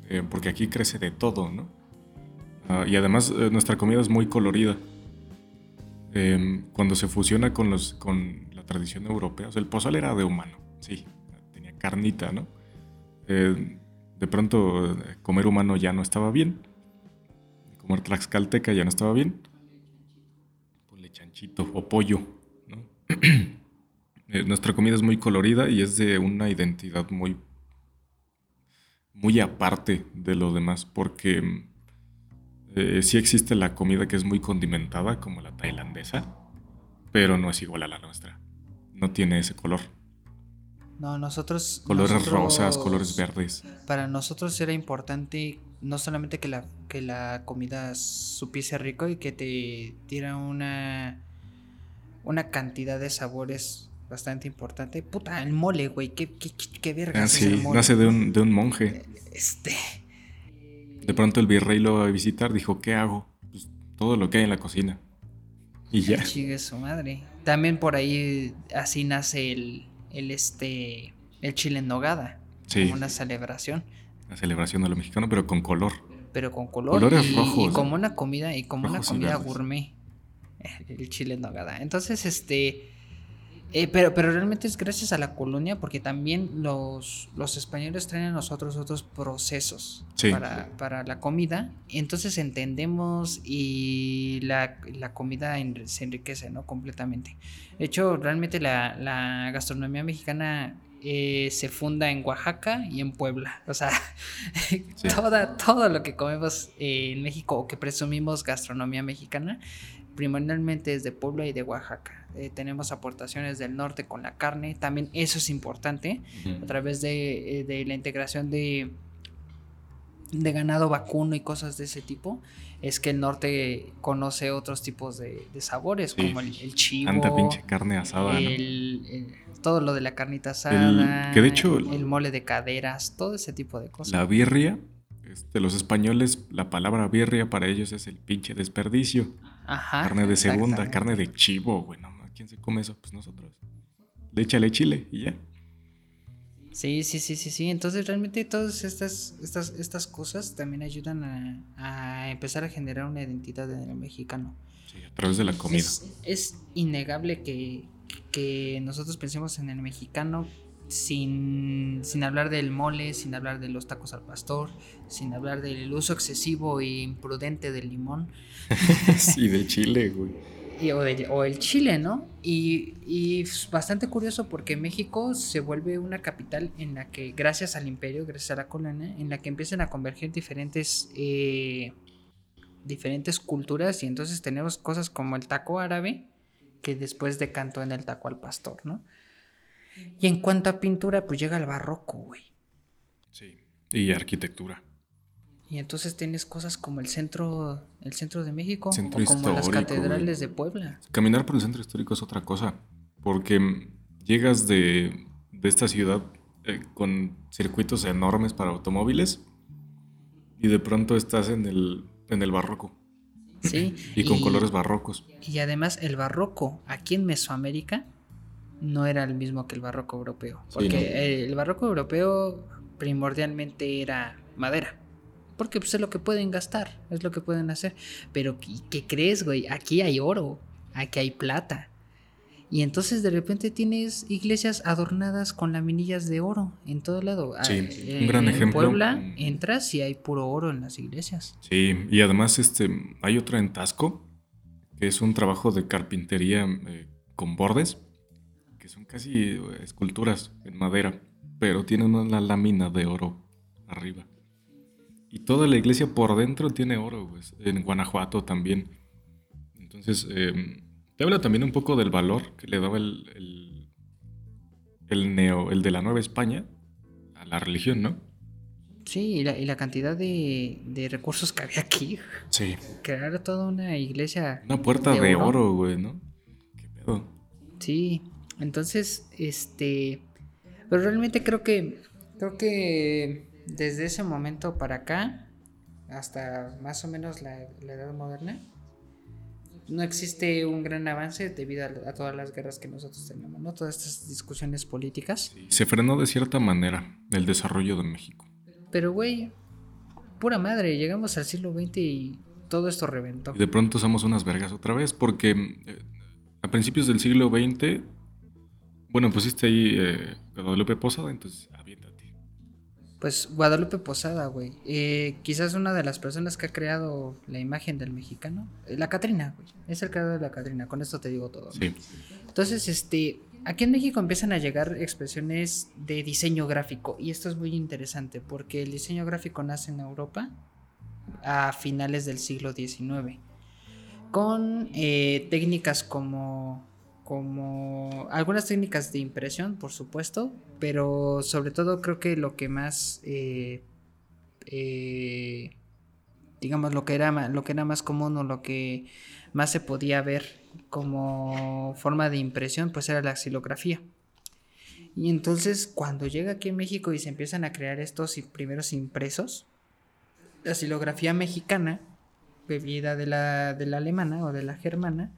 eh, porque aquí crece de todo, ¿no? Ah, y además eh, nuestra comida es muy colorida. Em, cuando se fusiona con, los, con la tradición europea, o sea, el pozole era de humano, sí, tenía carnita, ¿no? Eh, de pronto comer humano ya no estaba bien, comer tlaxcalteca ya no estaba bien, ponle chanchito o pollo, ¿no? [CLEARS THROAT] nuestra comida es muy colorida y es de una identidad muy muy aparte de lo demás, porque eh, sí existe la comida que es muy condimentada, como la tailandesa, pero no es igual a la nuestra. No tiene ese color. No, nosotros... Colores rosas, colores verdes. Para nosotros era importante no solamente que la, que la comida supiese rico y que te diera una, una cantidad de sabores bastante importante. Puta, el mole, güey. ¿Qué, qué, qué verga ah, sí, nace de un, de un monje. Este. De pronto el virrey lo va a visitar, dijo, ¿qué hago? Pues todo lo que hay en la cocina. Y ya. Chigue su madre. También por ahí así nace el, el este el chile en nogada. Sí. Como una celebración. La celebración de lo mexicano, pero con color. Pero con color. Colores y, rojos. Y como una comida, y como una comida gourmet. El chile en nogada. Entonces, este eh, pero, pero realmente es gracias a la colonia porque también los, los españoles traen a nosotros otros procesos para, la comida. Entonces entendemos y la, comida se enriquece ¿no? completamente. De hecho, realmente la, gastronomía mexicana eh, se funda en Oaxaca y en Puebla. O sea, [LAUGHS] toda, todo lo que comemos en México o que presumimos gastronomía mexicana, primordialmente es de Puebla y de Oaxaca. Eh, tenemos aportaciones del norte con la carne, también eso es importante, a través de, eh, de, la integración de, de ganado vacuno y cosas de ese tipo, es que el norte conoce otros tipos de, sabores, como el, chivo. Tanta pinche carne asada. todo lo de la carnita asada. que de hecho. El, mole de caderas, todo ese tipo de cosas. La birria, este, los españoles, la palabra birria para ellos es el pinche desperdicio. Ajá. Carne de segunda, carne de chivo, bueno ¿Quién se come eso? Pues nosotros. Le échale chile y ya. Sí, sí, sí, sí, sí. Entonces realmente todas estas, estas, estas cosas también ayudan a, empezar a generar una identidad en el mexicano. Sí, a través de la comida. Es, innegable que, que, nosotros pensemos en el mexicano sin, sin hablar del mole, sin hablar de los tacos al pastor, sin hablar del uso excesivo e imprudente del limón. [LAUGHS] sí, de chile, güey o, el Chile, ¿no? Y, es bastante curioso porque México se vuelve una capital en la que, gracias al imperio, gracias a la colonia, en la que empiezan a converger diferentes, eh, diferentes culturas y entonces tenemos cosas como el taco árabe, que después decantó en el taco al pastor, ¿no? Y en cuanto a pintura, pues llega el barroco, güey. Sí. y arquitectura. Y entonces tienes cosas como el centro, el centro de México, Centro o como las catedrales güey. de Puebla. Caminar por el centro histórico es otra cosa, porque llegas de, de esta ciudad eh, con circuitos enormes para automóviles y de pronto estás en el, en el barroco Sí. y con colores barrocos. Y además el barroco aquí en Mesoamérica no era el mismo que el barroco europeo. Sí, Porque ¿no? eh, el barroco europeo primordialmente era madera. Porque pues, es lo que pueden gastar, es lo que pueden hacer. Pero ¿qué, qué crees, güey? Aquí hay oro, aquí hay plata. Y entonces de repente tienes iglesias adornadas con laminillas de oro en todo lado. Sí, Ah, un gran en ejemplo. Puebla Mm. entras y hay puro oro en las iglesias. Sí, y además este, hay otra en Tasco, que es un trabajo de carpintería eh, con bordes, que son casi eh, esculturas en madera, pero tienen una lámina de oro arriba. Y toda la iglesia por dentro tiene oro, pues, en Guanajuato también. Entonces, eh, te habla también un poco del valor que le daba el, el, el neo, el de la Nueva España a la religión, ¿no? Sí, y la, y la cantidad de, de recursos que había aquí. Sí. Crear toda una iglesia. Una puerta De de, oro. oro, güey, ¿no? ¿Qué pedo? Sí, entonces, este. Pero realmente creo que. Creo que desde ese momento para acá, hasta más o menos la, la edad moderna, no existe un gran avance debido a, a todas las guerras que nosotros tenemos, ¿no? Todas estas discusiones políticas. Se frenó de cierta manera el desarrollo de México. Pero, güey, pura madre, llegamos al siglo XX y todo esto reventó. Y de pronto somos unas vergas otra vez, porque eh, a principios del siglo XX, bueno, pusiste ahí eh, Guadalupe Posada, entonces aviéntate. Pues Guadalupe Posada, güey. Eh, quizás una de las personas que ha creado la imagen del mexicano. eh, La Catrina, güey. Es el creador de la Catrina. Con esto te digo todo. ¿no? Sí, Entonces, este. Aquí en México empiezan a llegar expresiones de diseño gráfico. Y esto es muy interesante porque el diseño gráfico nace en Europa a finales del siglo XIX. Con técnicas como. Como. algunas técnicas de impresión, por supuesto. Pero sobre todo creo que lo que más. eh, eh, digamos lo que era lo que era más común o lo que más se podía ver como forma de impresión pues era la xilografía y entonces cuando llega aquí en México y se empiezan a crear estos primeros impresos la xilografía mexicana bebida de la, de la alemana o de la germana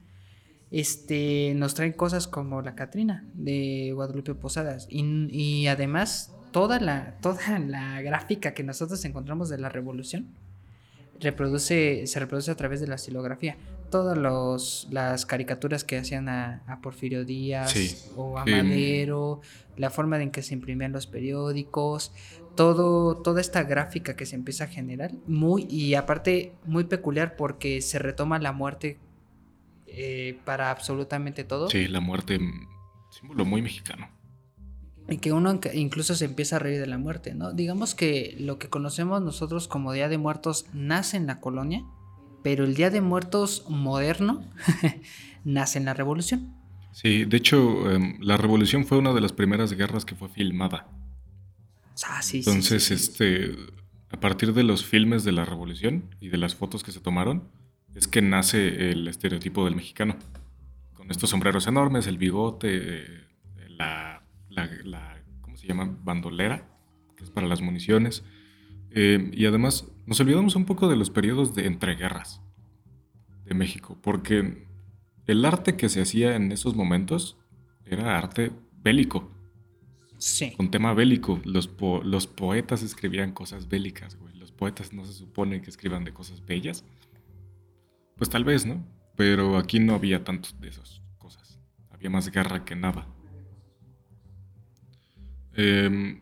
este nos traen cosas como la Catrina de Guadalupe Posadas y, y además toda la [LAUGHS] toda la gráfica que nosotros encontramos de la revolución reproduce, se reproduce a través de la estilografía. Todas los, las caricaturas que hacían a, a Porfirio Díaz Sí. o a. Madero, la forma en que se imprimían los periódicos, todo, toda esta gráfica que se empieza a generar, muy, y aparte muy peculiar porque se retoma la muerte eh, para absolutamente todo. sí, la muerte, mm, símbolo muy mexicano. Y que uno inc- incluso se empieza a reír de la muerte, ¿no? Digamos que lo que conocemos nosotros como Día de Muertos nace en la colonia, pero el Día de Muertos moderno [LAUGHS] nace en la Revolución. Sí, de hecho, em, la revolución fue una de las primeras guerras que fue filmada. Ah, sí, sí, Entonces, sí, sí. este, a partir de los filmes de la revolución y de las fotos que se tomaron, es que nace el estereotipo del mexicano. Con estos sombreros enormes, el bigote, eh, la, la- la- ¿cómo se llama? Bandolera, que es para las municiones. Eh, y además, nos olvidamos un poco de los periodos de entreguerras de México, porque el arte que se hacía en esos momentos era arte bélico Sí. con tema bélico. Los, po- los poetas escribían cosas bélicas, güey. Los poetas no se supone que escriban de cosas bellas. Pues tal vez, ¿no? Pero aquí no había tanto de esas cosas. Había más guerra que nada. Em,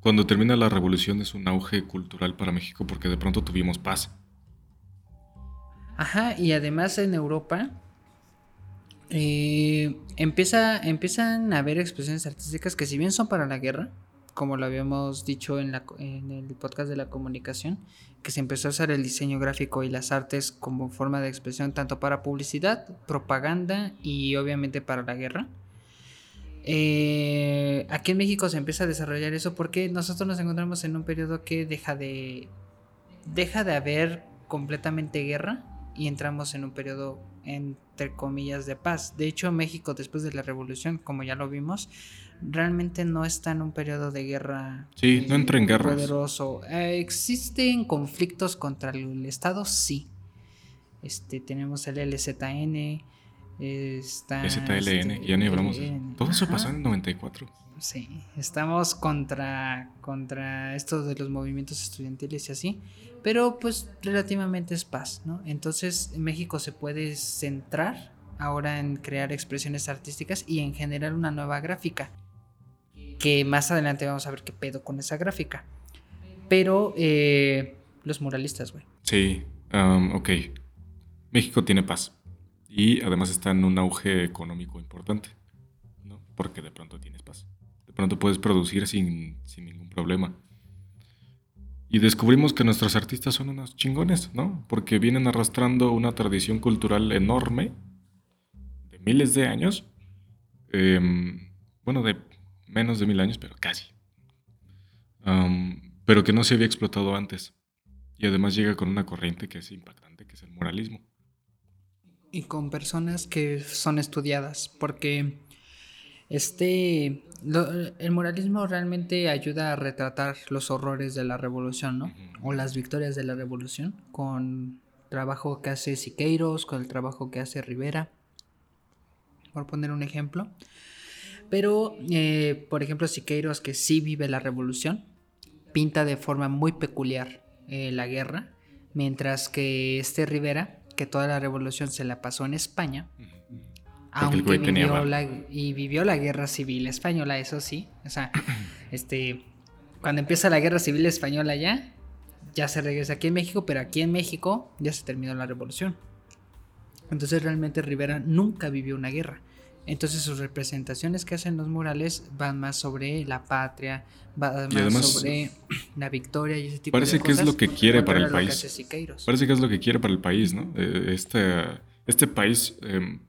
cuando termina la revolución es un auge cultural para México porque de pronto tuvimos paz. Ajá, y además en Europa eh, empieza, empiezan a haber expresiones artísticas que si bien son para la guerra, como lo habíamos dicho en, la, en el podcast de la comunicación, que se empezó a usar el diseño gráfico y las artes como forma de expresión tanto para publicidad, propaganda y obviamente para la guerra. Eh, aquí en México se empieza a desarrollar eso porque nosotros nos encontramos en un periodo que deja de deja de haber completamente guerra y entramos en un periodo entre comillas de paz. De hecho, México después de la revolución, como ya lo vimos, realmente no está en un periodo de guerra. Sí, no entra en guerra. Poderoso. Eh, existen conflictos contra el Estado, sí. Este, tenemos el LZN, está STLN, este, ya ni hablamos. Todo eso Ajá. pasó en el 94. Sí, estamos contra, contra esto de los movimientos estudiantiles y así, pero pues relativamente es paz, ¿no? Entonces México se puede centrar ahora en crear expresiones artísticas y en generar una nueva gráfica, que más adelante vamos a ver qué pedo con esa gráfica. Pero eh, los muralistas, güey. Sí, um, ok. México tiene paz. Y además está en un auge económico importante. ¿no? Porque de pronto tienes paz. De pronto puedes producir sin, sin ningún problema. Y descubrimos que nuestros artistas son unos chingones, ¿no? Porque vienen arrastrando una tradición cultural enorme, de miles de años. Em, bueno, de menos de mil años, pero casi. Am, pero que no se había explotado antes. Y además llega con una corriente que es impactante, que es el moralismo. Y con personas que son estudiadas, porque este lo- el moralismo realmente ayuda a retratar los horrores de la revolución, ¿no? O las victorias de la revolución, con trabajo que hace Siqueiros, con el trabajo que hace Rivera, por poner un ejemplo. Pero, eh, por ejemplo, Siqueiros, que sí vive la revolución, pinta de forma muy peculiar eh, la guerra, mientras que este Rivera, que toda la revolución se la pasó en España, aunque vivió la, y vivió la guerra civil española, eso sí. O sea, [CLEARS THROAT] este, cuando empieza la guerra civil española ya, ya se regresa aquí en México, pero aquí en México ya se terminó la revolución. Entonces realmente Rivera nunca vivió una guerra. Entonces sus representaciones que hacen los murales van más sobre la patria, van más además- sobre la victoria y ese tipo Parece de que es cosas. lo que quiere para el país. Parece que es lo que quiere para el país, ¿no? Eh, Este, este país em,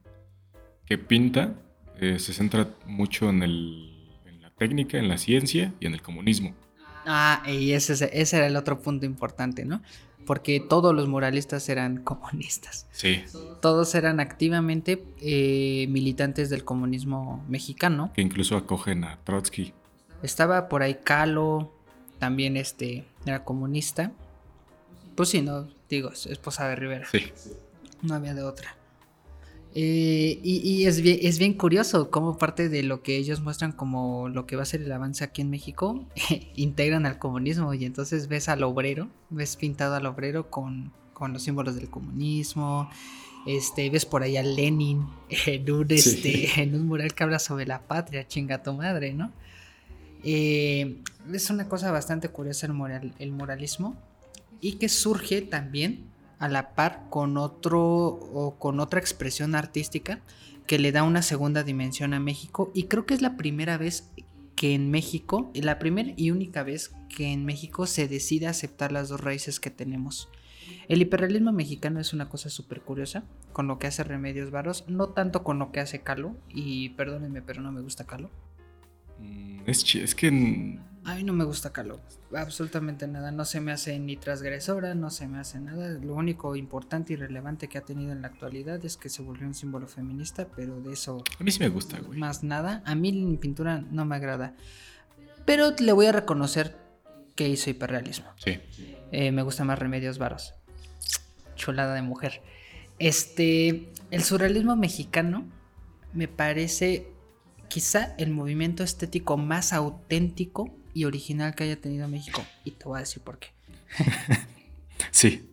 que pinta eh, se centra mucho en, el, en la técnica, en la ciencia y en el comunismo. Ah, y ese, es- ese era el otro punto importante, ¿no? Porque todos los muralistas eran [LAUGHS] comunistas. Sí, Todos eran activamente eh, militantes del comunismo mexicano. que incluso acogen a Trotsky. Estaba por ahí Calo, también este, era comunista. Pues sí, no, digo, es esposa de Rivera. Sí, No había de otra. Eh, y y es, bien, es bien curioso cómo parte de lo que ellos muestran como lo que va a ser el avance aquí en México, [LAUGHS] integran al comunismo y entonces ves al obrero, ves pintado al obrero con, con los símbolos del comunismo, este, ves por ahí a Lenin [LAUGHS] en un, Sí. este, en un mural que habla sobre la patria, chinga tu madre, ¿no? Eh, es una cosa bastante curiosa el, moral, el moralismo y que surge también a la par con otro o con otra expresión artística que le da una segunda dimensión a México y creo que es la primera vez que en México, la primera y única vez que en México se decide aceptar las dos raíces que tenemos. El hiperrealismo mexicano es una cosa súper curiosa con lo que hace Remedios Varos, no tanto con lo que hace Calo, y perdónenme, pero no me gusta Calo. Mm, es, es que A mí no me gusta Calo, absolutamente nada. No se me hace ni transgresora, no se me hace nada. Lo único importante y relevante que ha tenido en la actualidad es que se volvió un símbolo feminista, pero de eso a mí sí me gusta, güey. más nada. A mí en pintura no me agrada. Pero le voy a reconocer que hizo hiperrealismo. Sí, Eh, me gusta más Remedios Varos. Chulada de mujer. Este, el surrealismo mexicano me parece quizá el movimiento estético más auténtico y original que haya tenido México. Y te voy a decir por qué. [LAUGHS] sí,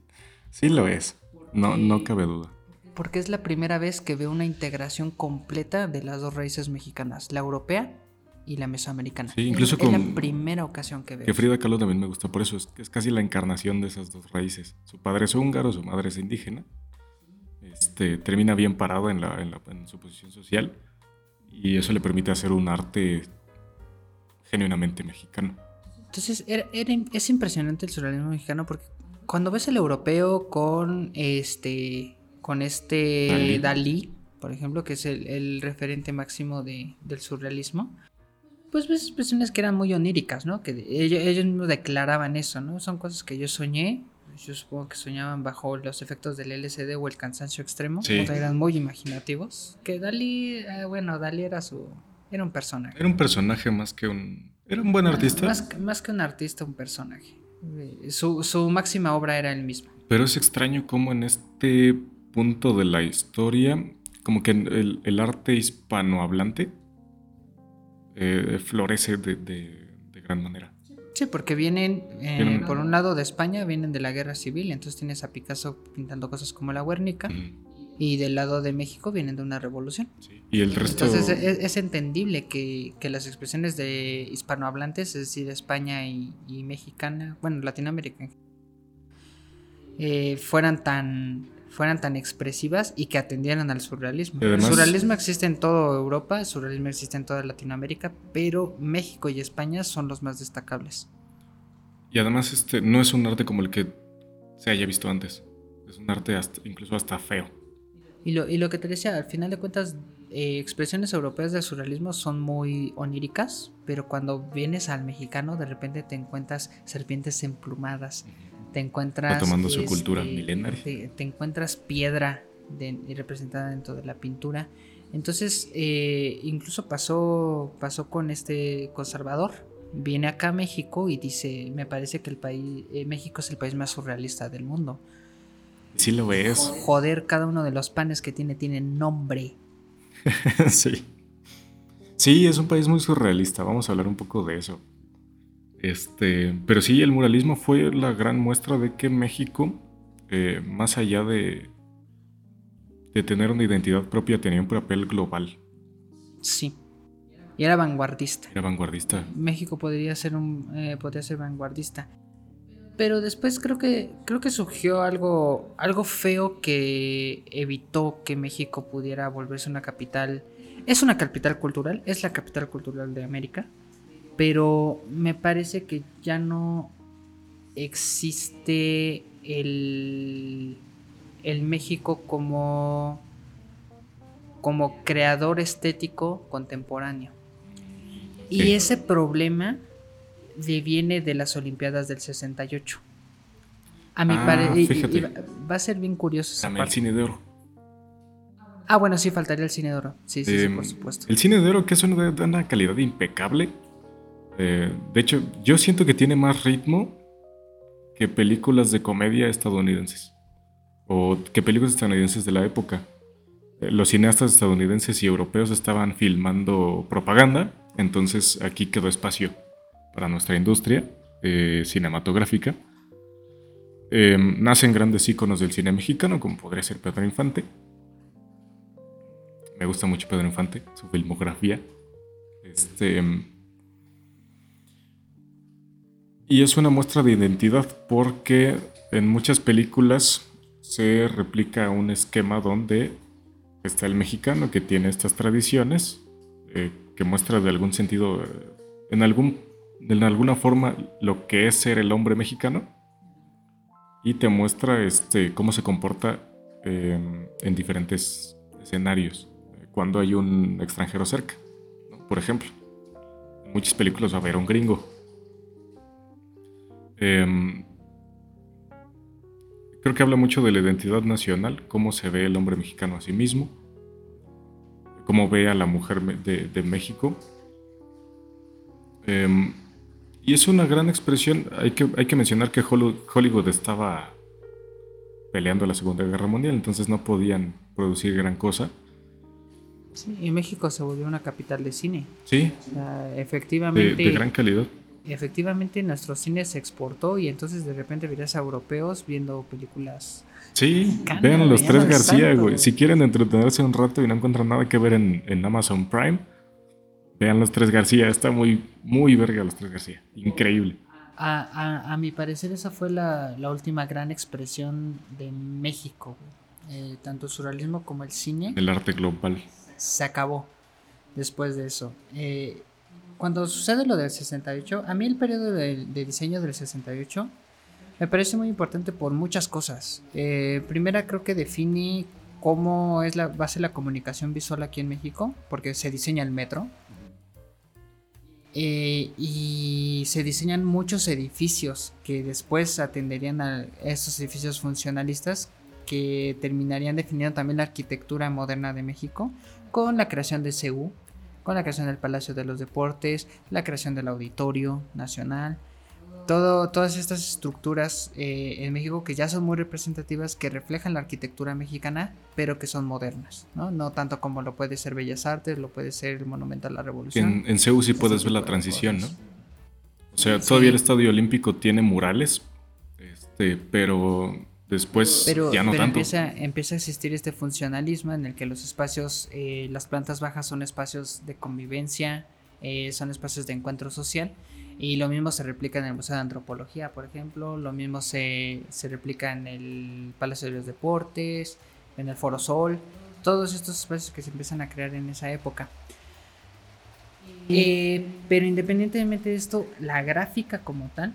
sí lo es. No, no cabe duda. Porque es la primera vez que veo una integración completa de las dos raíces mexicanas, la europea y la mesoamericana. Sí, incluso es, es con- la primera ocasión que veo. Que Frida Kahlo también me gusta, por eso es, es casi la encarnación de esas dos raíces. Su padre es húngaro, su madre es indígena. Este, termina bien parado en, la- en la- en su posición social y eso le permite hacer un arte genuinamente mexicano. Entonces era- era- es impresionante el surrealismo mexicano porque cuando ves el europeo con este con este Dalí. Dalí, por ejemplo, que es el, referente máximo de, del surrealismo, pues ves expresiones que eran muy oníricas, ¿no? Que ellos, ellos mismos declaraban eso, ¿no? Son cosas que yo soñé, yo supongo que soñaban bajo los efectos del LSD o el cansancio extremo, o sea, eran muy imaginativos. Que Dalí, eh, bueno, Dalí era su, era un personaje. Era un personaje más que un, era un buen artista. Más, más que un artista, un personaje. Eh, su, su máxima obra era el mismo. Pero es extraño cómo en este punto de la historia, como que el, el arte hispanohablante eh, florece de, gran manera. Sí, porque vienen, eh, por un lado de España, vienen de la guerra civil, entonces tienes a Picasso pintando cosas como la Guernica, y del lado de México vienen de una revolución. Y el resto... Entonces es, entendible que, las expresiones de hispanohablantes, es decir, España y, mexicana, bueno, Latinoamérica, eh, fueran tan fueran tan expresivas y que atendieran al surrealismo. el surrealismo existe en toda Europa, el surrealismo existe en toda Latinoamérica, pero México y España son los más destacables. Y además este no es un arte como el que se haya visto antes. Es un arte incluso hasta feo. Y lo, y lo que te decía, al final de cuentas, eh, expresiones europeas del surrealismo son muy oníricas, pero cuando vienes al mexicano, de repente te encuentras serpientes emplumadas, te encuentras... tomando su cultura este, milenaria. Te, encuentras piedra representada dentro de la pintura. Entonces, eh, incluso pasó, pasó con este conservador. Viene acá a México y dice, me parece que el país, eh, México es el país más surrealista del mundo. Sí lo ves. Joder, cada uno de los panes que tiene tiene nombre. [LAUGHS] sí. Sí, es un país muy surrealista. Vamos a hablar un poco de eso. Este, pero sí, el muralismo fue la gran muestra de que México, eh, más allá de, de tener una identidad propia, tenía un papel global. Sí. Y era vanguardista. Era vanguardista. México podría ser un, eh, podría ser vanguardista. Pero después creo que creo que surgió algo algo feo que evitó que México pudiera volverse una capital. Es una capital cultural, es la capital cultural de América pero me parece que ya no existe el, el México como, como creador estético contemporáneo. Y ese problema viene de las Olimpiadas del 68. A mi ah, parecer va a ser bien curioso esa parte. El cine de oro. Ah, bueno, sí, faltaría el cine de oro. Sí, sí, sí, em, por supuesto. El cine de oro, que es una, de una calidad impecable, eh, de hecho, yo siento que tiene más ritmo que películas de comedia estadounidenses. O que películas estadounidenses de la época. Eh, los cineastas estadounidenses y europeos estaban filmando propaganda, entonces aquí quedó espacio para nuestra industria eh, cinematográfica. nacen grandes íconos del cine mexicano, como podría ser Pedro Infante. Me gusta mucho Pedro Infante, su filmografía. Este, y es una muestra de identidad porque en muchas películas se replica un esquema donde está el mexicano que tiene estas tradiciones, eh, que muestra de algún sentido, eh, en, algún, en alguna forma, lo que es ser el hombre mexicano, y te muestra este, cómo se comporta em, en diferentes escenarios, cuando hay un extranjero cerca, por ejemplo. En muchas películas va a haber un gringo Em, creo que habla mucho de la identidad nacional, cómo se ve el hombre mexicano a sí mismo, cómo ve a la mujer de, México. Em, y es una gran expresión. Hay que, hay que mencionar que Hollywood estaba peleando la Segunda Guerra Mundial, entonces no podían producir gran cosa. Sí, y México se volvió una capital de cine. Sí. efectivamente. de gran calidad efectivamente nuestro cine se exportó y entonces de repente verías a europeos viendo películas. Sí, vean los tres García, güey. Si quieren entretenerse un rato y no encuentran nada que ver en, Amazon Prime, vean los tres García. Está muy, muy verga los tres García. Increíble. A, mi parecer esa fue la, última gran expresión de México. Eh, tanto el surrealismo como el cine. El arte global. Se acabó después de eso. Eh, cuando sucede lo del 68, a mí el periodo de, diseño del 68 me parece muy importante por muchas cosas. Eh, primera, creo que define cómo es la base de la comunicación visual aquí en México, porque se diseña el metro. Eh, y se diseñan muchos edificios que después atenderían a esos edificios funcionalistas que terminarían definiendo también la arquitectura moderna de México con la creación de CEU, con la creación del Palacio de los Deportes, la creación del Auditorio Nacional, todo, todas estas estructuras eh, en México que ya son muy representativas, que reflejan la arquitectura mexicana, pero que son modernas, ¿no? No tanto como lo puede ser Bellas Artes, lo puede ser el Monumento a la Revolución. En, en sí puedes ver la transición, ¿no? O sea, todavía el Estadio Olímpico tiene murales, este, pero después ya no tanto. Empieza, empieza a existir este funcionalismo en el que los espacios, eh, las plantas bajas son espacios de convivencia, eh, son espacios de encuentro social y lo mismo se replica en el Museo de Antropología, por ejemplo. Lo mismo se, replica en el Palacio de los Deportes, en el Foro Sol. Todos estos espacios que se empiezan a crear en esa época. Eh, pero independientemente de esto, la gráfica como tal,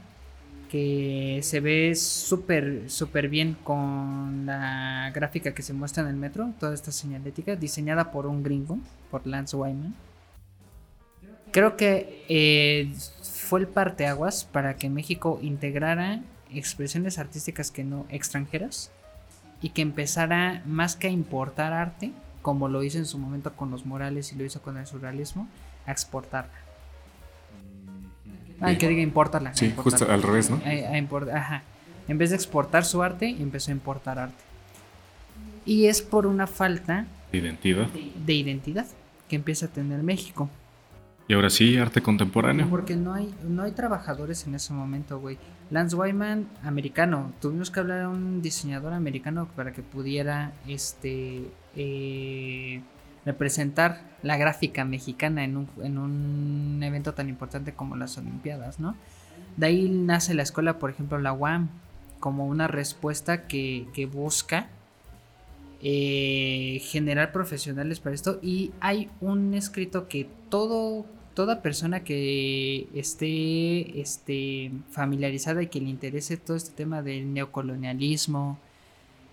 que se ve súper, súper bien con la gráfica que se muestra en el metro, toda esta señalética, diseñada por un gringo, por Lance Wyman. Creo que eh, fue el parteaguas para que México integrara expresiones artísticas que no extranjeras y que empezara más que a importar arte, como lo hizo en su momento con los murales y lo hizo con el surrealismo, a exportarla. Ah, que diga importarla. Sí, justo al revés, ¿no? ajá. En vez de exportar su arte, empezó a importar arte. Y es por una falta de identidad. de identidad que empieza a tener México. Y ahora sí, arte contemporáneo. Porque no hay, no hay trabajadores en ese momento, güey. Lance Wyman, americano. Tuvimos que hablar a un diseñador americano para que pudiera este eh, representar la gráfica mexicana en un, en un evento tan importante como las Olimpiadas, ¿no? De ahí nace la escuela, por ejemplo, la UAM, como una respuesta que, busca eh, generar profesionales para esto. Y hay un escrito que todo toda persona que esté este, familiarizada y que le interese todo este tema del neocolonialismo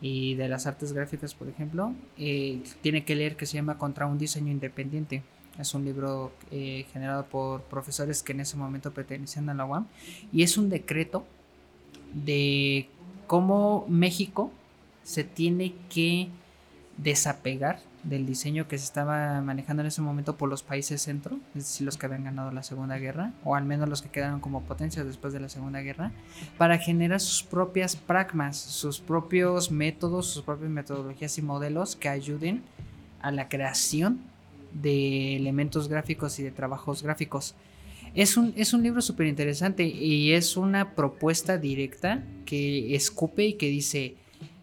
y de las artes gráficas, por ejemplo, eh, tiene que leer que se llama Contra un diseño independiente. Es un libro eh, generado por profesores que en ese momento pertenecían a la UAM y es un decreto de cómo México se tiene que desapegar del diseño que se estaba manejando en ese momento por los países centro, es decir, los que habían ganado la Segunda Guerra, o al menos los que quedaron como potencias después de la Segunda Guerra, para generar sus propias pragmas, sus propios métodos, sus propias metodologías y modelos que ayuden a la creación de elementos gráficos y de trabajos gráficos. Es un, es un libro súper interesante y es una propuesta directa que escupe y que dice,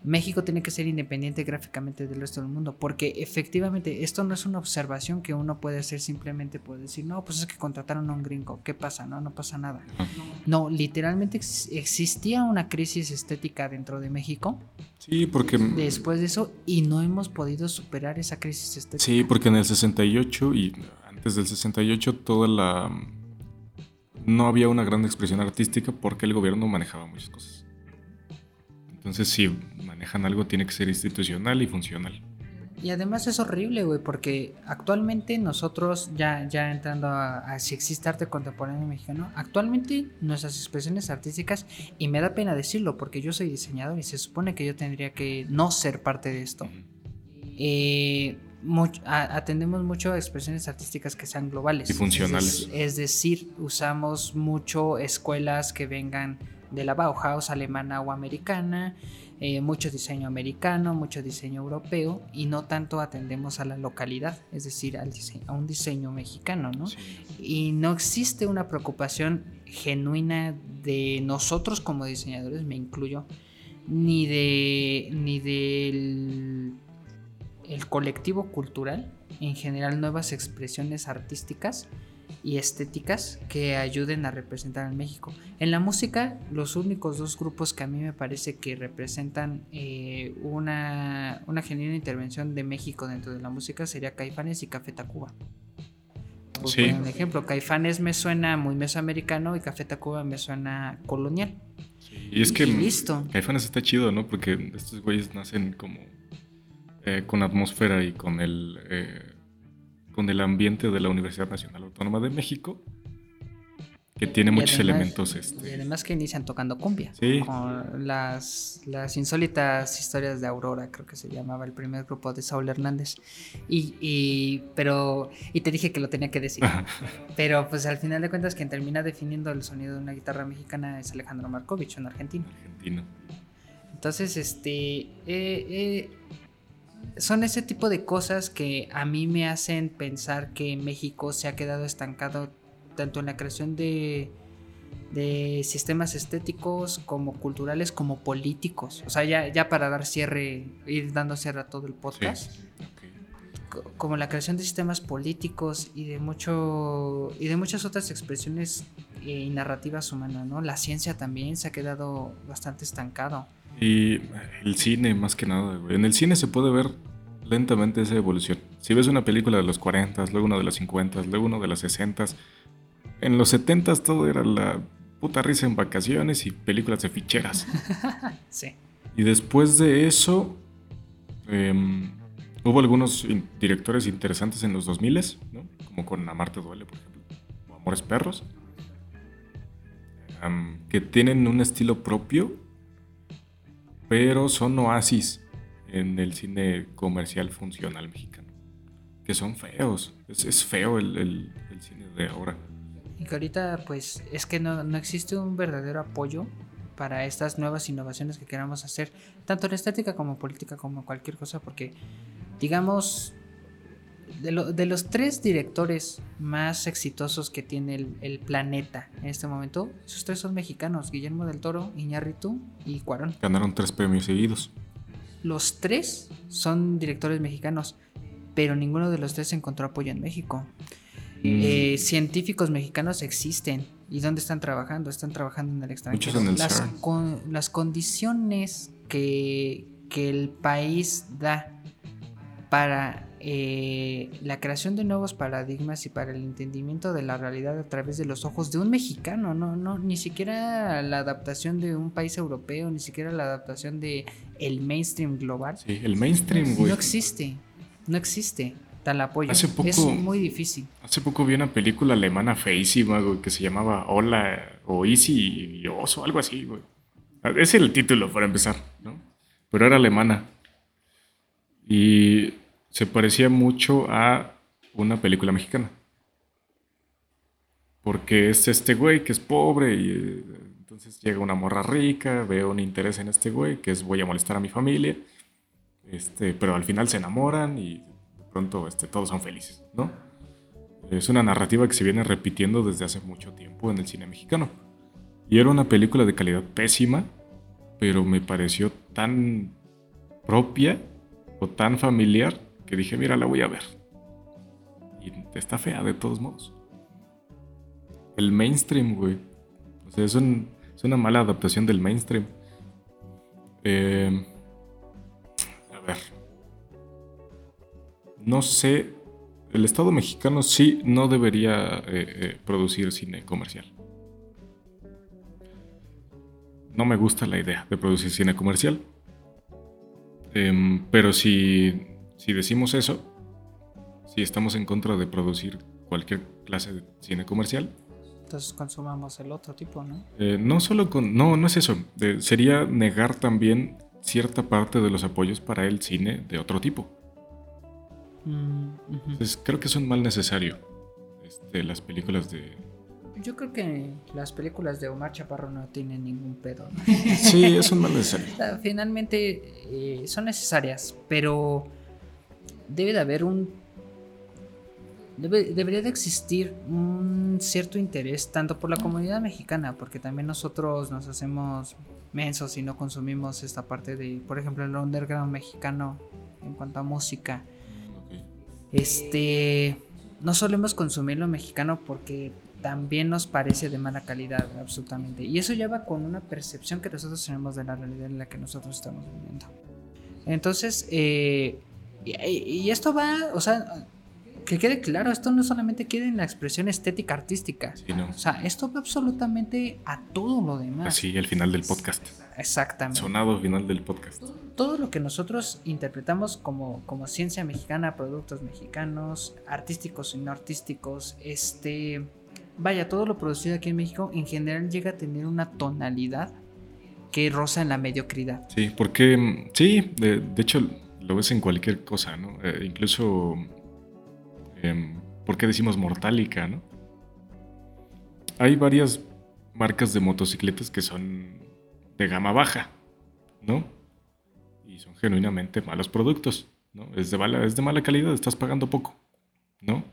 México tiene que ser independiente gráficamente del resto del mundo, porque efectivamente esto no es una observación que uno puede hacer simplemente por decir, no, pues es que contrataron a un gringo, ¿qué pasa? No, no pasa nada. No, literalmente existía una crisis estética dentro de México. Sí, porque... Después de eso, y no hemos podido superar esa crisis estética. Sí, porque en el 68 y antes del 68 toda la... No había una gran expresión artística porque el gobierno manejaba muchas cosas. Entonces, si manejan algo, tiene que ser institucional y funcional. Y además es horrible, güey, porque actualmente nosotros, ya, ya entrando a, si existe arte contemporáneo mexicano, actualmente nuestras expresiones artísticas, y me da pena decirlo porque yo soy diseñador y se supone que yo tendría que no ser parte de esto. Eh, atendemos mucho a expresiones artísticas que sean globales. Y funcionales. es decir, usamos mucho escuelas que vengan de la Bauhaus alemana o americana, eh, mucho diseño americano, mucho diseño europeo y no tanto atendemos a la localidad, es decir, al a un diseño mexicano, ¿no? Y no existe una preocupación genuina de nosotros como diseñadores, me incluyo, ni de ni del el colectivo cultural, en general nuevas expresiones artísticas y estéticas que ayuden a representar a México. En la música, los únicos dos grupos que a mí me parece que representan eh, una, una genuina intervención de México dentro de la música sería Caifanes y Café Tacuba. Por sí. un ejemplo, Caifanes me suena muy mesoamericano y Café Tacuba me suena colonial. Y es que listo. Caifanes está chido, ¿no? Porque estos güeyes nacen como eh, con atmósfera y con el, eh, con el ambiente de la Universidad Nacional Autónoma de México, que tiene muchos elementos. Este... Y además que inician tocando cumbia. Sí. Con las, las insólitas historias de Aurora, creo que se llamaba el primer grupo de Saúl Hernández. Y, y, pero, y te dije que lo tenía que decir. pero pues al final de cuentas quien termina definiendo el sonido de una guitarra mexicana es Alejandro Markovich, un argentino. Argentino. Entonces, este... Eh, eh, son ese tipo de cosas que a mí me hacen pensar que México se ha quedado estancado tanto en la creación de, de sistemas estéticos como culturales como políticos. O sea, ya, ya para dar cierre, ir dando cierre a todo el podcast. Sí. Como la creación de sistemas políticos y de mucho y de muchas otras expresiones eh, y narrativas humanas, ¿no? La ciencia también se ha quedado bastante estancado. Y el cine, más que nada, güey. En el cine se puede ver lentamente esa evolución. Si ves una película de los 40, luego una de los 50, luego una de los 60, en los 70 todo era la puta risa en vacaciones y películas de ficheras. [LAUGHS] sí. Y después de eso, em, hubo algunos in- directores interesantes en los 2000, ¿no? Como con Amarte Duele, por ejemplo, o Amores Perros, em, que tienen un estilo propio, pero son oasis en el cine comercial funcional mexicano, que son feos. Es, feo el, el- el cine de ahora. Y que ahorita pues es que no, no existe un verdadero apoyo para estas nuevas innovaciones que queramos hacer, tanto en estética como política como cualquier cosa, porque digamos, de, lo- de los tres directores más exitosos que tiene el, el planeta en este momento, esos tres son mexicanos, Guillermo del Toro, Iñárritu y Cuarón. Ganaron tres premios seguidos. Los tres son directores mexicanos, pero ninguno de los tres encontró apoyo en México. Mm. Eh, científicos mexicanos existen. ¿Y dónde están trabajando? Están trabajando en el extranjero. Muchos en el las, con- las condiciones que, que el país da para eh, la creación de nuevos paradigmas y para el entendimiento de la realidad a través de los ojos de un mexicano, no, no, ni siquiera la adaptación de un país europeo, ni siquiera la adaptación de el mainstream global. Sí, el mainstream, güey. No existe, no existe tal apoyo. Hace poco- Es muy difícil. Hace poco vi una película alemana feísima, güey, que se llamaba Hola o Easy y Oso, algo así, güey. Es el título para empezar, ¿no? Pero era alemana. Y se parecía mucho a una película mexicana. Porque es este güey que es pobre y eh, entonces llega una morra rica, veo un interés en este güey, que es voy a molestar a mi familia. Este, pero al final se enamoran y de pronto este, todos son felices, ¿no? Es una narrativa que se viene repitiendo desde hace mucho tiempo en el cine mexicano. Y era una película de calidad pésima, pero me pareció tan propia o tan familiar que dije, mira, la voy a ver. Y está fea de todos modos. El mainstream, güey. O sea, es, un- una mala adaptación del mainstream. Eh, a ver. No sé. El Estado mexicano sí no debería eh, eh, producir cine comercial. No me gusta la idea de producir cine comercial. Em, pero si, si decimos eso, si estamos en contra de producir cualquier clase de cine comercial, Entonces consumamos el otro tipo, ¿no? eh, no solo con. No, no es eso. Eh, sería negar también cierta parte de los apoyos para el cine de otro tipo. Mm. Entonces, creo que es un mal necesario. Este, las películas de. Yo creo que las películas de Omar Chaparro no tienen ningún pedo. ¿no? Sí, es un mal necesario. [LAUGHS] Finalmente eh, son necesarias, pero debe de haber un... debe- debería de existir un cierto interés tanto por la comunidad mexicana, porque también nosotros nos hacemos mensos y no consumimos esta parte de, por ejemplo, el underground mexicano en cuanto a música. Ok. Este, no solemos consumir lo mexicano porque también nos parece de mala calidad, absolutamente. Y eso ya va con una percepción que nosotros tenemos de la realidad en la que nosotros estamos viviendo. Entonces, eh, y, y esto va, o sea, que quede claro, esto no solamente queda en la expresión estética artística. O sea, esto va absolutamente a todo lo demás. Así, el final del podcast. Exactamente. Sonado final del podcast. Todo lo que nosotros interpretamos como, como ciencia mexicana, productos mexicanos, artísticos y no artísticos, este, vaya, todo lo producido aquí en México en general llega a tener una tonalidad que roza en la mediocridad. Sí, porque sí, de, hecho lo ves en cualquier cosa, ¿no? Eh, incluso, eh, ¿por qué decimos mortálica, no? Hay varias marcas de motocicletas que son de gama baja, ¿no? Y son genuinamente malos productos, ¿no? Es de mala, es de mala calidad, estás pagando poco, ¿no?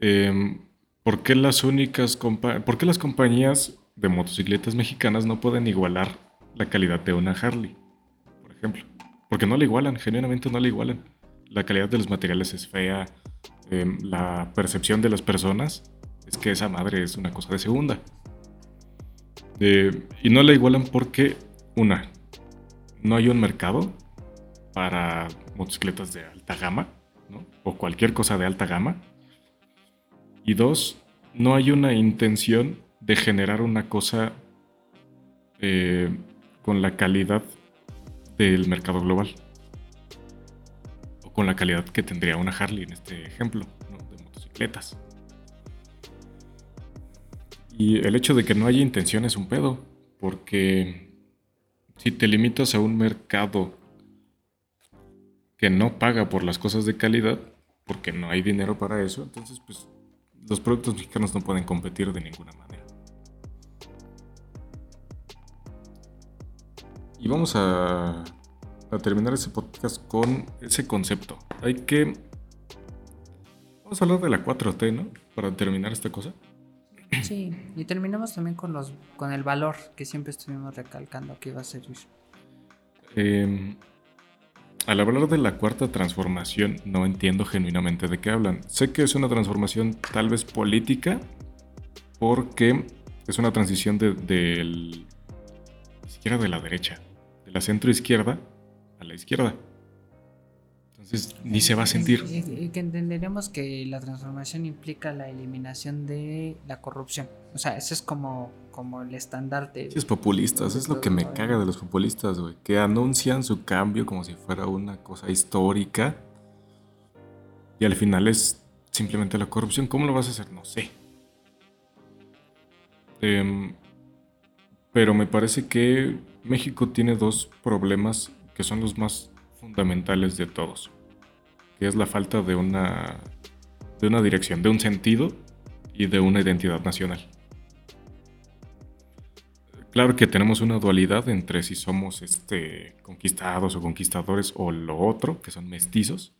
Em, ¿por, qué las únicas ¿Por qué las compañías de motocicletas mexicanas no pueden igualar la calidad de una Harley, por ejemplo? Porque no la igualan, genuinamente no la igualan. La calidad de los materiales es fea, em, la percepción de las personas es que esa madre es una cosa de segunda y no la igualan porque, una, no hay un mercado para motocicletas de alta gama, ¿no? o cualquier cosa de alta gama. Y dos, no hay una intención de generar una cosa eh, con la calidad del mercado global. O con la calidad que tendría una Harley en este ejemplo, de motocicletas. Y el hecho de que no haya intención es un pedo, porque si te limitas a un mercado que no paga por las cosas de calidad, porque no hay dinero para eso, entonces pues los productos mexicanos no pueden competir de ninguna manera. Y vamos a, a terminar ese podcast con ese concepto. Hay que... Vamos a hablar de la 4T, ¿no? Para terminar esta cosa. Sí, y terminamos también con los con el valor que siempre estuvimos recalcando que iba a servir. Eh, al hablar de la cuarta transformación, no entiendo genuinamente de qué hablan. Sé que es una transformación tal vez política, porque es una transición de, del ni siquiera de la derecha, de la centro izquierda a la izquierda ni se va a sentir. Y, que entenderemos que la transformación implica la eliminación de la corrupción. O sea, ese es como, como el estandarte. Sí, es populistas, es lo que me caga de los populistas, güey. Que anuncian su cambio como si fuera una cosa histórica. Y al final es simplemente la corrupción. ¿Cómo lo vas a hacer? No sé. Em, pero me parece que México tiene dos problemas que son los más fundamentales de todos que es la falta de una, de una dirección, de un sentido y de una identidad nacional. Claro que tenemos una dualidad entre si somos este, conquistados o conquistadores o lo otro, que son mestizos,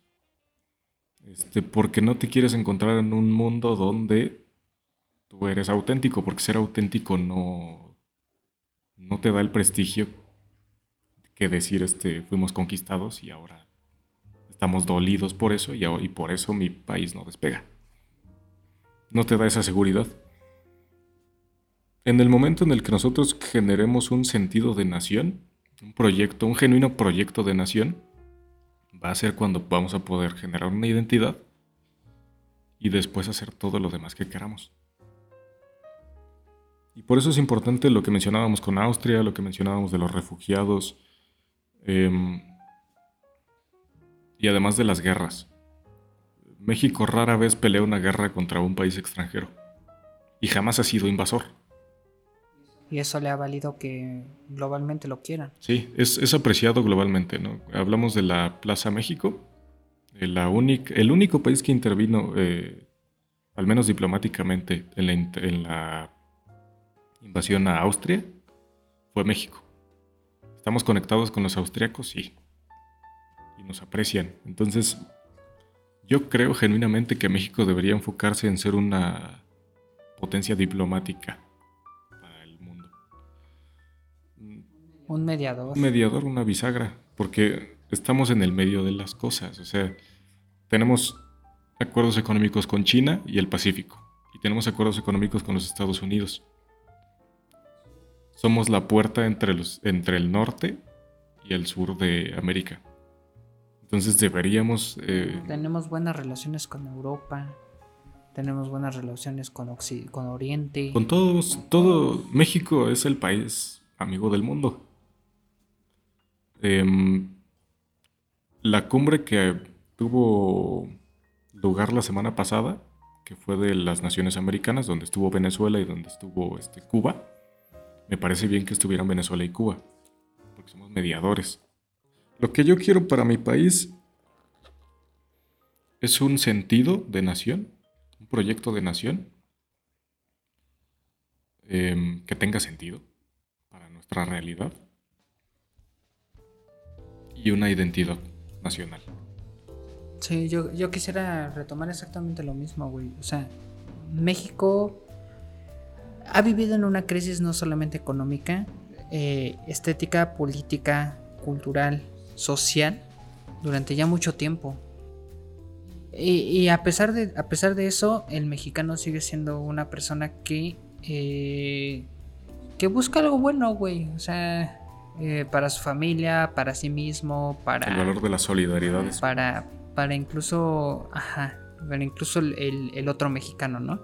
este, porque no te quieres encontrar en un mundo donde tú eres auténtico, porque ser auténtico no, no te da el prestigio que decir este, fuimos conquistados y ahora estamos dolidos por eso y, por eso mi país no despega. No te da esa seguridad. En el momento en el que nosotros generemos un sentido de nación, un proyecto, un genuino proyecto de nación, va a ser cuando vamos a poder generar una identidad y después hacer todo lo demás que queramos. Y por eso es importante lo que mencionábamos con Austria, lo que mencionábamos de los refugiados. Em, y además de las guerras. México rara vez pelea una guerra contra un país extranjero y jamás ha sido invasor. Y eso le ha valido que globalmente lo quieran. Sí, es, apreciado globalmente. ¿no? Hablamos de la Plaza México, la el único país que intervino, eh, al menos diplomáticamente, en la, en la invasión a Austria, fue México. ¿Estamos conectados con los austriacos? Sí y nos aprecian. Entonces, yo creo genuinamente que México debería enfocarse en ser una potencia diplomática para el mundo. Un mediador. Un mediador, una bisagra, porque estamos en el medio de las cosas. O sea, tenemos acuerdos económicos con China y el Pacífico, y tenemos acuerdos económicos con los Estados Unidos. Somos la puerta entre, los, entre el norte y el sur de América. Entonces deberíamos... eh, Tenemos buenas relaciones con Europa. Tenemos buenas relaciones con, con Oriente. Con todos, todo México es el país amigo del mundo. Em, la cumbre que tuvo lugar la semana pasada, que fue de las Naciones Americanas, donde estuvo Venezuela y donde estuvo este, Cuba, me parece bien que estuvieran Venezuela y Cuba, porque somos mediadores. Lo que yo quiero para mi país es un sentido de nación, un proyecto de nación em, que tenga sentido para nuestra realidad y una identidad nacional. Sí, yo, yo quisiera retomar exactamente lo mismo, güey. O sea, México ha vivido en una crisis no solamente económica, eh, estética, política, cultural, social, durante ya mucho tiempo. Y, y a, pesar de, a pesar de eso, el mexicano sigue siendo una persona que, eh, que busca algo bueno, güey. O sea, eh, para su familia, para sí mismo, para El valor de la solidaridad para, para incluso, ajá, para incluso el, el- el otro mexicano, ¿no?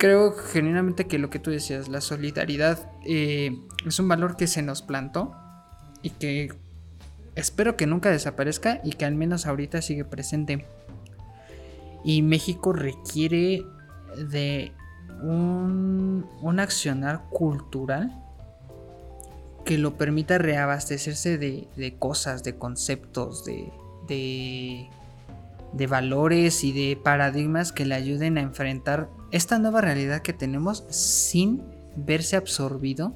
Creo genuinamente que lo que tú decías, la solidaridad eh, es un valor que se nos plantó y que espero que nunca desaparezca y que al menos ahorita sigue presente. Y México requiere de un, un accionar cultural que lo permita reabastecerse de, de cosas, de conceptos, de, de, de valores y de paradigmas que le ayuden a enfrentar esta nueva realidad que tenemos sin verse absorbido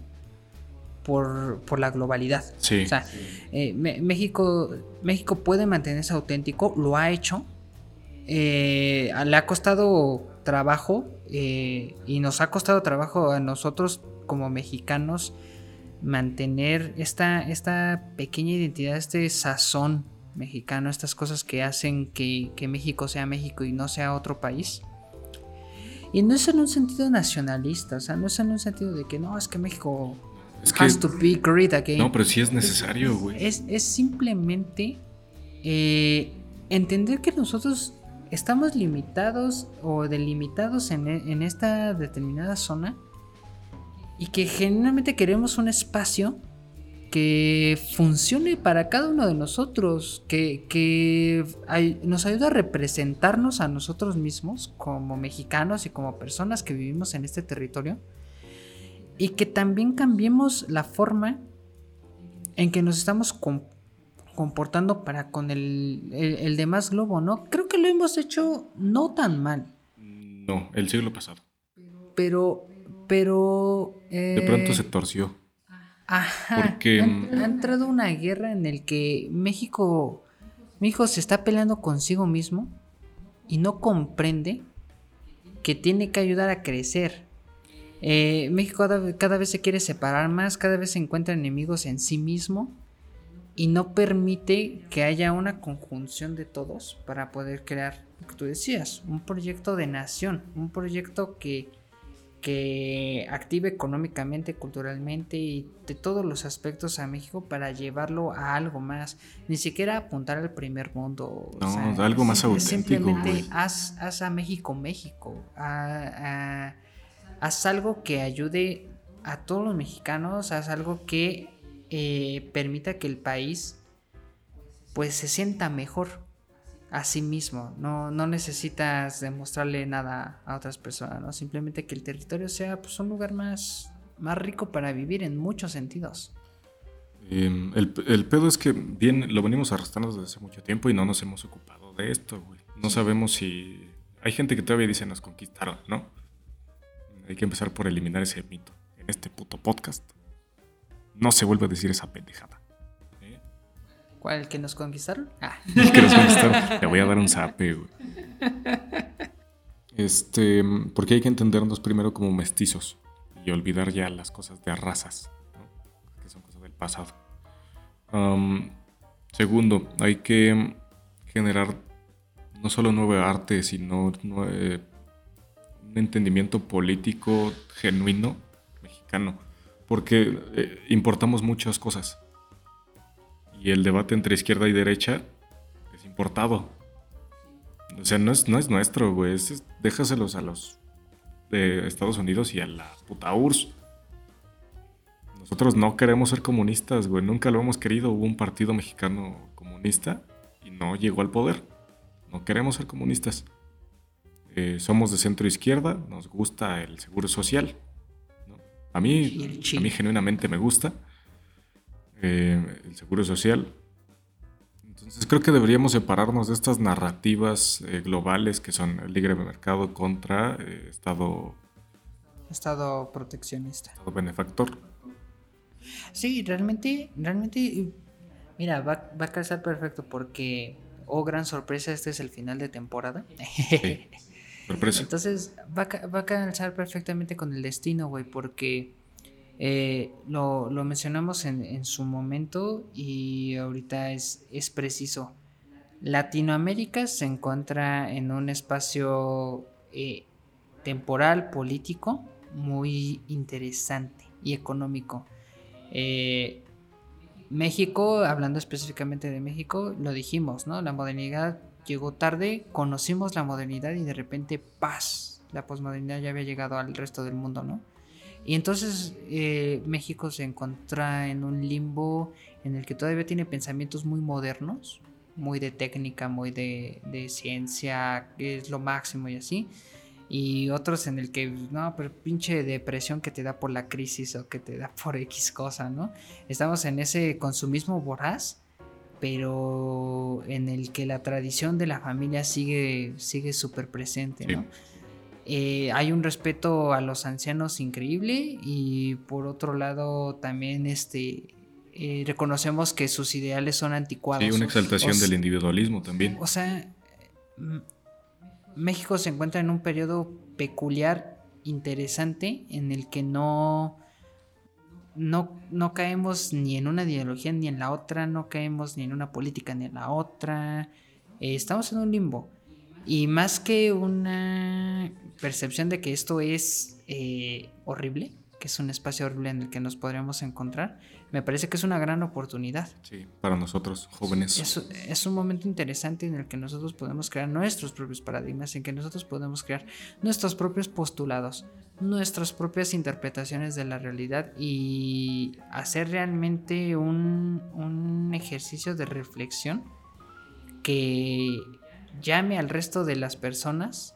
por, por la globalidad. Sí. O sea, eh, México, México puede mantenerse auténtico, lo ha hecho. eh, le ha costado trabajo eh, y nos ha costado trabajo a nosotros como mexicanos mantener esta, esta pequeña identidad, este sazón mexicano, estas cosas que hacen que, que México sea México y no sea otro país. Y no es en un sentido nacionalista, o sea, no es en un sentido de que no, es que México Es que- has to be great again. no, pero sí es necesario, güey. Es, es simplemente eh, entender que nosotros estamos limitados o delimitados en, en esta determinada zona y que genuinamente queremos un espacio que funcione para cada uno de nosotros, que, que nos ayude a representarnos a nosotros mismos como mexicanos y como personas que vivimos en este territorio y que también cambiemos la forma en que nos estamos com- comportando para con el, el- el demás globo, ¿no? Creo que lo hemos hecho no tan mal, No, el siglo pasado. pero, pero... De eh, pronto se torció. Ajá. porque, ha, mm, ha entrado una guerra en el que México, México se está peleando consigo mismo y no comprende que tiene que ayudar a crecer. Eh, México cada, cada vez se quiere separar más, cada vez se encuentra enemigos en sí mismo y no permite que haya una conjunción de todos para poder crear lo que tú decías, un proyecto de nación, un proyecto que, que active económicamente, culturalmente y de todos los aspectos a México para llevarlo a algo más, ni siquiera apuntar al primer mundo. o No, sea, algo más auténtico, Simplemente haz, haz a México México, a- a- haz algo que ayude a todos los mexicanos, haz algo que eh, permita que el país pues se sienta mejor a sí mismo. No, no necesitas demostrarle nada a otras personas, ¿no? Simplemente que el territorio sea pues, un lugar más, más rico para vivir en muchos sentidos. Eh, el, el pedo es que bien, lo venimos arrastrando desde hace mucho tiempo y no nos hemos ocupado de esto, güey. No sabemos si... Hay gente que todavía dice nos conquistaron, ¿no? Hay que empezar por eliminar ese mito en este puto podcast. No se vuelve a decir esa pendejada. ¿Cuál que nos conquistaron? Ah, [LAUGHS] El que nos conquistaron. Le voy a dar un zape, güey. Este, porque hay que entendernos primero como mestizos y olvidar ya las cosas de razas, que son cosas del pasado. Am, segundo, hay que generar no solo nuevo arte, sino un entendimiento político genuino mexicano, porque eh, importamos muchas cosas. Y el debate entre izquierda y derecha importado. O sea, no es, no es nuestro, güey. déjaselos a los de Estados Unidos y a la puta URSS. Nosotros no queremos ser comunistas, güey. Nunca lo hemos querido. Hubo un partido mexicano comunista y no llegó al poder. No queremos ser comunistas. Eh, somos de centro izquierda, nos gusta el seguro social. A, mí, a mí genuinamente me gusta eh, el seguro social. Entonces creo que deberíamos separarnos de estas narrativas eh, globales que son el libre mercado contra Estado... Estado proteccionista. Estado benefactor. Sí, realmente, realmente, mira, va, va a calzar perfecto porque, oh gran sorpresa, este es el final de temporada. [LAUGHS] Entonces va va a calzar perfectamente con el destino, güey, porque eh, lo, mencionamos en, su momento y ahorita es, es preciso. Latinoamérica se encuentra en un espacio eh, temporal, político, muy interesante y económico. Eh, México, hablando específicamente de México, lo dijimos, ¿no? La modernidad llegó tarde, conocimos la modernidad y de repente, paz, la posmodernidad ya había llegado al resto del mundo, ¿no? Y entonces eh, México se encuentra en un limbo en el que todavía tiene pensamientos muy modernos, muy de técnica, muy de, de ciencia, que es lo máximo y así. Y otros en el que, no, pero pinche depresión que te da por la crisis o que te da [LAUGHS] por X cosa, ¿no? Estamos en ese consumismo voraz pero en el que la tradición de la familia sigue sigue súper presente, ¿no? Eh, hay un respeto a los ancianos increíble y por otro lado también este eh, reconocemos que sus ideales son anticuados. Sí, una exaltación del individualismo también. O sea, México se encuentra en un periodo peculiar, interesante, en el que no no, no caemos ni en una ideología ni en la otra, no caemos ni en una política ni en la otra. Eh, estamos en un limbo. Y más que una percepción de que esto es eh, horrible, que es un espacio horrible en el que nos podríamos encontrar, me parece que es una gran oportunidad. Sí, para nosotros, jóvenes. Es, es, un momento interesante en el que nosotros podemos crear nuestros propios paradigmas, en que nosotros podemos crear nuestros propios postulados, nuestras propias interpretaciones de la realidad y hacer realmente un, un ejercicio de reflexión que llame al resto de las personas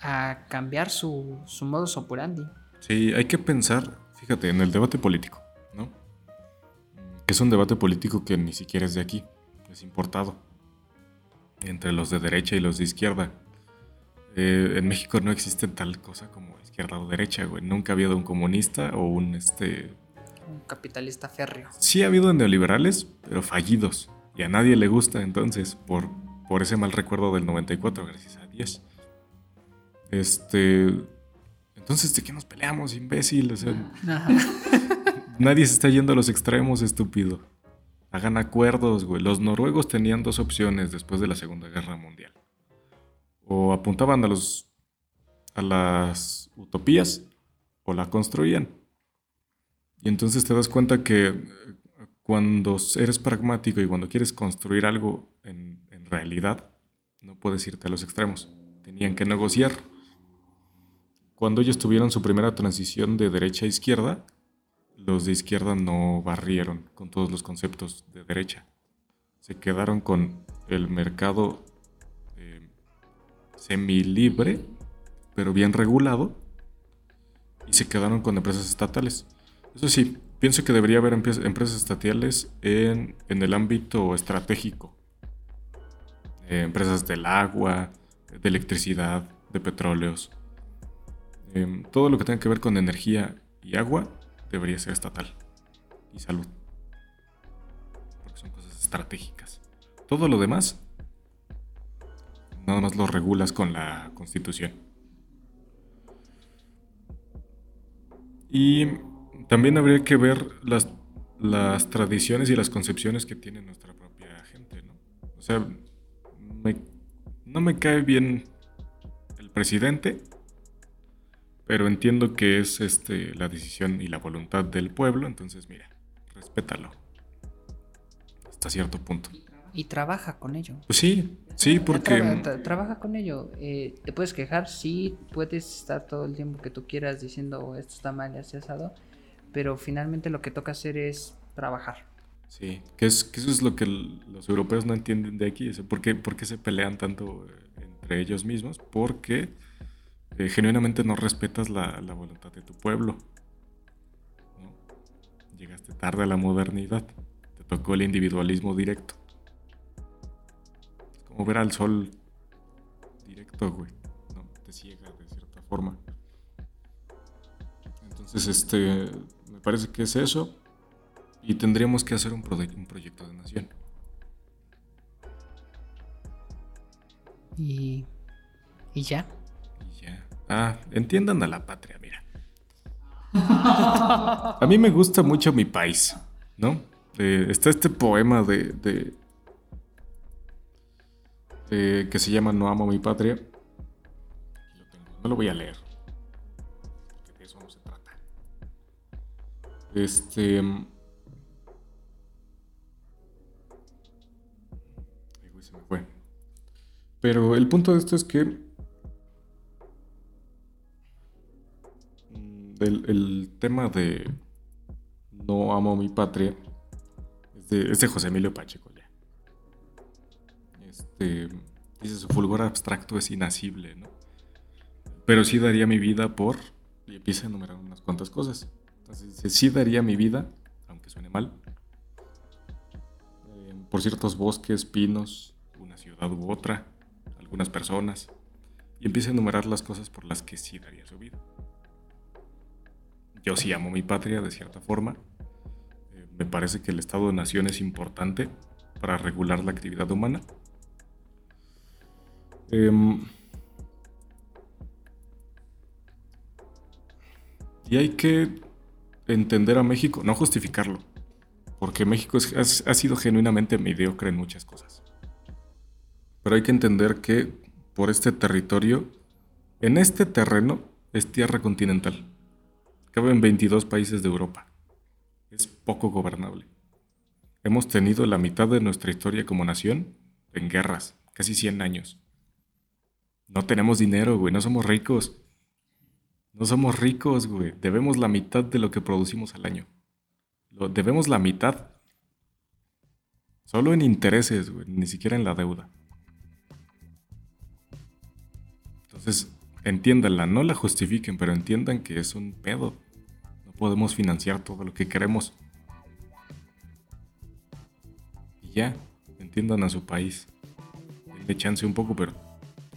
a cambiar su, su modus operandi. Sí, hay que pensar, fíjate, en el debate político, ¿no? Que es un debate político que ni siquiera es de aquí, es importado. Entre los de derecha y los de izquierda. Eh, en México no existe tal cosa como izquierda o derecha, güey. Nunca ha habido un comunista o un este. Un capitalista férreo. Sí ha habido neoliberales, pero fallidos. Y a nadie le gusta entonces, por, por ese mal recuerdo del 94, gracias a Dios. Este. Entonces, ¿de qué nos peleamos, imbécil? O sea, nadie se está yendo a los extremos, estúpido. Hagan acuerdos, güey. Los noruegos tenían dos opciones después de la Segunda Guerra Mundial. O apuntaban a los. a las utopías. O la construían. Y entonces te das cuenta que eh, cuando eres pragmático y cuando quieres construir algo en, en realidad, no puedes irte a los extremos. Tenían que negociar cuando ellos tuvieron su primera transición de derecha a izquierda, los de izquierda no barrieron con todos los conceptos de derecha. Se quedaron con el mercado eh, semi-libre, pero bien regulado, y se quedaron con empresas estatales. Eso sí, pienso que debería haber empresas estatales en, el ámbito estratégico. Empresas del agua, de electricidad, de petróleos. Em, todo lo que tenga que ver con energía y agua debería ser estatal. Y salud. Porque son cosas estratégicas. Todo lo demás, nada más lo regulas con la constitución. Y también habría que ver las, las tradiciones y las concepciones que tiene nuestra propia gente, ¿no? O sea, no me cae bien el presidente, pero entiendo que es este, la decisión y la voluntad del pueblo, entonces mira, respétalo. Hasta cierto punto. y trabaja con ello. Pues sí, sí, porque... trabaja con ello. Eh, te puedes quejar, sí, puedes estar todo el tiempo que tú quieras diciendo esto está mal y así asado, pero finalmente lo que toca hacer es trabajar. Sí, que, es, que eso es lo que los europeos no entienden de aquí. ¿Por qué, por se pelean tanto eh, entre ellos mismos? Porque eh, genuinamente no respetas la, la, voluntad de tu pueblo. Llegaste tarde a la modernidad. Te tocó el individualismo directo. Es como ver al sol directo, güey. ¿no? Te ciega de cierta forma. Entonces, este, me parece que es eso. Y tendríamos que hacer un, un proyecto de nación. Y, y ya. Y ya. Ah, entiendan a la patria, mira. [LAUGHS] a mí me gusta mucho mi país, ¿no? Eh, está este poema de, de, que se llama No amo mi patria. No lo voy a leer. Porque de eso no se trata. Este. Pero el punto de esto es que mm, el, tema de no amo mi patria es de, José Emilio Pacheco ya. Este, dice su fulgor abstracto es inacible, ¿no? Pero sí daría mi vida por... Y empieza a enumerar unas cuantas cosas. Entonces dice, sí daría mi vida, aunque suene mal, eh, por ciertos bosques, pinos, una ciudad u otra, algunas personas, y empieza a enumerar las cosas por las que sí daría su vida. Yo sí amo mi patria de cierta forma. Eh, me parece que el Estado de Nación es importante para regular la actividad humana. Em, y hay que entender a México, no justificarlo, porque México ha sido genuinamente mediocre en muchas cosas. Pero hay que entender que por este territorio, en este terreno, es tierra continental. Caben 22 países de Europa. Es poco gobernable. Hemos tenido la mitad de nuestra historia como nación en guerras, casi 100 años. No tenemos dinero, güey, no somos ricos. No somos ricos, güey. Debemos la mitad de lo que producimos al año. Debemos la mitad. Solo en intereses, güey, ni siquiera en la deuda. Entonces, entiéndanla, no la justifiquen, pero entiendan que es un pedo. No podemos financiar todo lo que queremos. Y ya, entiendan a su país. Denle chance un poco, pero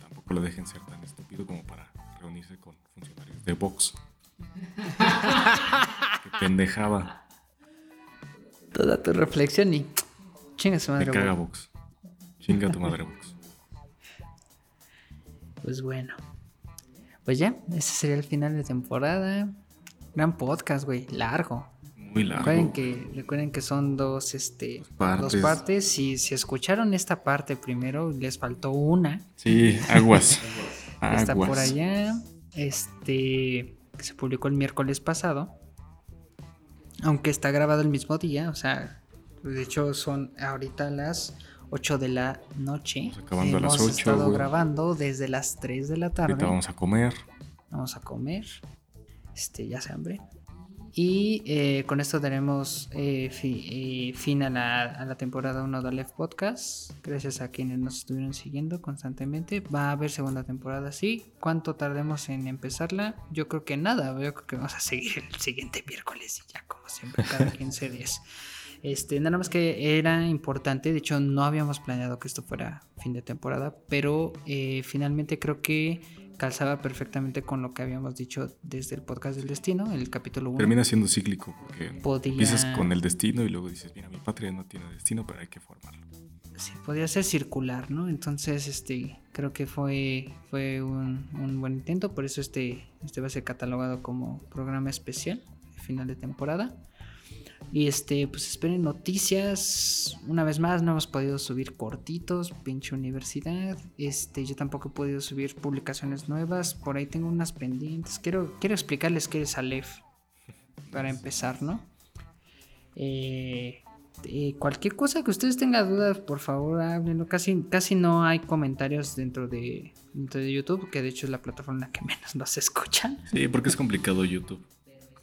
tampoco lo dejen ser tan estúpido como para reunirse con funcionarios de Vox. [LAUGHS] Qué pendejada. Toda tu reflexión y chinga su madre. Me caga Vox. Chinga tu madre Vox. Pues bueno. Pues ya, ese sería el final de temporada. Gran podcast, güey, largo. Muy largo. Recuerden que, recuerden que son dos, este, dos partes. Si, si escucharon esta parte primero, les faltó una. Sí, aguas. [LAUGHS] Está por allá. Este, que se publicó el miércoles pasado. Aunque está grabado el mismo día, o sea, de hecho son ahorita las 8 de la noche. acabando Hemos a las 8. estado grabando desde las 3 de la tarde. Ahorita vamos a comer. Vamos a comer. Este, ya se hambre. Y eh, con esto daremos eh, eh, fin a la, a la, temporada 1 de Left Podcast. Gracias a quienes nos estuvieron siguiendo constantemente. Va a haber segunda temporada, sí. ¿Cuánto tardemos en empezarla? Yo creo que nada. Yo creo que vamos a seguir el siguiente miércoles y ya, como siempre, cada [LAUGHS] 15 días. Este, nada más que era importante, de hecho no habíamos planeado que esto fuera fin de temporada, pero eh, finalmente creo que calzaba perfectamente con lo que habíamos dicho desde el podcast del destino, el capítulo 1. Termina siendo cíclico, porque empiezas con el destino y luego dices, mira, mi patria no tiene destino, pero hay que formarlo. Sí, podría ser circular, ¿no? Entonces, este, creo que fue, fue un, un buen intento, por eso este, este va a ser catalogado como programa especial, final de temporada. Y este, pues esperen noticias. Una vez más, no hemos podido subir cortitos, pinche universidad. Este, yo tampoco he podido subir publicaciones nuevas. Por ahí tengo unas pendientes. Quiero, quiero explicarles qué es Aleph. Para empezar, ¿no? Eh, eh, cualquier cosa que ustedes tengan dudas, por favor, háblenlo. Casi, casi no hay comentarios dentro de, dentro de YouTube, que de hecho es la plataforma en la que menos nos escuchan. Sí, porque es complicado YouTube.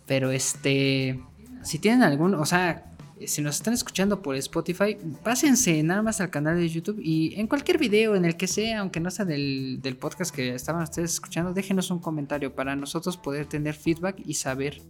Pero este, si tienen algún, o sea, si nos están escuchando por Spotify, pásense nada más al canal de YouTube y en cualquier video, en el que sea, aunque no sea del, del podcast que estaban ustedes escuchando, déjenos un comentario para nosotros poder tener feedback y saber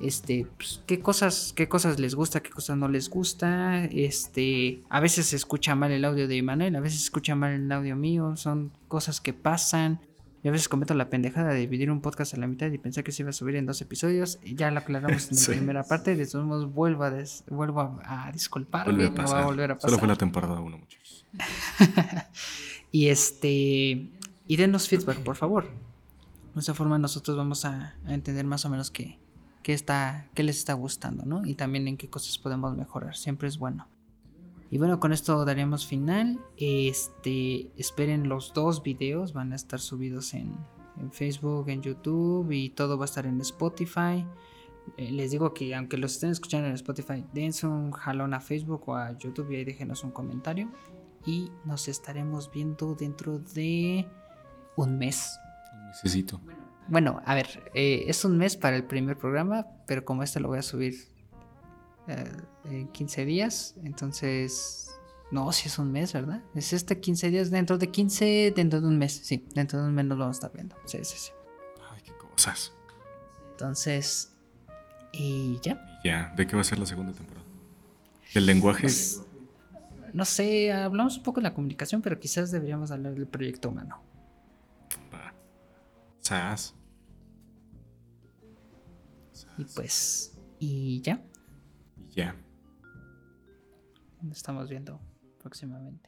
este pues, qué cosas qué cosas les gusta qué cosas no les gusta. Este a veces se escucha mal el audio de Manuel a veces se escucha mal el audio mío son cosas que pasan y a veces cometo la pendejada de dividir un podcast a la mitad y pensé que se iba a subir en dos episodios y ya lo aclaramos en la [LAUGHS] primera parte de todos modos vuelvo a vuelvo a, disculparme a pasar. volver a pasar solo fue la temporada 1 muchachos [LAUGHS] y este y denos feedback por favor de esa forma nosotros vamos a, a entender más o menos qué qué, está, qué les está gustando, ¿no? Y también en qué cosas podemos mejorar. Siempre es bueno. Y bueno, con esto daríamos final. Este, esperen los dos videos, van a estar subidos en, Facebook, en YouTube y todo va a estar en Spotify. Eh, les digo que aunque los estén escuchando en Spotify, dense un jalón a Facebook o a YouTube y ahí déjenos un comentario. Y nos estaremos viendo dentro de un mes. Necesito. Bueno, a ver, eh, es un mes para el primer programa, pero como este lo voy a subir en 15 días, entonces... No, si es un mes, ¿verdad? Es este 15 días, dentro de 15, dentro de un mes, sí, dentro de un mes nos vamos a estar viendo. Sí, sí, sí. Ay, qué cosas. Entonces, y ya. ya, ¿de qué va a ser la segunda temporada? ¿El lenguaje? Pues, no sé, hablamos un poco de la comunicación, pero quizás deberíamos hablar del proyecto humano. Va. ¿Sabes? Y pues, y ya. Ya. Estamos viendo próximamente.